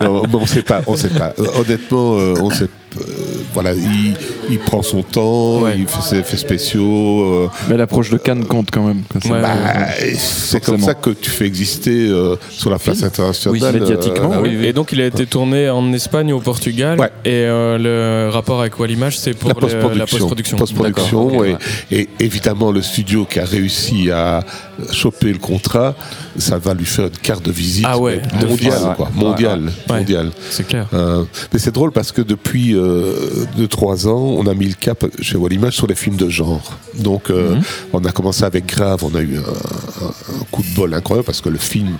Speaker 2: non, mais on sait pas, on sait pas. Euh, Honnêtement, euh, on sait. euh, voilà, il, il prend son temps,
Speaker 4: Ouais.
Speaker 2: il fait ses effets spéciaux. euh,
Speaker 1: Mais l'approche de Cannes compte quand même.
Speaker 4: Ouais,
Speaker 2: bah, c'est comme ça que tu fais exister euh, sur la place internationale.
Speaker 1: Oui, médiatiquement,
Speaker 2: euh,
Speaker 3: oui, oui.
Speaker 4: Et donc il a été tourné en Espagne, au Portugal.
Speaker 2: Ouais.
Speaker 4: Et euh, le rapport avec Wallimage, c'est pour
Speaker 2: la post-production.
Speaker 4: post-production.
Speaker 2: Et, et évidemment le studio qui a réussi à choper le contrat, ça va lui faire une carte de visite
Speaker 4: Ah
Speaker 2: mondiale.
Speaker 4: C'est clair.
Speaker 2: Euh, mais c'est drôle parce que depuis 2-3 ans, on a mis le cap chez Wallimage sur les films de genre. Donc, euh,
Speaker 4: Mhm.
Speaker 2: on a commencé avec Grave, on a eu un, un- un coup de bol incroyable parce que le film.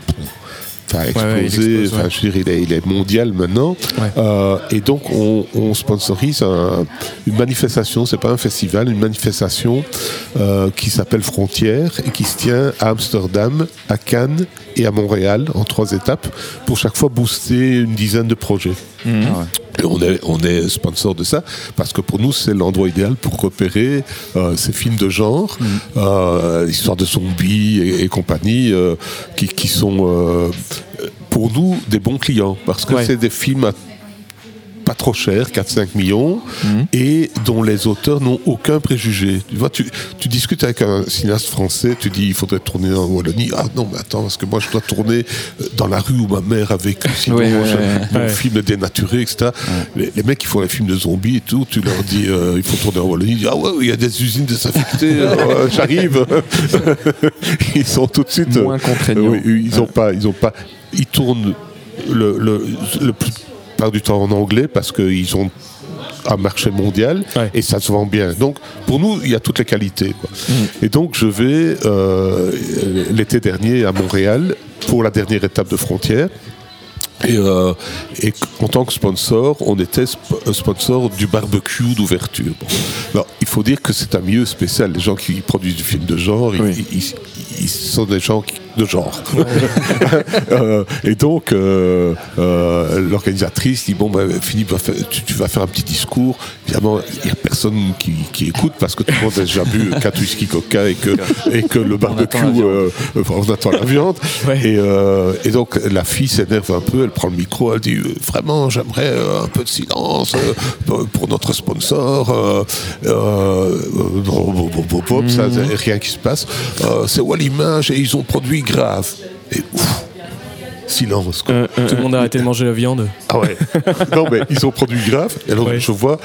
Speaker 2: a
Speaker 4: ouais,
Speaker 2: explosé,
Speaker 4: explose,
Speaker 2: Enfin,
Speaker 4: ouais.
Speaker 2: je veux dire, il est, il est mondial maintenant.
Speaker 4: Ouais.
Speaker 2: Euh, et donc, on, on sponsorise un- une manifestation, c'est pas un festival, une manifestation euh, qui s'appelle Frontières et qui se tient à Amsterdam, à Cannes et à Montréal en trois étapes pour chaque fois booster une dizaine de projets.
Speaker 3: Ah ouais.
Speaker 2: Et on est, on est sponsor de ça parce que pour nous, c'est l'endroit idéal pour repérer euh, ces films de genre, euh, l'histoire de zombies et, et compagnie, euh, qui, qui sont pour nous des bons clients parce que
Speaker 4: Ouais.
Speaker 2: c'est des films à trop cher, 4-5 millions, et dont les auteurs n'ont aucun préjugé. Tu vois, tu, tu discutes avec un cinéaste français, tu dis il faudrait tourner en Wallonie. Ah non, mais attends, parce que moi je dois tourner euh, dans la rue où ma mère a vécu. Sinon,
Speaker 1: Oui,
Speaker 2: mon
Speaker 4: Ouais.
Speaker 2: film est dénaturé, etc. Les, les mecs qui font les films de zombies et tout, tu leur dis euh, il faut tourner en Wallonie. Ils disent ah ouais, il y a des usines désaffectées, euh, j'arrive. ils sont tout de suite. euh,
Speaker 1: Moins contraignants.
Speaker 2: oui, ils ont pas, ils ont pas, ils tournent le, le, le plus part du temps en anglais parce qu'ils ont un marché mondial
Speaker 4: Ouais.
Speaker 2: et ça se vend bien. Donc pour nous, il y a toutes les qualités. quoi. Et donc je vais euh, l'été dernier à Montréal pour la dernière étape de frontière. Et, euh, et en tant que sponsor, on était sp- sponsor du barbecue d'ouverture. Bon. Il faut dire que c'est un milieu spécial. Les gens qui produisent du film de genre, ils-
Speaker 1: Oui.
Speaker 2: ils, ils sont des gens qui- de genre. Euh, et donc, euh, euh, l'organisatrice dit Bon, ben, Philippe, va faire- tu, tu vas faire un petit discours. Évidemment, il n'y a personne qui, qui écoute parce que tout le monde a déjà bu 4 whisky coca et que, et que le barbecue,
Speaker 3: attend la viande.
Speaker 2: euh, enfin, on attend la viande.
Speaker 4: Ouais.
Speaker 2: Et, euh, et donc, la fille s'énerve un peu, elle prend le micro, elle dit euh, Vraiment, j'aimerais euh, un peu de silence euh, pour- pour notre sponsor. Bon, bon, bon, bon, bon, ça, c'est rien qui se passe. Euh, c'est Wallimage et ils ont produit grave. Et ouf, silence. quoi.
Speaker 1: Euh, euh,
Speaker 4: Tout le monde a arrêté de manger la viande.
Speaker 2: Ah ouais. non, mais ils ont produit grave. Et alors,
Speaker 4: Ouais.
Speaker 2: je vois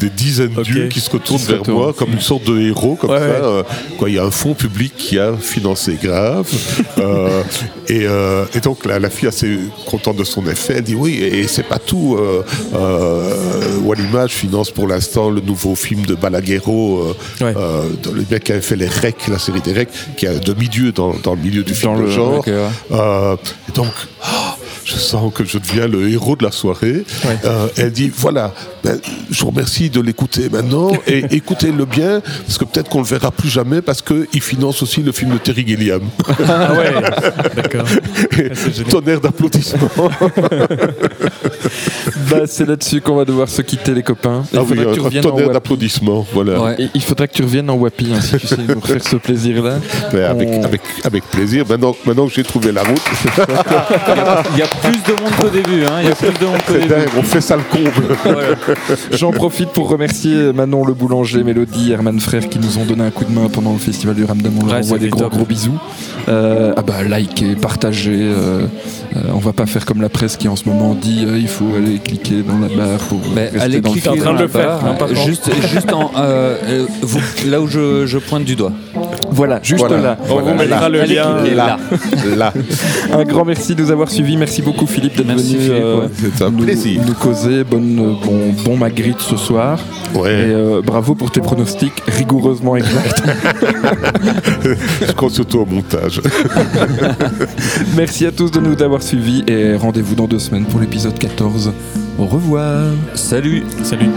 Speaker 2: des dizaines
Speaker 4: Ok.
Speaker 2: d'yeux qui se retournent
Speaker 1: Qui se
Speaker 2: vers moi comme une sorte de héros, comme
Speaker 4: Ouais,
Speaker 2: ça.
Speaker 4: ouais.
Speaker 2: euh, quoi, il y a un fonds public qui a financé grave. Euh, et, euh, et donc, la, la fille assez contente de son effet, elle dit oui, et c'est pas tout. Wallimage finance pour l'instant le nouveau film de Balaguerro,
Speaker 4: Ouais.
Speaker 2: le mec qui avait fait les REC, la série des REC, qui a demi-dieu dans, dans le milieu du film de genre. et donc, ah, je sens que je deviens le héros de la soirée.
Speaker 4: Ouais.
Speaker 2: Euh, elle dit voilà, ben, je vous remercie de l'écouter maintenant et écoutez-le bien parce que peut-être qu'on le verra plus jamais parce qu'il finance aussi le film de Terry Gilliam.
Speaker 4: Ah ouais, d'accord.
Speaker 2: Tonnerre d'applaudissements.
Speaker 1: bah, c'est là-dessus qu'on va devoir se quitter, les copains. Il
Speaker 2: Ah oui,
Speaker 1: faudra que tu
Speaker 2: un,
Speaker 1: en
Speaker 2: tonnerre d'applaudissements. Voilà.
Speaker 3: Ouais.
Speaker 1: Et il faudra que tu reviennes en Wapi hein, si tu sais nous refaire ce plaisir-là.
Speaker 2: Avec,
Speaker 1: On-
Speaker 2: avec, avec plaisir. Maintenant, maintenant que j'ai trouvé la route,
Speaker 3: Il y a plus de monde qu'au début. Hein. Il y a plus de monde qu'au début.
Speaker 2: dingue, on fait ça le comble.
Speaker 1: J'en profite pour remercier Manon le boulanger, Mélodie, Herman Frère qui nous ont donné un coup de main pendant le festival du Ramdam. On leur
Speaker 4: Ouais,
Speaker 1: envoie des gros gros bisous. Euh, ah bah likez, partagez. euh, euh, on va pas faire comme la presse qui en ce moment dit euh, il faut aller cliquer dans la barre pour
Speaker 3: Mais
Speaker 1: rester
Speaker 3: allez
Speaker 1: dans le
Speaker 4: en train de le faire,
Speaker 3: barre,
Speaker 4: hein,
Speaker 3: juste, juste en, euh, vous- là où je, je pointe du doigt.
Speaker 1: Voilà, juste
Speaker 2: Voilà.
Speaker 1: là.
Speaker 4: On vous mettra le
Speaker 3: Allez
Speaker 4: lien.
Speaker 3: cliquer là.
Speaker 2: Là,
Speaker 1: Un grand merci de nous avoir suivis. Merci beaucoup Philippe d'être
Speaker 3: Merci,
Speaker 1: venu
Speaker 3: Philippe,
Speaker 1: euh,
Speaker 3: ouais.
Speaker 2: c'est un
Speaker 1: nous,
Speaker 2: plaisir.
Speaker 1: nous causer. Bonne, euh, bon, bon Magritte ce soir. Et
Speaker 2: Ouais,
Speaker 1: euh, bravo pour tes pronostics rigoureusement exacts.
Speaker 2: je compte surtout au montage.
Speaker 1: merci à tous de nous avoir suivis et rendez-vous dans deux semaines pour l'épisode 14. Au revoir.
Speaker 3: Salut.
Speaker 4: Salut.